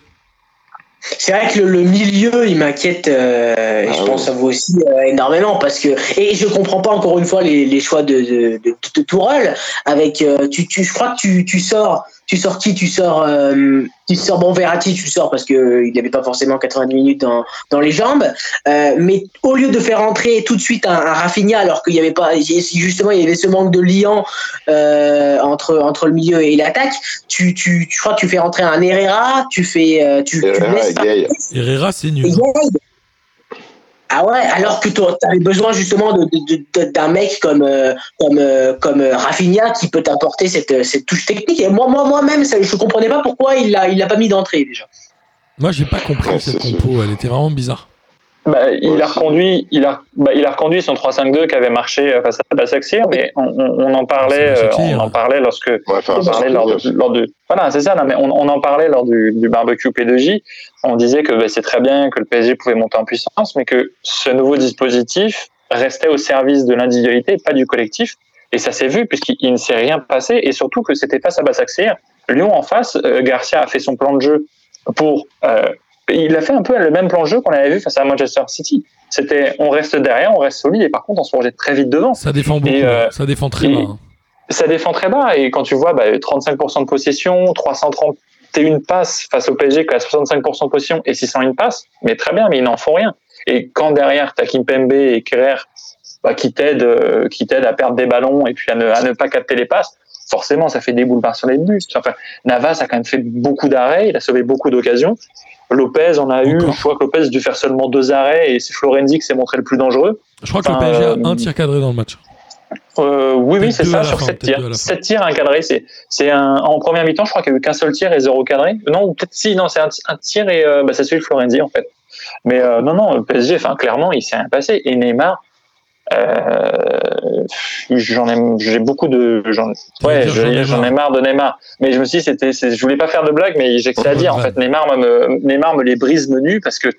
[SPEAKER 5] C'est vrai que le, le milieu, il m'inquiète, euh, et
[SPEAKER 3] Ah
[SPEAKER 5] je
[SPEAKER 3] oui.
[SPEAKER 5] pense à vous aussi euh, énormément, parce que et je comprends pas encore une fois les, les choix de, de, de, de Tourelle. Avec, euh, tu, tu, je crois que tu, tu sors, tu sors qui? Tu sors, euh, tu sors bon Verratti, tu sors parce que euh, il n'avait pas forcément 90 minutes dans, dans les jambes. Euh, mais au lieu de faire entrer tout de suite un, un Rafinha, alors qu'il y avait pas, justement, il y avait ce manque de liant euh, entre entre le milieu et l'attaque. Tu, tu, tu, je crois que tu fais rentrer un Herrera, tu fais, euh, tu, tu
[SPEAKER 3] Herrera
[SPEAKER 5] laisses.
[SPEAKER 2] Herrera, c'est nul.
[SPEAKER 5] et. Ah ouais, alors que tu avais besoin justement de- de- de- d'un mec comme euh, comme euh, comme euh, Rafinha qui peut t'apporter cette, cette touche technique. Et moi moi moi-même, ça, je comprenais pas pourquoi il l'a il l'a pas mis d'entrée déjà.
[SPEAKER 2] Moi, j'ai pas compris
[SPEAKER 3] Ouais,
[SPEAKER 2] cette
[SPEAKER 3] sûr.
[SPEAKER 2] compo. Elle était vraiment bizarre.
[SPEAKER 4] Bah, il, a reconduit, il, a, bah, il a reconduit son 3-5-2 qui avait marché face à Basaksehir, mais on, on, on en parlait, euh,
[SPEAKER 2] Basaksehir.
[SPEAKER 4] on en parlait lorsque
[SPEAKER 3] Ouais, enfin,
[SPEAKER 4] on parlait lors
[SPEAKER 3] bien,
[SPEAKER 4] de, lors de- voilà c'est ça non, mais on, on en parlait lors du, du barbecue P2J on disait que bah, c'est très bien que le PSG pouvait monter en puissance mais que ce nouveau dispositif restait au service de l'individualité pas du collectif. Et ça s'est vu puisqu'il il ne s'est rien passé et surtout que c'était face à Basaksehir Lyon en face euh, Garcia a fait son plan de jeu pour euh, il a fait un peu le même plan de jeu qu'on avait vu face à Manchester City c'était on reste derrière on reste solide et par contre on se projette très vite devant
[SPEAKER 2] Ça défend beaucoup.
[SPEAKER 4] Et, euh,
[SPEAKER 2] ça défend très
[SPEAKER 4] et-
[SPEAKER 2] bas. hein.
[SPEAKER 4] ça défend très bas et quand tu vois bah, 35% de possession, 331 passes face au PSG qui a 65% de possession et 601 passes, mais très bien, mais ils n'en font rien. Et quand derrière t'as Kimpembe et Kerrer bah, qui t'aident, euh, qui t'aident à perdre des ballons et puis à ne, à ne pas capter les passes, forcément ça fait des boulevards sur les buts. Enfin, Navas a quand même fait beaucoup d'arrêts, il a sauvé beaucoup d'occasions. Lopez en a eu, je crois que Lopez a dû faire seulement deux arrêts et c'est Florenzi qui s'est montré le plus dangereux.
[SPEAKER 2] Je crois que le PSG a
[SPEAKER 4] euh,
[SPEAKER 2] un tir cadré dans le match.
[SPEAKER 4] Euh, oui, oui, c'est ça, sur
[SPEAKER 2] fin,
[SPEAKER 4] 7
[SPEAKER 2] peut-être deux à
[SPEAKER 4] tirs.
[SPEAKER 2] la fin.
[SPEAKER 4] 7 tirs, un cadré. C'est, un, en première mi-temps, je crois qu'il n'y a eu qu'un seul tir et zéro cadré. Non, peut-être si, non, c'est un, un tir et euh, bah, c'est celui de Florenzi, en fait. Mais euh, non, non, le PSG, enfin, clairement, il s'est rien passé. Et Neymar, euh, j'en ai, j'ai beaucoup de, j'en, ouais,
[SPEAKER 2] j'en ai marre.
[SPEAKER 4] ai marre de Neymar. Mais je me suis c'était, c'est- je voulais pas faire de blague, mais j'ai que ça à dire. En fait, Neymar, me, Neymar me les brise menus parce que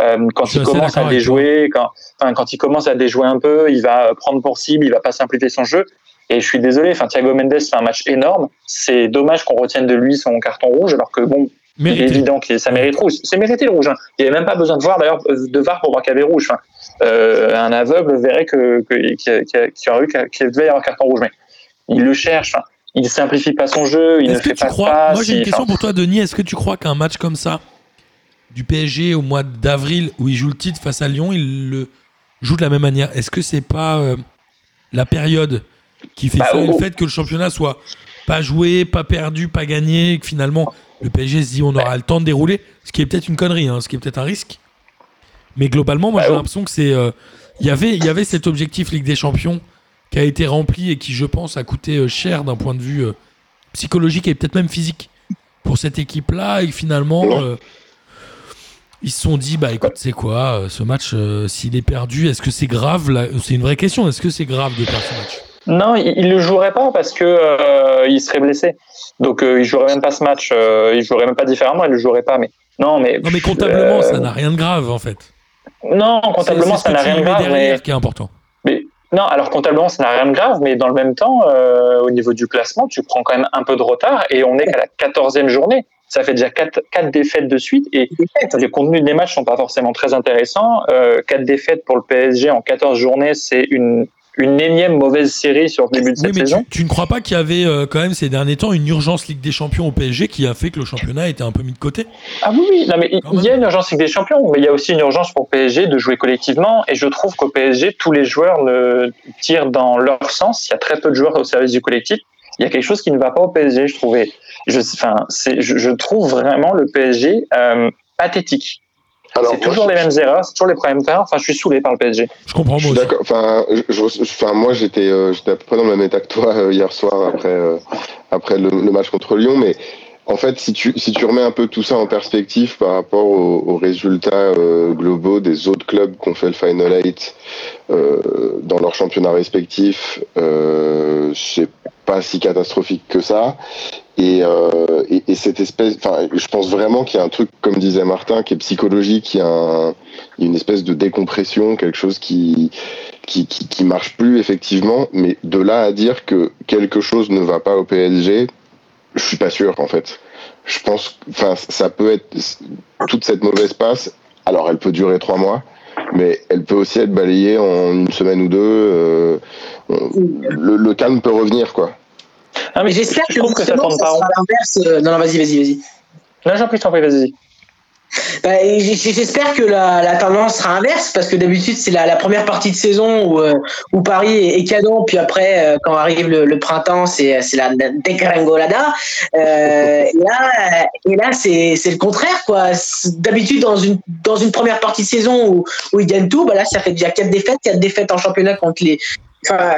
[SPEAKER 4] euh, quand il commence à déjouer, quand, enfin, quand il commence à déjouer un peu, il va prendre pour cible, il va pas simplifier son jeu. Et je suis désolé, enfin, Thiago Mendes fait un match énorme. C'est dommage qu'on retienne de lui son carton rouge, alors que bon, il est
[SPEAKER 2] Mérité.
[SPEAKER 4] évident que ça mérite rouge. C'est mérité le rouge. Hein. Il n'y avait même pas besoin de voir d'ailleurs de VAR pour voir qu'il y avait rouge. Enfin, euh, un aveugle verrait que qu'il aurait eu devait y avoir carton rouge, mais il le cherche. Enfin, il simplifie pas son jeu, il ne
[SPEAKER 2] Est-ce que
[SPEAKER 4] fait
[SPEAKER 2] tu
[SPEAKER 4] pas de
[SPEAKER 2] crois
[SPEAKER 4] passe.
[SPEAKER 2] Moi, j'ai une question
[SPEAKER 4] enfin,
[SPEAKER 2] pour toi, Denis. Est-ce que tu crois qu'un match comme ça, du PSG au mois d'avril, où il joue le titre face à Lyon, il le joue de la même manière? Est-ce que c'est pas euh, la période qui fait
[SPEAKER 4] Bah,
[SPEAKER 2] ça, le fait que le championnat soit pas joué, pas perdu, pas gagné, que finalement le PSG se dit on aura le temps de dérouler, ce qui est peut-être une connerie, hein, ce qui est peut-être un risque. Mais globalement, moi
[SPEAKER 4] Bah,
[SPEAKER 2] j'ai l'impression que c'est, euh, il y avait, il y avait cet objectif Ligue des Champions qui a été rempli et qui, je pense, a coûté euh, cher d'un point de vue euh, psychologique et peut-être même physique pour cette équipe-là. Et finalement, euh, ils se sont dit, bah écoute, c'est quoi, ce match, s'il est perdu, est-ce que c'est grave C'est une vraie question. Est-ce que c'est grave de perdre ce match?
[SPEAKER 4] Non, il, le jouerait pas parce que euh, il serait blessé. Donc euh, il jouerait même pas ce match. euh, il jouerait même pas différemment. Il le jouerait pas. Mais non, mais
[SPEAKER 2] Non, mais comptablement,
[SPEAKER 4] euh,
[SPEAKER 2] ça n'a rien de grave en fait.
[SPEAKER 4] non, comptablement
[SPEAKER 2] C'est- c'est
[SPEAKER 4] ça n'a rien de grave. Mais,
[SPEAKER 2] derrière qui est important.
[SPEAKER 4] mais non, alors comptablement ça n'a rien de grave. Mais dans le même temps, euh, au niveau du classement, tu prends quand même un peu de retard et on est qu'à la quatorzième journée. Ça fait déjà quatre, quatre défaites de suite et les contenus des matchs sont pas forcément très intéressants. Euh, quatre défaites pour le PSG en 14 journées, c'est une une énième mauvaise série sur le début de
[SPEAKER 2] Oui,
[SPEAKER 4] cette
[SPEAKER 2] mais
[SPEAKER 4] saison.
[SPEAKER 2] tu, tu ne crois pas qu'il y avait euh, quand même ces derniers temps une urgence Ligue des Champions au PSG qui a fait que le championnat était un peu mis de côté?
[SPEAKER 4] Ah oui, oui, non, mais il
[SPEAKER 2] Quand
[SPEAKER 4] il y a une urgence Ligue des Champions, mais il y a aussi une urgence pour PSG de jouer collectivement. Et je trouve qu'au PSG, tous les joueurs ne tirent dans leur sens. Il y a très peu de joueurs au service du collectif. Il y a quelque chose qui ne va pas au PSG, je trouvais. Je, enfin, je, je trouve vraiment le PSG euh, pathétique.
[SPEAKER 3] Alors,
[SPEAKER 4] c'est toujours
[SPEAKER 3] je-
[SPEAKER 4] les mêmes erreurs, c'est toujours les problèmes faire. Enfin, je suis saoulé par le PSG.
[SPEAKER 2] Je comprends
[SPEAKER 3] Je
[SPEAKER 2] moi
[SPEAKER 3] suis d'accord. Enfin, je- je- enfin, moi, j'étais, euh, j'étais à peu près dans le même état que toi euh, hier soir après, euh, après le, le match contre Lyon, mais En fait, si tu, si tu remets un peu tout ça en perspective par rapport aux, aux résultats euh, globaux des autres clubs qui ont fait le Final 8 euh, dans leurs championnats respectifs, euh, c'est pas si catastrophique que ça. Et, euh, et, et cette espèce, enfin, je pense vraiment qu'il y a un truc, comme disait Martin, qui est psychologique, il y a un, une espèce de décompression, quelque chose qui, qui, qui, qui marche plus effectivement. Mais de là à dire que quelque chose ne va pas au PSG, je suis pas sûr en fait. Je pense, enfin, ça peut être toute cette mauvaise passe. Alors, elle peut durer trois mois, mais elle peut aussi être balayée en une semaine ou deux. Euh, le, le, calme peut revenir, quoi.
[SPEAKER 4] Ah, mais
[SPEAKER 5] J'espère
[SPEAKER 4] je
[SPEAKER 5] que,
[SPEAKER 4] que ça
[SPEAKER 5] ça
[SPEAKER 4] pas
[SPEAKER 5] l'inverse. euh, Non, non, vas-y, vas-y, vas-y.
[SPEAKER 4] Non, j'en prie, je t'en prie, vas-y.
[SPEAKER 5] Bah, J'espère que la, tendance sera inverse parce que d'habitude c'est la, première partie de saison où, euh, Paris est, est canon puis après euh, quand arrive le, printemps c'est c'est la dégringolada. Euh, et là et là c'est le contraire quoi. D'habitude dans une dans une première partie de saison où, où ils gagnent tout bah là ça fait déjà quatre défaites quatre défaites en championnat contre les enfin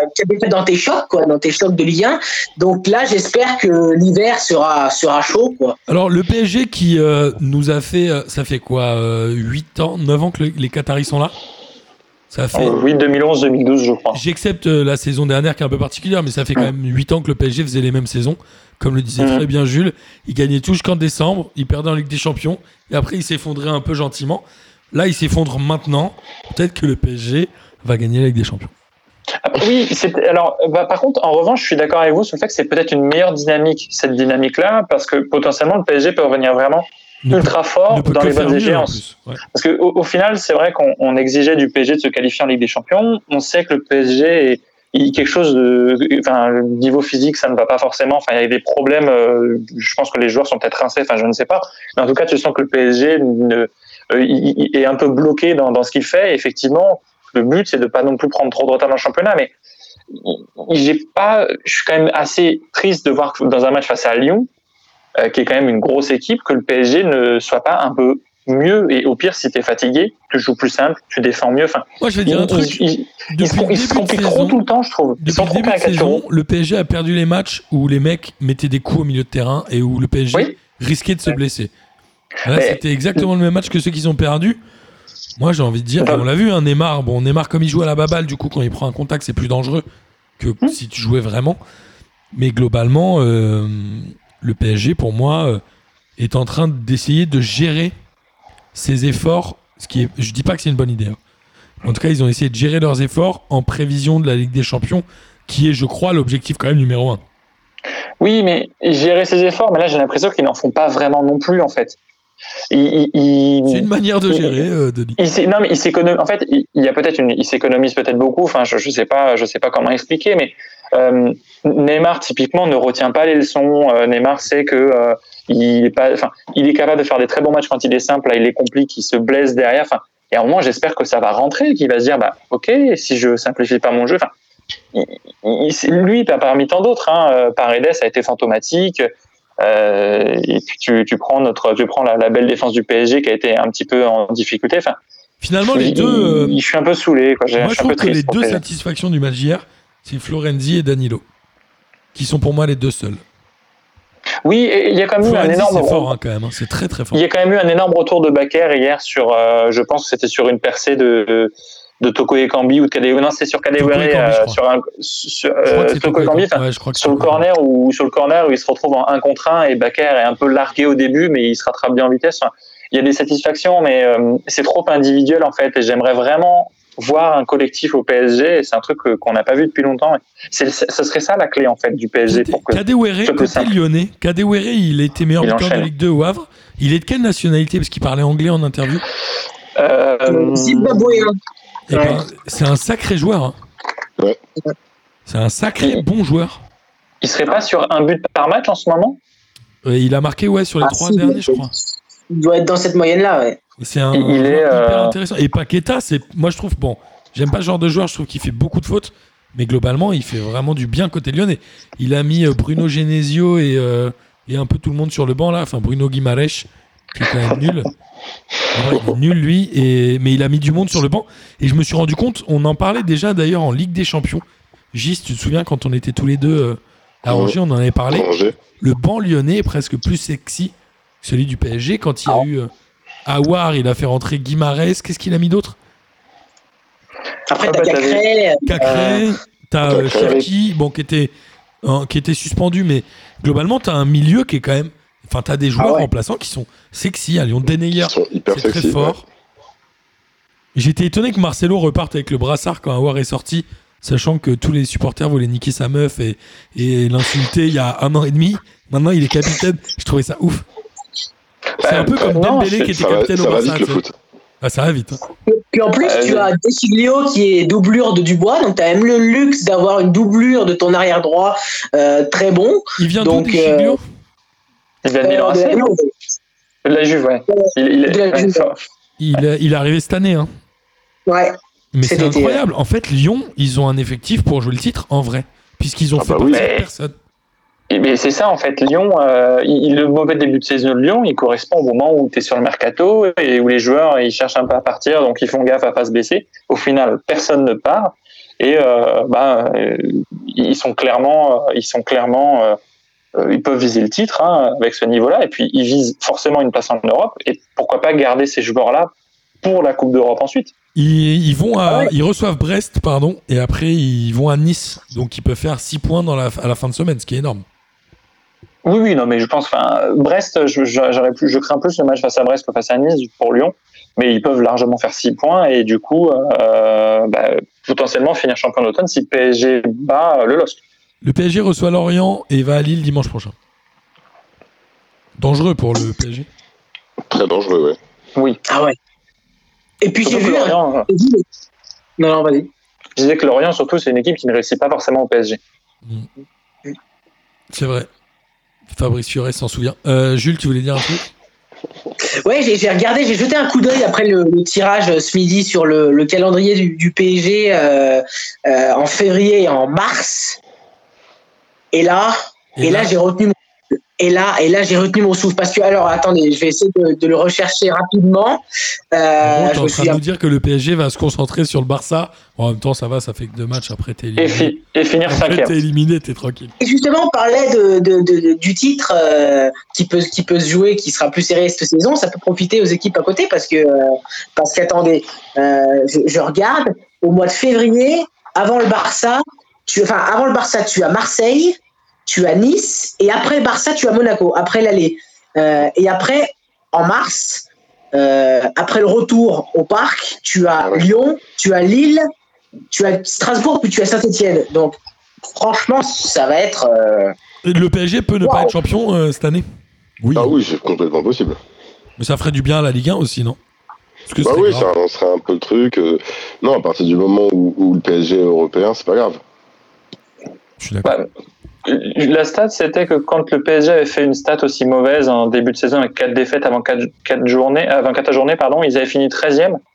[SPEAKER 5] dans tes chocs quoi dans tes chocs de Ligue 1 donc là j'espère que l'hiver sera sera chaud quoi
[SPEAKER 2] Alors le PSG qui euh, nous a fait, euh, ça fait quoi, euh, 8 ans, 9 ans que le- les Qataris sont là? Ça fait...
[SPEAKER 4] Oh, oui, 2011-2012, je crois.
[SPEAKER 2] J'accepte euh, la saison dernière qui est un peu particulière, mais ça fait quand même 8 ans que le PSG faisait les mêmes saisons. Comme le disait
[SPEAKER 4] Mhm.
[SPEAKER 2] très bien Jules, il gagnait tout jusqu'en décembre, il perdait en Ligue des Champions, et après il s'effondrait un peu gentiment. Là, il s'effondre maintenant. Peut-être que le PSG va gagner la Ligue des Champions.
[SPEAKER 4] Ah, Oui, c'est- alors bah, par contre, en revanche, je suis d'accord avec vous sur le fait que c'est peut-être une meilleure dynamique, cette dynamique-là, parce que potentiellement le PSG peut revenir vraiment
[SPEAKER 2] Ne
[SPEAKER 4] ultra fort dans les bonnes échéances.
[SPEAKER 2] Ouais.
[SPEAKER 4] Parce que au, au final, c'est vrai qu'on on exigeait du PSG de se qualifier en Ligue des Champions. On sait que le PSG est quelque chose de, enfin, le niveau physique, ça ne va pas forcément. Enfin, il y a des problèmes. euh, je pense que les joueurs sont peut-être rincés. Enfin, je ne sais pas. Mais en tout cas, tu sens que le PSG ne, euh, il- il est un peu bloqué dans, dans ce qu'il fait. Et effectivement, le but, c'est de pas non plus prendre trop de retard dans le championnat. Mais j'ai pas, je suis quand même assez triste de voir que dans un match face à Lyon, euh, qui est quand même une grosse équipe, que le PSG ne soit pas un peu mieux. Et au pire, si tu es fatigué, tu joues plus simple, tu défends mieux. Enfin,
[SPEAKER 2] Moi, je vais
[SPEAKER 4] ils,
[SPEAKER 2] dire un truc.
[SPEAKER 4] ils- ils- se, se compliquent trop tout le temps, je trouve. Ils sont
[SPEAKER 2] le
[SPEAKER 4] trop
[SPEAKER 2] début de saison, le PSG a perdu les matchs où les mecs mettaient des coups au milieu de terrain et où le PSG
[SPEAKER 4] Oui.
[SPEAKER 2] risquait de se blesser. Là, c'était exactement le même match que ceux qui ont perdu. Moi, j'ai envie de dire, on l'a vu, un Neymar. Bon, Neymar, comme il joue à la baballe, du coup, quand il prend un contact, c'est plus dangereux que
[SPEAKER 4] Hmm.
[SPEAKER 2] si tu jouais vraiment. Mais globalement, euh, le PSG, pour moi, euh, est en train d'essayer de gérer ses efforts. Ce qui est, je dis pas que c'est une bonne idée. hein. En tout cas, ils ont essayé de gérer leurs efforts en prévision de la Ligue des Champions, qui est, je crois, l'objectif quand même numéro un.
[SPEAKER 4] Oui, mais gérer ses efforts, mais là, j'ai l'impression qu'ils n'en font pas vraiment non plus, en fait.
[SPEAKER 2] C'est une manière de gérer, euh, Denis.
[SPEAKER 4] il s'é- non, mais il s'économise. En fait, il, y a peut-être une, il s'économise peut-être beaucoup. Enfin, je, je sais pas, je sais pas comment expliquer, mais euh, Neymar typiquement ne retient pas les leçons. Euh, Neymar sait que euh, il est pas, enfin, il est capable de faire des très bons matchs quand il est simple. Là, il est compliqué, il se blesse derrière. Enfin, et à un moment, j'espère que ça va rentrer, qu'il va se dire, bah, ok, si je simplifie pas mon jeu, enfin, lui, pas parmi tant d'autres. Hein, Paredes a été fantomatique. Euh, et puis tu, tu prends notre, tu prends la, la belle défense du PSG qui a été un petit peu en difficulté. Enfin,
[SPEAKER 2] Finalement, les deux, euh,
[SPEAKER 4] il- je suis un peu saoulé. Quoi.
[SPEAKER 2] Moi,
[SPEAKER 4] je
[SPEAKER 2] trouve que les deux
[SPEAKER 4] PSG.
[SPEAKER 2] satisfactions du match d'hier, c'est Florenzi et Danilo, qui sont pour moi les deux seuls.
[SPEAKER 4] Oui, il y a quand même eu un énorme.
[SPEAKER 2] c'est fort hein, quand même, hein, c'est très très fort.
[SPEAKER 4] Il y a quand même eu un énorme retour de Baker hier sur, euh, je pense que c'était sur une percée de, de Toko Ekambi ou de Kadewere. Non, c'était sur Kadewere, euh, sur un, euh,
[SPEAKER 2] c'est
[SPEAKER 4] Toko Ekambi,
[SPEAKER 2] Ouais,
[SPEAKER 4] sur
[SPEAKER 2] c'est
[SPEAKER 4] le corner ou sur le corner où il se retrouve en 1 contre 1 et Baker est un peu largué au début, mais il se rattrape bien en vitesse. Enfin, il y a des satisfactions, mais euh, c'est trop individuel en fait. Et j'aimerais vraiment voir un collectif au PSG. C'est un truc qu'on n'a pas vu depuis longtemps. C'est, ce serait ça la clé en fait du PSG pour que.
[SPEAKER 2] Kadewere,
[SPEAKER 4] c'est
[SPEAKER 2] côté lyonnais, Kadewere, il était meilleur
[SPEAKER 4] Il
[SPEAKER 2] buteur de. Ligue 2 au Havre. Il est de quelle nationalité Parce qu'il parlait anglais en interview?
[SPEAKER 4] Euh,
[SPEAKER 5] Zimbabwéen. Ouais.
[SPEAKER 2] ben, c'est un sacré joueur. hein.
[SPEAKER 3] Ouais.
[SPEAKER 2] C'est un sacré bon joueur.
[SPEAKER 4] il serait pas sur un but par match en ce moment?
[SPEAKER 2] Euh, il a marqué ouais, sur les
[SPEAKER 5] Ah,
[SPEAKER 2] trois
[SPEAKER 5] si,
[SPEAKER 2] derniers, je crois.
[SPEAKER 5] Il doit être dans cette moyenne-là, ouais.
[SPEAKER 2] C'est un
[SPEAKER 4] Il- il est,
[SPEAKER 2] joueur hyper
[SPEAKER 4] euh,
[SPEAKER 2] intéressant. Et Paqueta, c'est moi je trouve bon, j'aime pas ce genre de joueur, je trouve qu'il fait beaucoup de fautes, mais globalement il fait vraiment du bien côté lyonnais. Il a mis euh, Bruno Genesio et, euh, et un peu tout le monde sur le banc là, enfin Bruno Guimaraes qui est quand même nul. Il est nul lui, et, mais il a mis du monde sur le banc. Et je me suis rendu compte, on en parlait déjà d'ailleurs en Ligue des Champions. Gis, tu te souviens quand on était tous les deux euh, À Angers, on en avait parlé. Le banc lyonnais est presque plus sexy que celui du PSG. Quand il y a
[SPEAKER 4] Ah.
[SPEAKER 2] eu euh, Aouar, il a fait rentrer Guimarès. Qu'est-ce qu'il a mis d'autre?
[SPEAKER 5] Après,
[SPEAKER 4] Ah
[SPEAKER 5] t'as
[SPEAKER 4] bah, t'avais-
[SPEAKER 5] Cacré. euh,
[SPEAKER 2] Cacré, t'as euh. Cherki, bon, qui était, hein, qui était suspendu, mais globalement, t'as un milieu qui est quand même. Enfin, t'as des joueurs
[SPEAKER 5] Ah ouais.
[SPEAKER 2] remplaçants qui sont sexy. À Lyon,
[SPEAKER 3] Ils sont hyper
[SPEAKER 2] c'est très fort. J'étais étonné que Marcelo reparte avec le brassard quand Aouar est sorti, sachant que tous les supporters voulaient niquer sa meuf et, et l'insulter il y a un an et demi. Maintenant, il est capitaine. Je trouvais ça ouf. C'est un peu comme
[SPEAKER 4] non,
[SPEAKER 2] Dembélé qui était
[SPEAKER 3] va,
[SPEAKER 2] capitaine au
[SPEAKER 3] foot.
[SPEAKER 2] Ah, ça va vite. hein.
[SPEAKER 5] Puis en plus,
[SPEAKER 4] Euh,
[SPEAKER 5] tu as Desiglio qui est doublure de Dubois, donc tu as même le luxe d'avoir une doublure de ton arrière droit euh, très bon.
[SPEAKER 2] Il vient
[SPEAKER 5] Donc,
[SPEAKER 2] d'où, Deschilio
[SPEAKER 4] Il vient de
[SPEAKER 5] Euh,
[SPEAKER 4] Milan AC,
[SPEAKER 5] de-
[SPEAKER 4] De la Juve, ouais. Il, il
[SPEAKER 5] De la
[SPEAKER 4] ouais,
[SPEAKER 5] Juve.
[SPEAKER 2] il, il est arrivé cette année. Hein.
[SPEAKER 5] Ouais.
[SPEAKER 2] Mais c'est incroyable. En fait, Lyon, ils ont un effectif pour jouer le titre en vrai. Puisqu'ils ont
[SPEAKER 3] Ah
[SPEAKER 2] fait
[SPEAKER 3] bah oui.
[SPEAKER 4] Mais-
[SPEAKER 2] personne.
[SPEAKER 4] Et mais c'est ça en fait, Lyon, euh, il- le mauvais début de saison de Lyon, il correspond au moment où tu es sur le mercato et où les joueurs ils cherchent un peu à partir, donc ils font gaffe à pas se baisser. Au final, personne ne part et euh, bah, euh, ils sont clairement, euh, ils sont clairement, euh, euh, ils peuvent viser le titre hein, avec ce niveau-là et puis ils visent forcément une place en Europe et pourquoi pas garder ces joueurs-là pour la Coupe d'Europe ensuite.
[SPEAKER 2] Ils, ils vont à,
[SPEAKER 5] Ah ouais.
[SPEAKER 2] ils reçoivent Brest, pardon, et après ils vont à Nice. Donc ils peuvent faire 6 points dans la, à la fin de semaine, ce qui est énorme.
[SPEAKER 4] Oui, oui, non, mais je pense, enfin, Brest, je, je- plus, je crains plus le match face à Brest que face à Nice pour Lyon, mais ils peuvent largement faire 6 points et du coup, euh, bah, potentiellement finir champion d'automne si PSG bat euh, le LOSC.
[SPEAKER 2] Le PSG reçoit Lorient et va à Lille dimanche prochain. Dangereux pour le PSG.
[SPEAKER 3] Très dangereux, ouais.
[SPEAKER 4] Oui.
[SPEAKER 5] Ah ouais. Et puis j'ai vu.
[SPEAKER 4] Lorient,
[SPEAKER 5] vu- Non, non, vas-y.
[SPEAKER 4] je disais que Lorient, surtout, c'est une équipe qui ne réussit pas forcément au PSG.
[SPEAKER 2] C'est vrai. Fabrice Furet s'en souvient. Euh, Jules, tu voulais dire un truc?
[SPEAKER 5] Ouais, j'ai regardé, j'ai jeté un coup d'œil après le, le tirage ce midi sur le, le calendrier du, du PSG euh, euh, en février et en mars. Et là, et, là, j'ai retenu mon et là et là j'ai retenu mon souffle parce que alors attendez, je vais essayer de, de le rechercher rapidement.
[SPEAKER 2] En
[SPEAKER 5] Euh, je
[SPEAKER 2] en train de nous dire que le PSG va se concentrer sur le Barça. Bon, en même temps, ça va, ça fait que deux matchs. Après, t'es
[SPEAKER 4] Et,
[SPEAKER 2] éliminé.
[SPEAKER 4] fi- et finir
[SPEAKER 2] Après,
[SPEAKER 4] cinquième.
[SPEAKER 2] t'es éliminé, t'es tranquille.
[SPEAKER 5] Et justement, on parlait de, de- de- de- du titre euh, qui peut qui peut se jouer, qui sera plus serré cette saison. Ça peut profiter aux équipes à côté parce que euh, parce qu'attendez, euh, je, je regarde au mois de février, avant le Barça, tu enfin avant le Barça, tu as Marseille, tu as Nice et après Barça, tu as Monaco. Après l'aller Euh, et après en mars, euh, après le retour au parc, tu as
[SPEAKER 3] Ah.
[SPEAKER 5] Lyon, tu as Lille, tu as Strasbourg, puis tu as Saint-Etienne. Donc franchement, ça va être. euh,
[SPEAKER 2] Le PSG peut ne pas être champion euh, cette année? Oui.
[SPEAKER 3] Ah oui, c'est complètement possible.
[SPEAKER 2] Mais ça ferait du bien à la Ligue 1 aussi, non? Que
[SPEAKER 3] Bah oui,
[SPEAKER 2] grave.
[SPEAKER 3] ça relancerait un peu le truc. euh, Non, à partir du moment où, où le PSG est européen, c'est pas grave.
[SPEAKER 2] Je suis d'accord.
[SPEAKER 4] Ouais. La stat, c'était que quand le PSG avait fait une stat aussi mauvaise en début de saison avec 4 défaites avant 4, journées, avant 4 journées, pardon, ils avaient fini 13e. (laughs)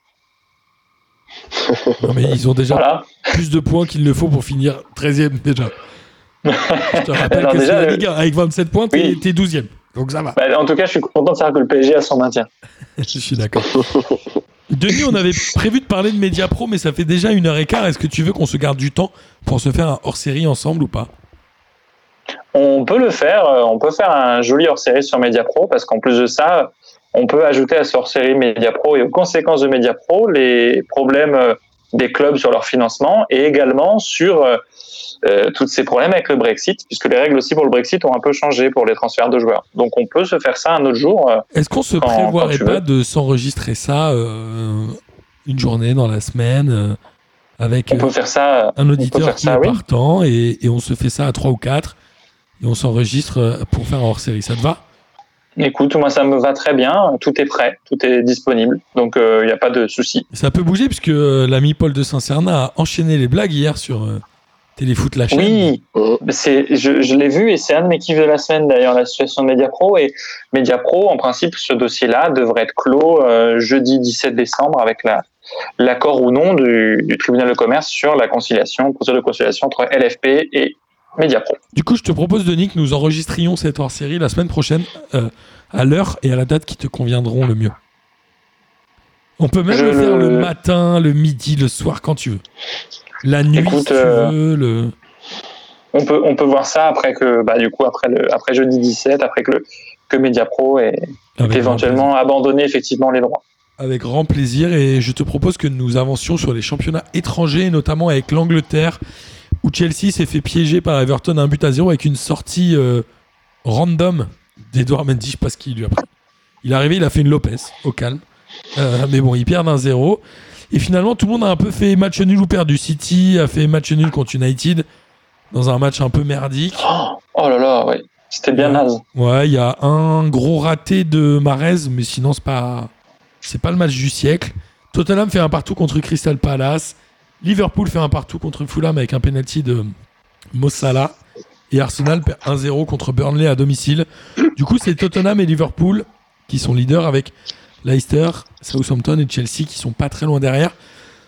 [SPEAKER 2] Non, mais ils ont déjà
[SPEAKER 4] Voilà.
[SPEAKER 2] plus de points qu'il ne faut pour finir 13ème déjà. Je te rappelle (laughs) que c'est
[SPEAKER 4] déjà,
[SPEAKER 2] la Ligue 1. Avec 27 points, t'es
[SPEAKER 4] Oui.
[SPEAKER 2] t'es 12ème. Donc ça va.
[SPEAKER 4] Bah, en tout cas, je suis content de savoir que le PSG a son maintien. (laughs)
[SPEAKER 2] Je suis d'accord. Denis, on avait prévu de parler de Media Pro, mais ça fait déjà une heure et quart. Est-ce que tu veux qu'on se garde du temps pour se faire un hors-série ensemble ou pas?
[SPEAKER 4] On peut le faire, euh, on peut faire un joli hors-série sur Mediapro parce qu'en plus de ça, on peut ajouter à ce hors-série Mediapro et aux conséquences de Mediapro les problèmes euh, des clubs sur leur financement et également sur euh, tous ces problèmes avec le Brexit, puisque les règles aussi pour le Brexit ont un peu changé pour les transferts de joueurs. Donc on peut se faire ça un autre jour. euh,
[SPEAKER 2] Est-ce qu'on se
[SPEAKER 4] Quand-
[SPEAKER 2] prévoirait
[SPEAKER 4] quand
[SPEAKER 2] pas
[SPEAKER 4] veux.
[SPEAKER 2] de s'enregistrer ça euh, une journée dans la semaine avec
[SPEAKER 4] On peut faire ça.
[SPEAKER 2] un auditeur
[SPEAKER 4] faire
[SPEAKER 2] qui
[SPEAKER 4] ça,
[SPEAKER 2] est
[SPEAKER 4] oui.
[SPEAKER 2] partant et, et on se fait ça à 3 ou 4 et on s'enregistre euh, pour faire un hors-série. Ça te va?
[SPEAKER 4] Écoute, moi ça me va très bien, tout est prêt, tout est disponible, donc il n'y a pas de souci.
[SPEAKER 2] Ça peut bouger puisque euh, l'ami Paul de Saint-Cernin a enchaîné les blagues hier sur euh, Téléfoot la chaîne.
[SPEAKER 4] Oui,
[SPEAKER 3] Mhm.
[SPEAKER 4] c'est, je, je l'ai vu et c'est un de mes kiffs de la semaine d'ailleurs, la situation de Mediapro. Et Mediapro, en principe, ce dossier-là devrait être clos euh, jeudi 17 décembre avec la, l'accord ou non du, du tribunal de commerce sur la conciliation, procédure de conciliation entre LFP et Mediapro.
[SPEAKER 2] Du coup, je te propose, Denis, que nous enregistrions cette hors-série la semaine prochaine euh, à l'heure et à la date qui te conviendront le mieux. On peut même
[SPEAKER 4] Je
[SPEAKER 2] le faire
[SPEAKER 4] le-
[SPEAKER 2] le matin, le midi, le soir, quand tu veux. La nuit,
[SPEAKER 4] Écoute,
[SPEAKER 2] si tu
[SPEAKER 4] euh,
[SPEAKER 2] veux. Le...
[SPEAKER 4] on peut, on peut voir ça après que, bah, du coup, après, le, après jeudi 17, après que, le, que Mediapro ait, éventuellement abandonné effectivement les droits.
[SPEAKER 2] Avec grand plaisir et je te propose que nous avancions sur les championnats étrangers, notamment avec l'Angleterre, où Chelsea s'est fait piéger par Everton un but à zéro avec une sortie euh, random d'Edouard Mendy, je sais pas ce qu'il lui a pris. Il est arrivé, il a fait une Lopez au calme. Euh, mais bon, ils perdent un zéro. Et finalement, tout le monde a un peu fait match nul ou perdu. City a fait match nul contre United dans un match un peu merdique.
[SPEAKER 4] Oh, oh là là, ouais. C'était bien naze.
[SPEAKER 2] Ouais, il y a un gros raté de Marez, mais sinon c'est pas c'est pas le match du siècle. Tottenham fait un partout contre Crystal Palace. Liverpool fait un partout contre Fulham avec un penalty de Mossala. Et Arsenal perd 1-0 contre Burnley à domicile. Du coup, c'est Tottenham et Liverpool qui sont leaders avec Leicester, Southampton et Chelsea qui sont pas très loin derrière.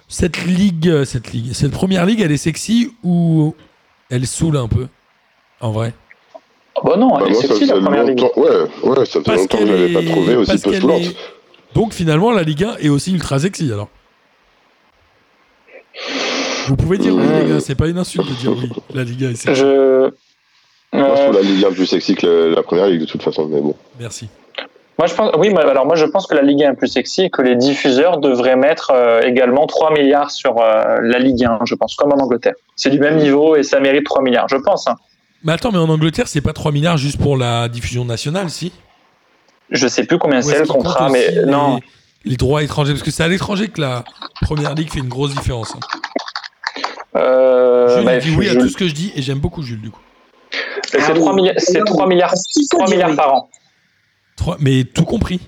[SPEAKER 2] Cette ligue, cette ligue, cette première ligue, elle est sexy ou elle saoule un peu En vrai?
[SPEAKER 4] Oh, bah non, elle
[SPEAKER 3] Bah,
[SPEAKER 4] est
[SPEAKER 3] moi,
[SPEAKER 4] sexy la première ligue.
[SPEAKER 3] ouais, ouais, ça faisait
[SPEAKER 2] Parce
[SPEAKER 3] longtemps que
[SPEAKER 2] qu'elle
[SPEAKER 3] je l'avais pas
[SPEAKER 2] est-
[SPEAKER 3] trouvé aussi peu
[SPEAKER 2] est- Donc finalement, la Ligue 1 est aussi ultra sexy alors. Vous pouvez dire oui, les gars, c'est pas une insulte de dire oui. La Ligue 1 est sexy.
[SPEAKER 4] Je.
[SPEAKER 3] Moi, je
[SPEAKER 4] Euh,
[SPEAKER 3] trouve la Ligue 1 plus sexy que la, la première ligue de toute façon, mais bon.
[SPEAKER 2] Merci.
[SPEAKER 4] Moi, je pense, oui, mais alors moi, je pense que la Ligue 1 est plus sexy et que les diffuseurs devraient mettre euh, également 3 milliards sur euh, la Ligue 1, je pense, comme en Angleterre. C'est du même niveau et ça mérite 3 milliards, je pense. hein.
[SPEAKER 2] Mais attends, mais en Angleterre, c'est pas 3 milliards juste pour la diffusion nationale, si?
[SPEAKER 4] Je sais plus combien c'est le contrat, mais
[SPEAKER 2] les,
[SPEAKER 4] non.
[SPEAKER 2] Les droits étrangers Parce que c'est à l'étranger que la première ligue fait une grosse différence. hein.
[SPEAKER 4] Euh,
[SPEAKER 2] Jules
[SPEAKER 4] bah,
[SPEAKER 2] dit oui à tout ce que je dis et j'aime beaucoup Jules du coup.
[SPEAKER 4] c'est
[SPEAKER 5] Ah
[SPEAKER 4] 3
[SPEAKER 5] oui.
[SPEAKER 4] milliards, c'est
[SPEAKER 5] Non,
[SPEAKER 4] 3 milliards,
[SPEAKER 5] parce qu'il faut
[SPEAKER 4] 3
[SPEAKER 5] dire
[SPEAKER 4] milliards par an.
[SPEAKER 2] Trois- mais tout compris.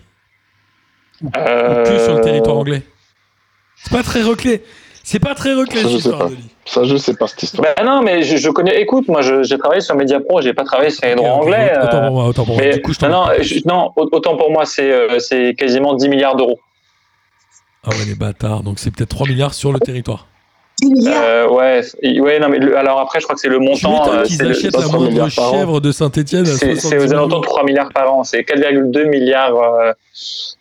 [SPEAKER 2] Ou
[SPEAKER 4] Euh,
[SPEAKER 2] que sur le territoire anglais. C'est pas très reclé. C'est pas très reclé
[SPEAKER 3] Ça,
[SPEAKER 2] cette
[SPEAKER 3] je sais
[SPEAKER 2] histoire
[SPEAKER 3] pas.
[SPEAKER 2] de.
[SPEAKER 3] Ça, je sais pas cette histoire.
[SPEAKER 4] Bah non, mais je, je connais. Écoute, moi, j'ai travaillé sur Mediapro, j'ai pas travaillé sur les droits anglais.
[SPEAKER 2] Autant
[SPEAKER 4] euh,
[SPEAKER 2] pour moi, autant pour moi. Du coup, je t'en
[SPEAKER 4] non, non, je- non, au- autant pour moi, c'est euh, c'est quasiment 10 milliards d'euros.
[SPEAKER 2] Ah ouais, les bâtards. Donc c'est peut-être 3 milliards sur le territoire.
[SPEAKER 5] 10 milliards?
[SPEAKER 4] Euh, ouais, ouais, non, mais le- alors après, je crois que c'est le montant. euh,
[SPEAKER 2] qu'ils
[SPEAKER 4] c'est le-
[SPEAKER 2] achètent la
[SPEAKER 3] 500
[SPEAKER 2] moindre chèvre de Saint-Etienne
[SPEAKER 4] C'est
[SPEAKER 2] 70
[SPEAKER 4] c'est aux alentours de 3 milliards par an. C'est 4,2 milliards.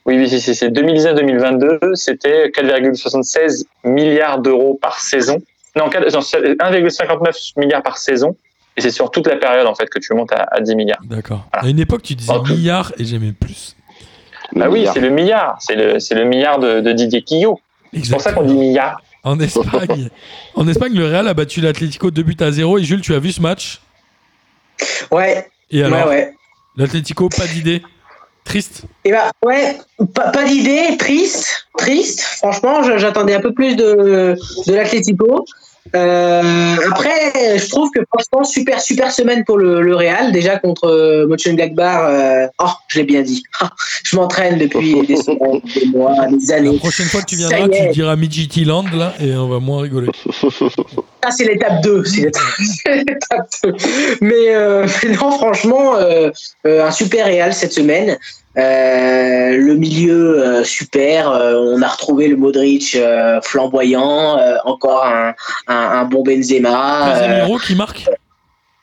[SPEAKER 4] Oui, oui, c'est 2019-2022. C'était 4,76 milliards d'euros par saison. Non, 4 non, c'est 1,59 milliards par saison. Et c'est sur toute la période, en fait, que tu montes à, à 10 milliards.
[SPEAKER 2] D'accord.
[SPEAKER 4] Voilà.
[SPEAKER 2] À une époque, tu disais milliards et j'aimais plus.
[SPEAKER 4] Ah oui, c'est le milliard. C'est le, c'est le milliard de, de Didier Quillot. C'est pour ça qu'on dit milliard.
[SPEAKER 2] En Espagne, (laughs) en Espagne, le Real a battu l'Atlético 2 buts à 0. Et Jules, tu as vu ce match?
[SPEAKER 5] Ouais,
[SPEAKER 2] Et alors,
[SPEAKER 5] ouais, ouais.
[SPEAKER 2] l'Atlético, pas d'idée? Triste
[SPEAKER 5] Et bah ouais, pas, pas d'idée, triste, triste. Franchement, j'attendais un peu plus de, de l'Atlético. Euh, après, je trouve que franchement, super, super semaine pour le, le Real. Déjà contre euh, Mönchengladbach. Euh, oh, je l'ai bien dit. (laughs) je m'entraîne depuis (laughs) des semaines, des mois, des
[SPEAKER 2] La
[SPEAKER 5] années.
[SPEAKER 2] prochaine fois que tu viendras, tu diras Midgety Land là et on va moins rigoler. (laughs)
[SPEAKER 5] Ça, c'est l'étape 2. C'est l'étape c'est l'étape 2. Mais, euh, mais non, franchement, euh, euh, un super Real cette semaine. Euh, le milieu euh, super. Euh, on a retrouvé le Modric euh, flamboyant. Euh, encore un, un, un bon Benzema.
[SPEAKER 2] Casemiro qui marque?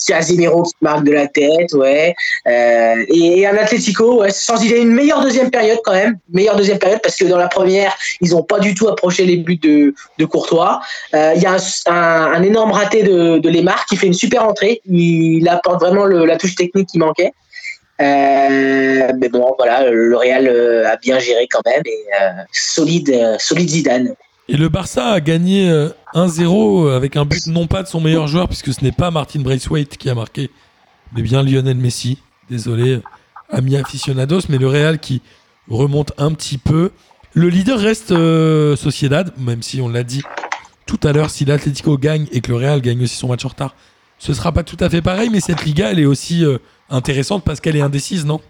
[SPEAKER 5] C'est Casemiro qui marque de la tête, ouais. Euh, et, et un Atlético, ouais, sans idée, une meilleure deuxième période quand même. Meilleure deuxième période parce que dans la première, ils n'ont pas du tout approché les buts de, de Courtois. Euh, Il y a un, un- énorme raté de, de Lemar qui fait une super entrée. Il apporte vraiment le- la touche technique qui manquait. Euh, mais bon, voilà, le Real euh, a bien géré quand même euh, solide, solide Zidane.
[SPEAKER 2] Et le Barça a gagné euh, 1-0 avec un but non pas de son meilleur joueur, puisque ce n'est pas Martin Braithwaite qui a marqué, mais bien Lionel Messi. Désolé, ami aficionados, mais le Real qui remonte un petit peu. Le leader reste euh, Sociedad, même si on l'a dit tout à l'heure, si l'Atlético gagne et que le Real gagne aussi son match en retard, ce sera pas tout à fait pareil, mais cette Liga, elle est aussi intéressante parce qu'elle est indécise, non?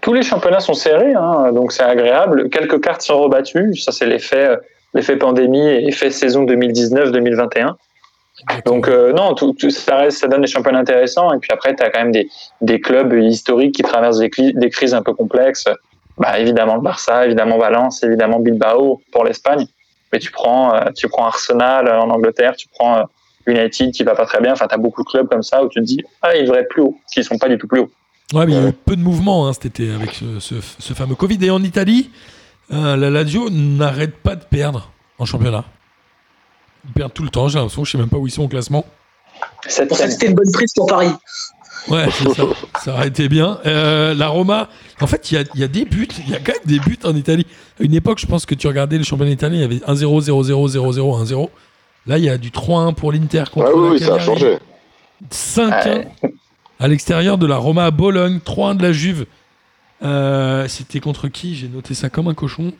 [SPEAKER 4] Tous les championnats sont serrés, hein, donc c'est agréable. Quelques cartes sont rebattues. Ça, c'est l'effet, euh, l'effet pandémie et l'effet saison 2019-2021. Donc euh, non, tout, tout- ça, reste, ça donne des championnats intéressants. Et puis après, tu as quand même des, des clubs historiques qui traversent des, crises un peu complexes. Bah, évidemment le Barça, évidemment Valence, évidemment Bilbao pour l'Espagne. Mais tu prends, euh, tu prends Arsenal en Angleterre, tu prends United qui va pas très bien. Enfin, tu as beaucoup de clubs comme ça où tu te dis, ah, ils devraient être plus haut, qui sont pas du tout plus haut.
[SPEAKER 2] Ouais, mais il y a eu peu de mouvements hein, cet été avec ce, ce- ce fameux Covid. Et en Italie, euh, la Lazio n'arrête pas de perdre en championnat. Ils perdent tout le temps, j'ai l'impression, je sais même pas où ils sont au classement.
[SPEAKER 5] C'est pour ça que c'était une bonne prise pour Paris.
[SPEAKER 2] Ouais, c'est ça. Ça aurait été bien. Euh, la Roma, en fait, il y y a des buts. Il y a quand même des buts en Italie. À une époque, je pense que tu regardais le championnat italien, il y avait 1-0, 0-0, 0-0, 1-0. Là, il y a du 3-1 pour l'Inter contre
[SPEAKER 3] Ah oui,
[SPEAKER 2] la
[SPEAKER 3] oui, ça a
[SPEAKER 2] Cagliari.
[SPEAKER 3] changé.
[SPEAKER 2] 5-1 à l'extérieur de la Roma à Bologne, 3-1 de la Juve. Euh, C'était contre qui J'ai noté ça comme un cochon.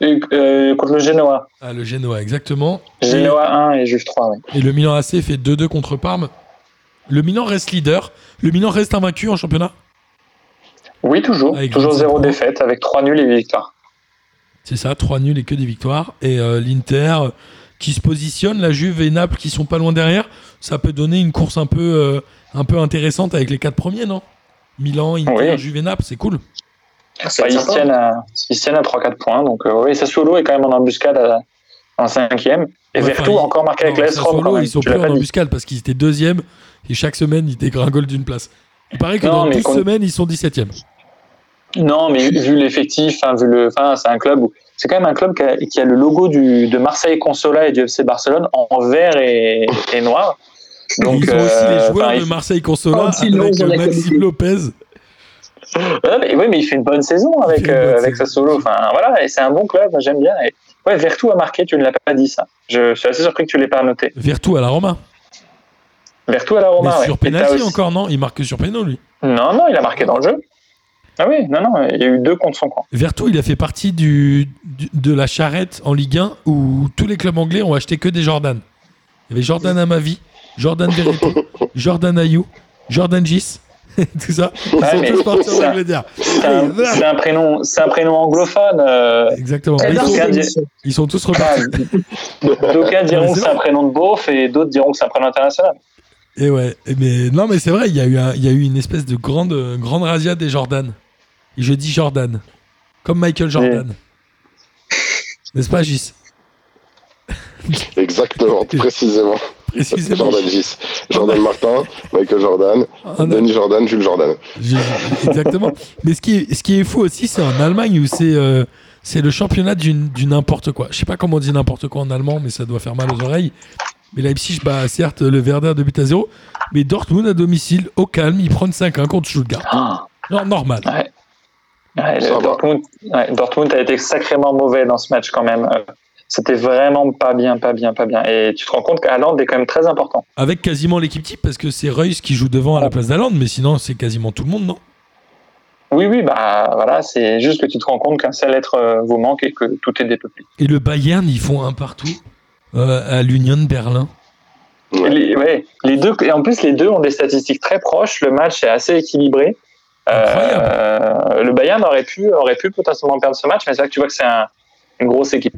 [SPEAKER 4] Et, euh, contre le Genoa.
[SPEAKER 2] Ah, le Genoa, exactement.
[SPEAKER 4] Genoa 1 et Juve 3, oui.
[SPEAKER 2] et le Milan AC fait 2-2 contre Parme. Le Milan reste leader. Le Milan reste invaincu en championnat?
[SPEAKER 4] Oui, toujours.
[SPEAKER 2] Avec
[SPEAKER 4] toujours
[SPEAKER 2] 25
[SPEAKER 4] zéro
[SPEAKER 2] points.
[SPEAKER 4] défaite avec 3 nuls et 8 victoires.
[SPEAKER 2] C'est ça, 3 nuls et que des victoires. Et euh, l'Inter euh, qui se positionne, la Juve et Naples qui sont pas loin derrière, ça peut donner une course un peu, euh, un peu intéressante avec les quatre premiers, non? Milan, Inter,
[SPEAKER 4] Oui.
[SPEAKER 2] Juve et Naples, c'est cool.
[SPEAKER 4] Bah, ils, se tiennent à, ils se tiennent à 3-4 points. Donc, euh, oui, Sassuolo est quand même en embuscade à- en cinquième. Et
[SPEAKER 2] Ouais,
[SPEAKER 4] Vertu
[SPEAKER 2] enfin,
[SPEAKER 4] encore marqué avec
[SPEAKER 2] Non,
[SPEAKER 4] l'AS Rome.
[SPEAKER 2] Sassuolo, ils sont plus en embuscade parce qu'ils étaient deuxième et chaque semaine ils dégringolent d'une place. Il paraît que
[SPEAKER 4] Non,
[SPEAKER 2] dans
[SPEAKER 4] mais
[SPEAKER 2] 12
[SPEAKER 4] qu'on-
[SPEAKER 2] semaines ils sont 17e.
[SPEAKER 4] Non, mais vu l'effectif, hein, vu le, enfin, c'est un club où c'est quand même un club qui a, qui a le logo du, de Marseille Consola et du FC Barcelone en vert et, et noir. Donc,
[SPEAKER 2] ils ont aussi les
[SPEAKER 4] euh,
[SPEAKER 2] joueurs
[SPEAKER 4] enfin,
[SPEAKER 2] de
[SPEAKER 4] il-
[SPEAKER 2] Marseille Consola avec
[SPEAKER 5] la
[SPEAKER 2] Maxime. Lopez.
[SPEAKER 4] Ouais, mais, oui, mais il fait une bonne saison avec, euh, avec
[SPEAKER 2] saison.
[SPEAKER 4] Sassuolo. Enfin, voilà, et c'est un bon club, j'aime bien. Et, ouais, Vertu a marqué, tu ne l'as pas dit ça. Je suis assez surpris que tu l'aies pas noté.
[SPEAKER 2] Vertu à la Roma.
[SPEAKER 4] Vertu à la Roma,
[SPEAKER 2] Mais
[SPEAKER 4] ouais.
[SPEAKER 2] sur penalty
[SPEAKER 4] aussi-
[SPEAKER 2] encore, non? Il marque que sur péno, lui.
[SPEAKER 4] Non, non, il a marqué dans le jeu. Ah oui, non, non, il y a eu deux contre son camp.
[SPEAKER 2] Vertu, il a fait partie du, du- de la charrette en Ligue 1 où tous les clubs anglais ont acheté que des Jordan. Il y avait Jordan Amavi, Jordan Verretou, (laughs) Jordan Ayou, Jordan Gis, (laughs) tout ça. Ils
[SPEAKER 4] Ouais,
[SPEAKER 2] sont
[SPEAKER 4] mais
[SPEAKER 2] tous partis en
[SPEAKER 4] ça-
[SPEAKER 2] Angleterre.
[SPEAKER 4] C'est un, un prénom, c'est un prénom anglophone. euh,
[SPEAKER 2] Exactement. Ils sont,
[SPEAKER 4] Ils
[SPEAKER 2] tous repartis.
[SPEAKER 4] D'aucuns (laughs) diront
[SPEAKER 2] c'est
[SPEAKER 4] que c'est un prénom de beauf et d'autres diront que c'est un prénom international.
[SPEAKER 2] Et ouais, mais non, mais c'est vrai, il y, a eu un- il y a eu une espèce de grande, grande razzia des Jordan. Et je dis Jordan, comme Michael Jordan. N'est-ce pas, Gis?
[SPEAKER 3] Exactement, (laughs) précisément.
[SPEAKER 2] Précisément.
[SPEAKER 3] Jordan Gis. Jordan Martin, Michael Jordan,
[SPEAKER 2] En-
[SPEAKER 3] Denis Jordan, Jules Jordan.
[SPEAKER 2] Exactement. Mais ce qui est, ce qui est fou aussi, c'est en Allemagne où c'est euh, c'est le championnat du, du n'importe quoi. Je sais pas comment on dit n'importe quoi en allemand, mais ça doit faire mal aux oreilles. Mais Leipzig bat certes le Werder de but à 0, mais Dortmund à domicile, au calme, ils prennent 5-1 contre Stuttgart.
[SPEAKER 4] Ah,
[SPEAKER 2] Non, normal.
[SPEAKER 4] ouais. Dortmund, ouais, Dortmund a été sacrément mauvais dans ce match quand même. Euh, C'était vraiment pas bien, pas bien, pas bien. Et tu te rends compte qu'Haaland est quand même très important.
[SPEAKER 2] Avec quasiment l'équipe type, parce que c'est Reus qui joue devant à la place d'Aland, mais sinon c'est quasiment tout le monde, non?
[SPEAKER 4] Oui, oui, bah voilà, c'est juste que tu te rends compte qu'un seul être euh, vous manque et que tout est dépeuplé.
[SPEAKER 2] Et le Bayern, ils font un partout euh, à l'Union de Berlin.
[SPEAKER 3] Ouais.
[SPEAKER 4] Les, ouais, les deux, et en plus, les deux ont des statistiques très proches. Le match est assez équilibré. Euh, le Bayern aurait pu, aurait pu potentiellement perdre ce match, mais c'est vrai que tu vois que c'est un- une grosse équipe.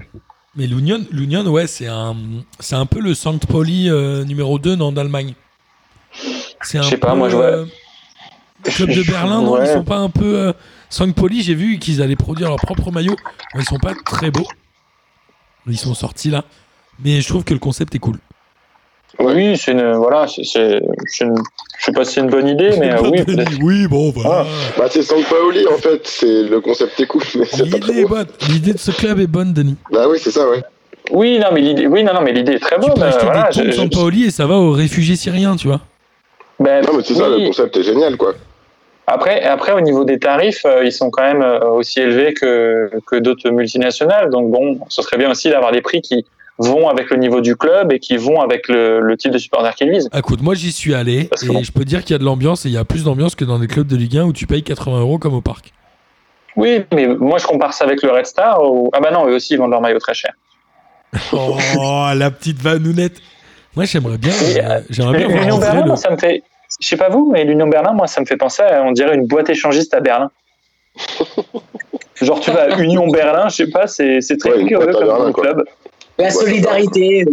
[SPEAKER 2] Mais l'Union, l'Union ouais, c'est un, c'est un peu le Sankt Pauli euh, numéro 2 non, d'Allemagne. C'est un
[SPEAKER 4] Je sais pas,
[SPEAKER 2] peu,
[SPEAKER 4] moi, je vois-
[SPEAKER 2] euh, club de Berlin, non
[SPEAKER 4] Ouais.
[SPEAKER 2] Ils sont pas un peu. Euh, Pauli, j'ai vu qu'ils allaient produire leur propre maillot. Bon, ils sont pas très beaux. Ils sont sortis là. Mais je trouve que le concept est cool.
[SPEAKER 4] Oui, c'est une, voilà, c'est, une- je sais pas si c'est une bonne idée, mais euh, oui,
[SPEAKER 2] oui, bon, voilà.
[SPEAKER 3] Bah, c'est Sampaoli en fait, c'est le concept est cool, mais c'est pas
[SPEAKER 2] L'idée
[SPEAKER 3] très
[SPEAKER 2] est
[SPEAKER 3] bon.
[SPEAKER 2] bonne. L'idée de ce club est bonne, Denis.
[SPEAKER 3] Bah oui, c'est ça, ouais.
[SPEAKER 4] Oui, non, mais l'idée, oui, non, non, mais l'idée est très
[SPEAKER 2] Tu
[SPEAKER 4] bonne.
[SPEAKER 2] peux
[SPEAKER 4] euh,
[SPEAKER 2] acheter
[SPEAKER 4] voilà,
[SPEAKER 2] des
[SPEAKER 4] je- je-
[SPEAKER 2] Sampaoli et ça va aux réfugiés syriens, tu vois.
[SPEAKER 4] ben,
[SPEAKER 3] Non, mais c'est ça, le concept est génial, quoi.
[SPEAKER 4] Après, après, au niveau des tarifs, euh, ils sont quand même euh, aussi élevés que, que d'autres multinationales. Donc bon, ce serait bien aussi d'avoir des prix qui vont avec le niveau du club et qui vont avec le, le type de supporter qu'ils visent.
[SPEAKER 2] Écoute, moi j'y suis allé
[SPEAKER 4] Parce
[SPEAKER 2] et
[SPEAKER 4] bon.
[SPEAKER 2] je peux dire qu'il y a de l'ambiance et il y a plus d'ambiance que dans les clubs de Ligue 1 où tu payes 80 euros comme au parc.
[SPEAKER 4] Oui, mais moi je compare ça avec le Red Star. Où... Ah bah non, eux aussi ils vendent leur maillot très cher. (laughs)
[SPEAKER 2] Oh, la petite vanounette. Moi j'aimerais bien, euh, j'aimerais bien voir rentrer
[SPEAKER 4] Berlin,
[SPEAKER 2] le-
[SPEAKER 4] ça me fait. Je sais pas vous, mais l'Union Berlin, moi, ça me fait penser à, on dirait une boîte échangiste à Berlin. (laughs) Genre, tu vas à Union Berlin, je sais pas, c'est très
[SPEAKER 3] Ouais,
[SPEAKER 4] curieux comme
[SPEAKER 3] Berlin,
[SPEAKER 4] club.
[SPEAKER 5] La solidarité.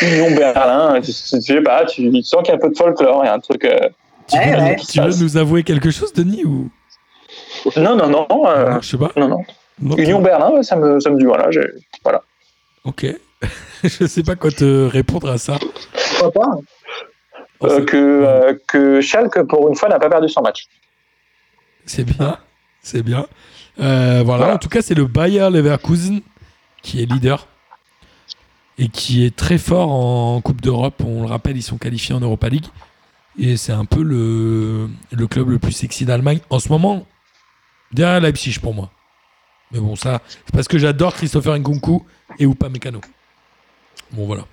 [SPEAKER 4] Union Berlin, tu, tu- tu sais pas, tu, tu sens qu'il y a un peu de folklore, il y a un truc. euh,
[SPEAKER 2] Tu,
[SPEAKER 5] Ouais,
[SPEAKER 2] veux,
[SPEAKER 5] ouais.
[SPEAKER 2] tu veux nous avouer quelque chose, Denis ou?
[SPEAKER 4] Non, non, non, euh,
[SPEAKER 2] Non, Je sais pas.
[SPEAKER 4] non, non.
[SPEAKER 2] Non,
[SPEAKER 4] Union Berlin, ça me, ça me dit, voilà, voilà.
[SPEAKER 2] Ok. (laughs) je sais pas quoi te répondre à ça.
[SPEAKER 5] Pourquoi pas
[SPEAKER 4] Euh, que, euh, que Schalke, pour une fois, n'a pas perdu son match.
[SPEAKER 2] C'est bien. C'est bien. Euh, voilà.
[SPEAKER 4] Voilà.
[SPEAKER 2] En tout cas, c'est le Bayer Leverkusen qui est leader. et qui est très fort en Coupe d'Europe. On le rappelle, ils sont qualifiés en Europa League. Et c'est un peu le, le club le plus sexy d'Allemagne en ce moment, derrière Leipzig pour moi. Mais bon, ça, c'est parce que j'adore Christopher Nkunku et Oupa Mécano. Bon, voilà.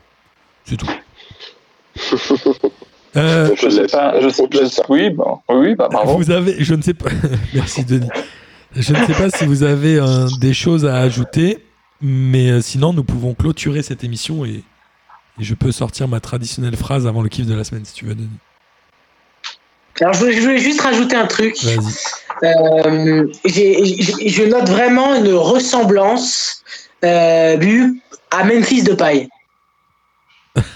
[SPEAKER 2] C'est tout. (laughs) Euh,
[SPEAKER 4] Je sais pas. Je sais, je oui, bah, oui, bah, bravo.
[SPEAKER 2] Vous avez, je ne sais pas, (laughs) merci Denis. Je ne sais pas si vous avez euh, des choses à ajouter, mais euh, sinon nous pouvons clôturer cette émission et, et je peux sortir ma traditionnelle phrase avant le kiff de la semaine si tu veux Denis.
[SPEAKER 5] Alors, je voulais, je voulais juste rajouter un truc. Je note vraiment une ressemblance euh, Bu à Memphis de paille.
[SPEAKER 2] C'est pas faux.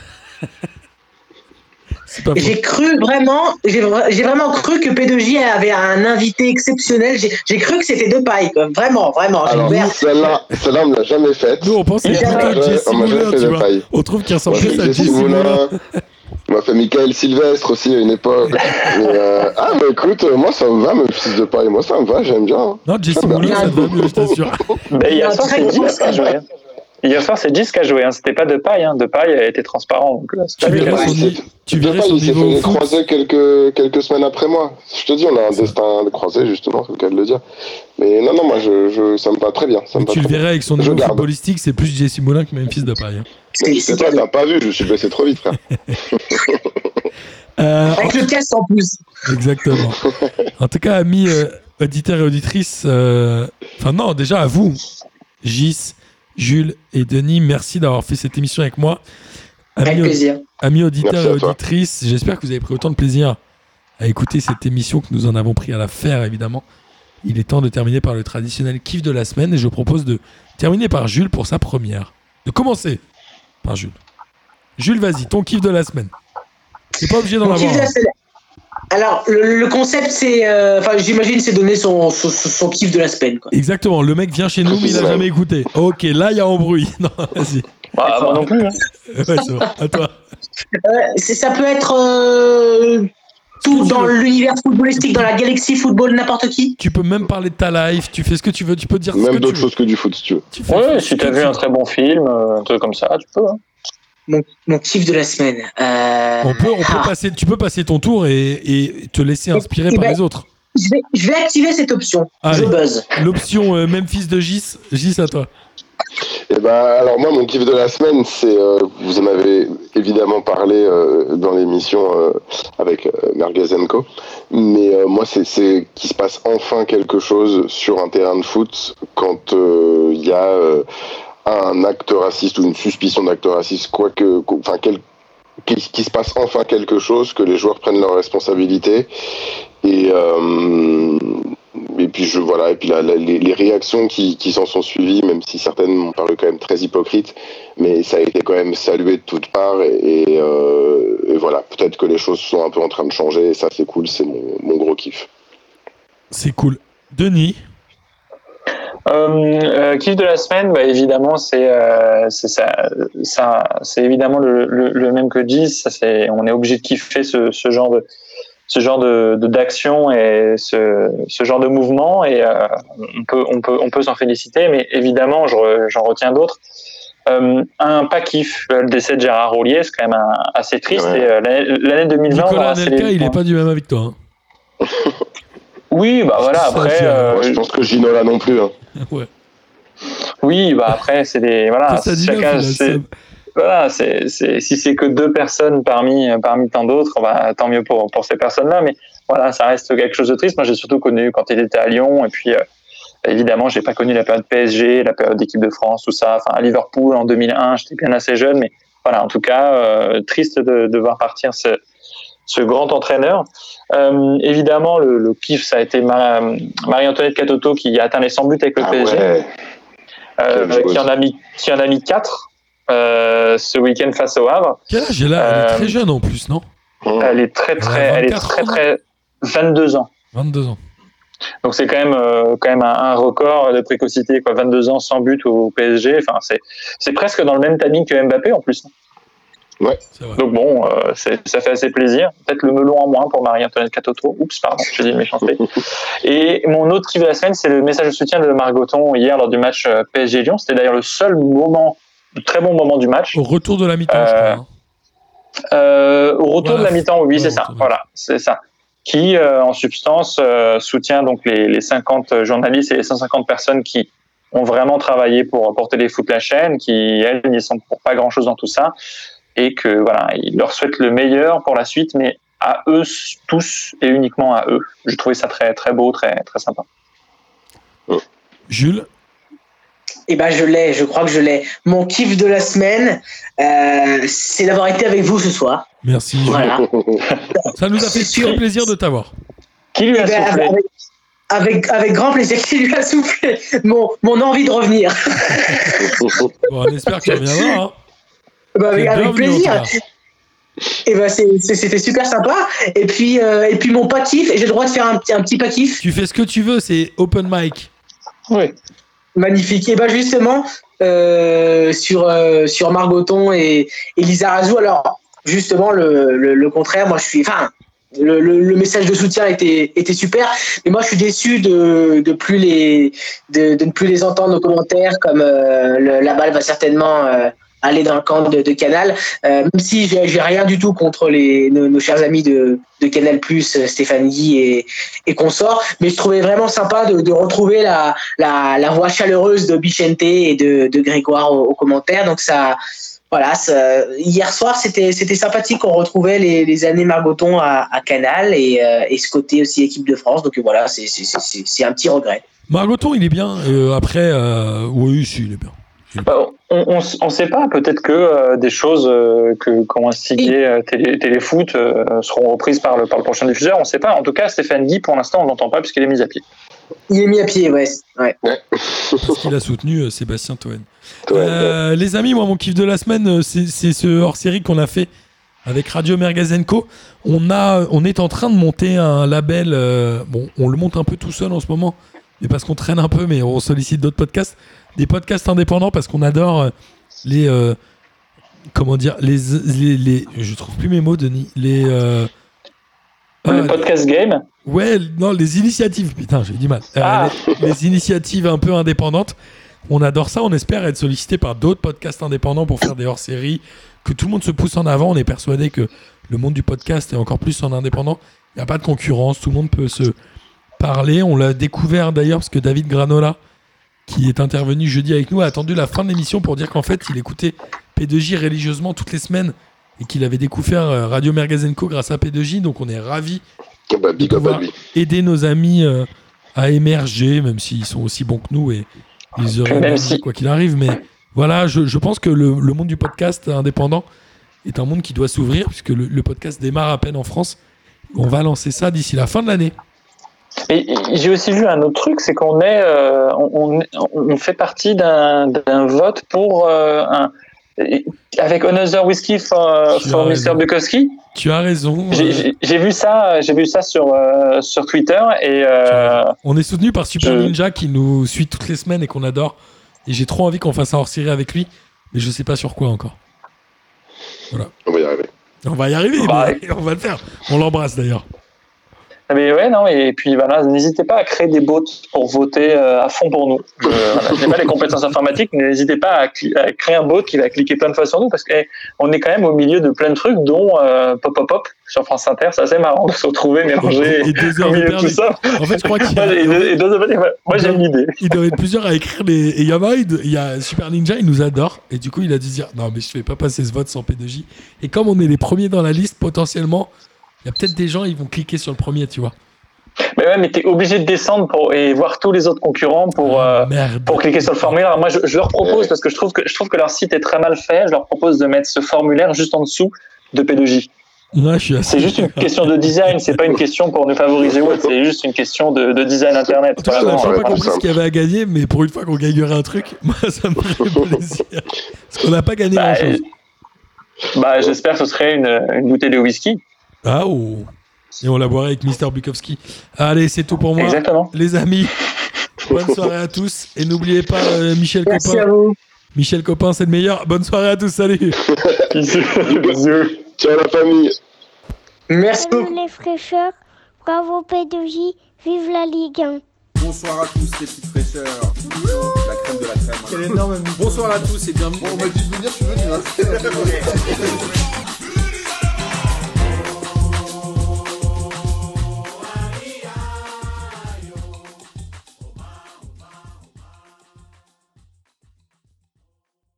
[SPEAKER 5] J'ai cru vraiment, j'ai vra- j'ai vraiment cru que P2J avait un invité exceptionnel. J'ai cru que c'était de paille, quoi. Vraiment, vraiment.
[SPEAKER 3] Celle-là, celle-là, on me l'a jamais faite.
[SPEAKER 2] Nous on pense qu'il y a
[SPEAKER 3] on.
[SPEAKER 2] On trouve qu'il ressemble plus à Jesse
[SPEAKER 3] Jesse
[SPEAKER 2] Moulin.
[SPEAKER 3] On m'a fait Michael Sylvestre aussi à une époque. (laughs) Mais, euh, ah, mais écoute, euh, moi ça me va, mes fils de paille. Moi ça me va, j'aime bien.
[SPEAKER 2] Non, Jesse. Moulin, ça te va mieux, je t'assure.
[SPEAKER 4] Ben, hier
[SPEAKER 5] un
[SPEAKER 4] soir,
[SPEAKER 5] très
[SPEAKER 4] c'est Hier soir, c'est Gis qui a joué. Hein. C'était pas de paille. Hein. De paille a été transparent. Donc, euh,
[SPEAKER 2] Tu
[SPEAKER 4] joué.
[SPEAKER 2] son, ni- tu
[SPEAKER 3] De
[SPEAKER 2] verrais
[SPEAKER 3] paille,
[SPEAKER 2] son
[SPEAKER 3] il s'est
[SPEAKER 2] niveau au
[SPEAKER 3] fait
[SPEAKER 2] foot.
[SPEAKER 3] croiser quelques, quelques semaines après moi. Je te dis, on a un destin croisé, justement, c'est le cas de le dire. Mais non, non, moi je, je, ça me va très bien. Ça me
[SPEAKER 2] tu le verrais avec son niveau
[SPEAKER 3] garde.
[SPEAKER 2] footballistique, c'est plus Jesse Moulin que Memphis de paille. hein.
[SPEAKER 5] C'est-
[SPEAKER 3] toi, t'as pas vu, je me suis blessé trop vite, frère.
[SPEAKER 2] Euh,
[SPEAKER 5] Avec le casque en plus.
[SPEAKER 2] Exactement. En tout cas, amis euh, auditeurs et auditrices, euh, enfin non, déjà à vous, Gis, Jules et Denis, merci d'avoir fait cette émission avec moi.
[SPEAKER 5] Avec
[SPEAKER 2] Amis,
[SPEAKER 5] plaisir.
[SPEAKER 2] amis auditeurs et auditrices, j'espère que vous avez pris autant de plaisir à écouter cette émission que nous en avons pris à la faire, évidemment. Il est temps de terminer par le traditionnel kiff de la semaine et je propose de terminer par Jules pour sa première. De commencer par Jules. Jules, vas-y, ton kiff de la semaine. C'est pas obligé d'en avoir.
[SPEAKER 5] kiff de la
[SPEAKER 2] un.
[SPEAKER 5] semaine. Alors, le, le concept, c'est. euh, Enfin, j'imagine, c'est donner son, son, son kiff de la semaine, quoi.
[SPEAKER 2] Exactement, le mec vient chez nous, mais il a jamais écouté. Ok, là, il y a embrouille. (laughs) Non, vas-y.
[SPEAKER 4] Bah, moi non plus. Hein.
[SPEAKER 2] Ouais, c'est bon. À toi.
[SPEAKER 5] Euh, ça peut être euh, tout dans l'univers footballistique, dans la galaxie football, n'importe qui.
[SPEAKER 2] Tu peux même parler de ta life, tu fais ce que tu veux, tu peux dire ce que
[SPEAKER 3] Même
[SPEAKER 2] tu
[SPEAKER 3] d'autres choses que du foot, si tu veux.
[SPEAKER 2] Tu
[SPEAKER 4] Ouais, si
[SPEAKER 2] tu
[SPEAKER 4] vu un très bon film, un truc comme ça, tu peux. Hein.
[SPEAKER 5] Mon, mon kiff de la semaine. Euh,
[SPEAKER 2] On peut, on peut
[SPEAKER 5] ah,
[SPEAKER 2] passer, tu peux passer ton tour et, et te laisser inspirer
[SPEAKER 5] Eh
[SPEAKER 2] par
[SPEAKER 5] ben-
[SPEAKER 2] les autres.
[SPEAKER 5] je, vais, je vais activer cette option.
[SPEAKER 2] Allez.
[SPEAKER 5] Je buzz.
[SPEAKER 2] L'option euh, Memphis de Gis, Gis à toi.
[SPEAKER 3] Eh ben, alors moi, mon kiff de la semaine, c'est, euh, vous en avez évidemment parlé euh, dans l'émission euh, avec euh, Co. Mais euh, moi, c'est, c'est qu'il se passe enfin quelque chose sur un terrain de foot quand euh, il y a euh, un acte raciste ou une suspicion d'acte raciste, quoi que, enfin, quel, qu'il qu'il se passe enfin quelque chose, que les joueurs prennent leurs responsabilités. Et, euh, et puis je voilà et puis les, réactions qui, qui s'en sont suivies même si certaines m'ont paru quand même très hypocrites mais ça a été quand même salué de toutes parts et, euh, voilà peut-être que les choses sont un peu en train de changer et ça c'est cool c'est mon gros kiff
[SPEAKER 2] C'est cool. Denis,
[SPEAKER 4] Euh, euh, kiff de la semaine, bah, évidemment, c'est euh, c'est ça, ça, c'est évidemment le, le, le même que Gis. Ça, c'est, on est obligé de kiffer ce, ce genre de ce genre de d'action et ce, ce genre de mouvement et euh, on peut on peut on peut s'en féliciter, mais évidemment, j'en retiens d'autres. Euh, un pas kiff, le décès de Gérard Roulier, c'est quand même un- assez triste.
[SPEAKER 3] Ouais.
[SPEAKER 4] Et, euh, l'année, l'année 2020, on
[SPEAKER 2] Nicolas
[SPEAKER 4] célébré-
[SPEAKER 2] il est pas du même avec toi. hein.
[SPEAKER 4] Oui, bah voilà. Après, euh,
[SPEAKER 3] Moi, je pense que Ginola non plus hein. (laughs)
[SPEAKER 2] Ouais.
[SPEAKER 4] oui, bah après, c'est des voilà.
[SPEAKER 2] Ça
[SPEAKER 4] chacun, voilà, c'est, si c'est que deux personnes parmi, parmi tant d'autres, bah, tant mieux pour, pour ces personnes-là. Mais voilà, ça reste quelque chose de triste. Moi, j'ai surtout connu quand il était à Lyon. Et puis, euh, évidemment, j'ai pas connu la période PSG, la période d'équipe de France, tout ça. Enfin, à Liverpool en 2001, j'étais bien assez jeune. Mais voilà, en tout cas, euh, triste de, de voir partir ce, ce grand entraîneur. Euh, évidemment, le, le kiff, ça a été Ma- Marie-Antoinette Catoto qui a atteint les 100 buts avec le
[SPEAKER 3] ah
[SPEAKER 4] PSG
[SPEAKER 3] ouais
[SPEAKER 4] euh, qui en a mis qui en a mis quatre euh, ce week-end face au Havre.
[SPEAKER 2] Quel âge elle a Elle est très jeune en plus, non?
[SPEAKER 4] Elle est très très elle est
[SPEAKER 2] 24
[SPEAKER 4] très
[SPEAKER 2] ans,
[SPEAKER 4] très 22 ans.
[SPEAKER 2] 22 ans.
[SPEAKER 4] Donc c'est quand même euh, quand même un, un record de précocité quoi 22 ans sans but au PSG. Enfin c'est c'est presque dans le même timing que Mbappé en plus.
[SPEAKER 2] Vrai.
[SPEAKER 4] Donc bon, euh, ça fait assez plaisir. Peut-être le melon en moins pour Marie-Antoinette Catoto. Oups, pardon, j'ai dit une méchanceté. (laughs) Et mon autre kiff de la semaine, c'est le message de soutien de Margoton hier lors du match euh, PSG Lyon. C'était d'ailleurs le seul moment très bon moment du match.
[SPEAKER 2] Au retour de la mi-temps, je crois. hein.
[SPEAKER 4] Euh, au retour
[SPEAKER 2] Voilà.
[SPEAKER 4] de la mi-temps, oui,
[SPEAKER 2] Ouais,
[SPEAKER 4] c'est ça.
[SPEAKER 2] retour
[SPEAKER 4] Voilà, c'est ça. Qui, en substance, soutient donc les, les 50 journalistes et les 150 personnes qui ont vraiment travaillé pour, pour Téléfoot la chaîne, qui, elles, n'y sont pour pas grand-chose dans tout ça, et que, voilà, il leur souhaite le meilleur pour la suite, mais à eux tous et uniquement à eux. Je trouvais ça très, très beau, très, très sympa.
[SPEAKER 2] Jules?
[SPEAKER 5] Eh ben, je l'ai, je crois que je l'ai. Mon kiff de la semaine, euh, c'est d'avoir été avec vous ce soir.
[SPEAKER 2] Merci. Jules.
[SPEAKER 5] Voilà. (laughs)
[SPEAKER 2] Ça nous a fait
[SPEAKER 5] sûr.
[SPEAKER 2] plaisir de t'avoir.
[SPEAKER 4] Qui lui a
[SPEAKER 5] Eh ben,
[SPEAKER 4] soufflé?
[SPEAKER 5] avec, avec, avec grand plaisir qui lui a soufflé? Mon, mon envie de revenir. (laughs)
[SPEAKER 2] Bon, on espère que tu reviendras. Hein.
[SPEAKER 5] Bah, avec, plaisir. Et ben, c'est- c'est- c'était super sympa. Et puis, euh, et puis mon pas kiff, et j'ai le droit de faire un petit, un petit pas kiff.
[SPEAKER 2] Tu fais ce que tu veux, c'est open mic.
[SPEAKER 4] Oui.
[SPEAKER 5] Magnifique. Et ben justement, euh, sur, euh, sur Margoton et, et Lisa Razou, alors justement, le, le, le contraire, moi je suis. Enfin, le, le, le message de soutien était, était super, mais moi je suis déçu de, de, plus les, de, de ne plus les entendre aux commentaires, comme euh, le- la balle va certainement. Aller dans le camp de, Canal, Euh, même si j'ai rien du tout contre les, nos, chers amis de, Canal+, euh, Stéphane Guy et, et consorts, mais je trouvais vraiment sympa de, retrouver la, voix chaleureuse de Bichente et de, Grégoire aux, commentaires. Donc ça, voilà, hier soir c'était sympathique. On retrouvait les, années Margoton à, Canal et, euh, et ce côté aussi équipe de France. Donc voilà, c'est un petit regret.
[SPEAKER 2] Margoton, il est bien. Après, oui, il est bien.
[SPEAKER 4] Bah, on ne sait pas, peut-être que euh, des choses euh, que qu'ont instigé euh, télé, Téléfoot euh, seront reprises par le, par le prochain diffuseur, on ne sait pas. En tout cas, Stéphane Guy, pour l'instant, on ne l'entend pas puisqu'il est mis à pied.
[SPEAKER 5] Il est mis à pied, ouais. ouais.
[SPEAKER 2] Parce qu'il a soutenu euh, Sébastien Toen.
[SPEAKER 3] Ouais,
[SPEAKER 2] Euh, les amis, moi, mon kiff de la semaine, c'est ce hors-série qu'on a fait avec Radio Mergazenco. On, a, on est en train de monter un label. euh, bon, on le monte un peu tout seul en ce moment, mais parce qu'on traîne un peu, mais on sollicite d'autres podcasts. Des podcasts indépendants parce qu'on adore euh, les. euh, comment dire les, les, les- Je trouve plus mes mots, Denis. Les. euh,
[SPEAKER 4] le podcast game,
[SPEAKER 2] Ouais, non, les initiatives, putain, j'ai du mal.
[SPEAKER 4] Ah.
[SPEAKER 2] les, les initiatives un peu indépendantes. On adore ça, on espère être sollicité par d'autres podcasts indépendants pour faire des hors-séries, que tout le monde se pousse en avant. On est persuadé que le monde du podcast est encore plus en indépendant. Il n'y a pas de concurrence, tout le monde peut se parler. On l'a découvert d'ailleurs parce que David Granola, qui est intervenu jeudi avec nous, a attendu la fin de l'émission pour dire qu'en fait, il écoutait P2J religieusement toutes les semaines et qu'il avait découvert euh, Radio Mergazenco grâce à P2J. Donc on est ravis
[SPEAKER 3] Bah, à lui.
[SPEAKER 2] aider nos amis euh, à émerger, même s'ils sont aussi bons que nous et ils auraient
[SPEAKER 4] Même
[SPEAKER 2] émergé
[SPEAKER 4] si-
[SPEAKER 2] quoi qu'il arrive. Mais voilà, je, je pense que le, le monde du podcast indépendant est un monde qui doit s'ouvrir puisque le, le podcast démarre à peine en France. On va lancer ça d'ici la fin de l'année.
[SPEAKER 4] J'ai aussi vu un autre truc, c'est qu'on est, euh, on, on- on fait partie d'un d'un vote pour euh, un, avec Another Whiskey for, for Mr. Bukowski.
[SPEAKER 2] Tu as raison.
[SPEAKER 4] J'ai-
[SPEAKER 2] euh,
[SPEAKER 4] J'ai j'ai vu ça, j'ai vu ça sur euh, sur Twitter et euh,
[SPEAKER 2] on est soutenu par Super
[SPEAKER 4] je-
[SPEAKER 2] Ninja qui nous suit toutes les semaines et qu'on adore. Et j'ai trop envie qu'on fasse un hors-série avec lui, mais je sais pas sur quoi encore.
[SPEAKER 3] On va y arriver.
[SPEAKER 2] On va y arriver,
[SPEAKER 4] Bah,
[SPEAKER 2] mais on va le faire. On l'embrasse d'ailleurs.
[SPEAKER 4] Mais ouais non et puis voilà, n'hésitez pas à créer des bots pour voter euh, à fond pour nous. Je (laughs) voilà, je n'ai pas les compétences informatiques, mais n'hésitez pas à, créer un bot qui va cliquer plein de fois sur nous parce qu'on est quand même au milieu de plein de trucs, dont euh, Pop Pop Pop sur France Inter. C'est assez marrant de se retrouver mélangé
[SPEAKER 2] Et deux
[SPEAKER 4] au
[SPEAKER 2] heures de
[SPEAKER 4] milieu de tout ça.
[SPEAKER 2] En fait, je crois qu'il y a-
[SPEAKER 4] Et deux- et deux- ouais, moi j'aime l'idée.
[SPEAKER 2] Il doit être plusieurs à écrire les. Et il y en a il y a Super Ninja, il nous adore. Et du coup, il a dû dire Non, mais je fais pas passer ce vote sans P2J. Et comme on est les premiers dans la liste, potentiellement, il y a peut-être des gens, ils vont cliquer sur le premier, tu vois.
[SPEAKER 4] Mais ouais, mais t'es obligé de descendre pour, et voir tous les autres concurrents pour, euh,
[SPEAKER 2] Merde.
[SPEAKER 4] pour cliquer sur le formulaire. Moi, je, je leur propose, parce que je trouve que, je trouve que leur site est très mal fait, je leur propose de mettre ce formulaire juste en dessous de P2J.
[SPEAKER 2] Ouais, je suis assez-
[SPEAKER 4] C'est juste une (laughs) question de design, c'est pas une question pour nous favoriser ou autre, c'est juste une question de, de design internet.
[SPEAKER 2] Tout
[SPEAKER 4] Voilà,
[SPEAKER 2] on n'a pas
[SPEAKER 3] plus
[SPEAKER 2] compris ce qu'il y avait à gagner, mais pour une fois qu'on gagnerait un truc, (laughs) moi, ça me ferait (laughs) plaisir. Parce qu'on n'a pas gagné
[SPEAKER 4] Bah,
[SPEAKER 2] grand-chose.
[SPEAKER 4] bah, j'espère que ce serait une, une bouteille de whisky.
[SPEAKER 2] Ah, oh. Et on la boirait avec Mister Bukowski. Allez, c'est tout pour moi.
[SPEAKER 4] Exactement.
[SPEAKER 2] Les amis, bonne soirée à tous. Et n'oubliez pas, euh, Michel
[SPEAKER 5] Merci
[SPEAKER 2] Copin.
[SPEAKER 5] à vous.
[SPEAKER 2] Michel Copin, c'est le meilleur. Bonne soirée à tous. Salut. (laughs)
[SPEAKER 4] Bisous. Bisous.
[SPEAKER 3] Ciao la famille.
[SPEAKER 5] Merci beaucoup.
[SPEAKER 6] Salut les fraîcheurs, bravo P2J, vive la Ligue 1.
[SPEAKER 1] Bonsoir à tous les petites fraîcheurs. La crème de la crème.
[SPEAKER 7] Quel énorme mytho.
[SPEAKER 2] Bonsoir à tous et bienvenue.
[SPEAKER 1] Bon, on m'a dit de venir, je suis venu. Hein. (laughs)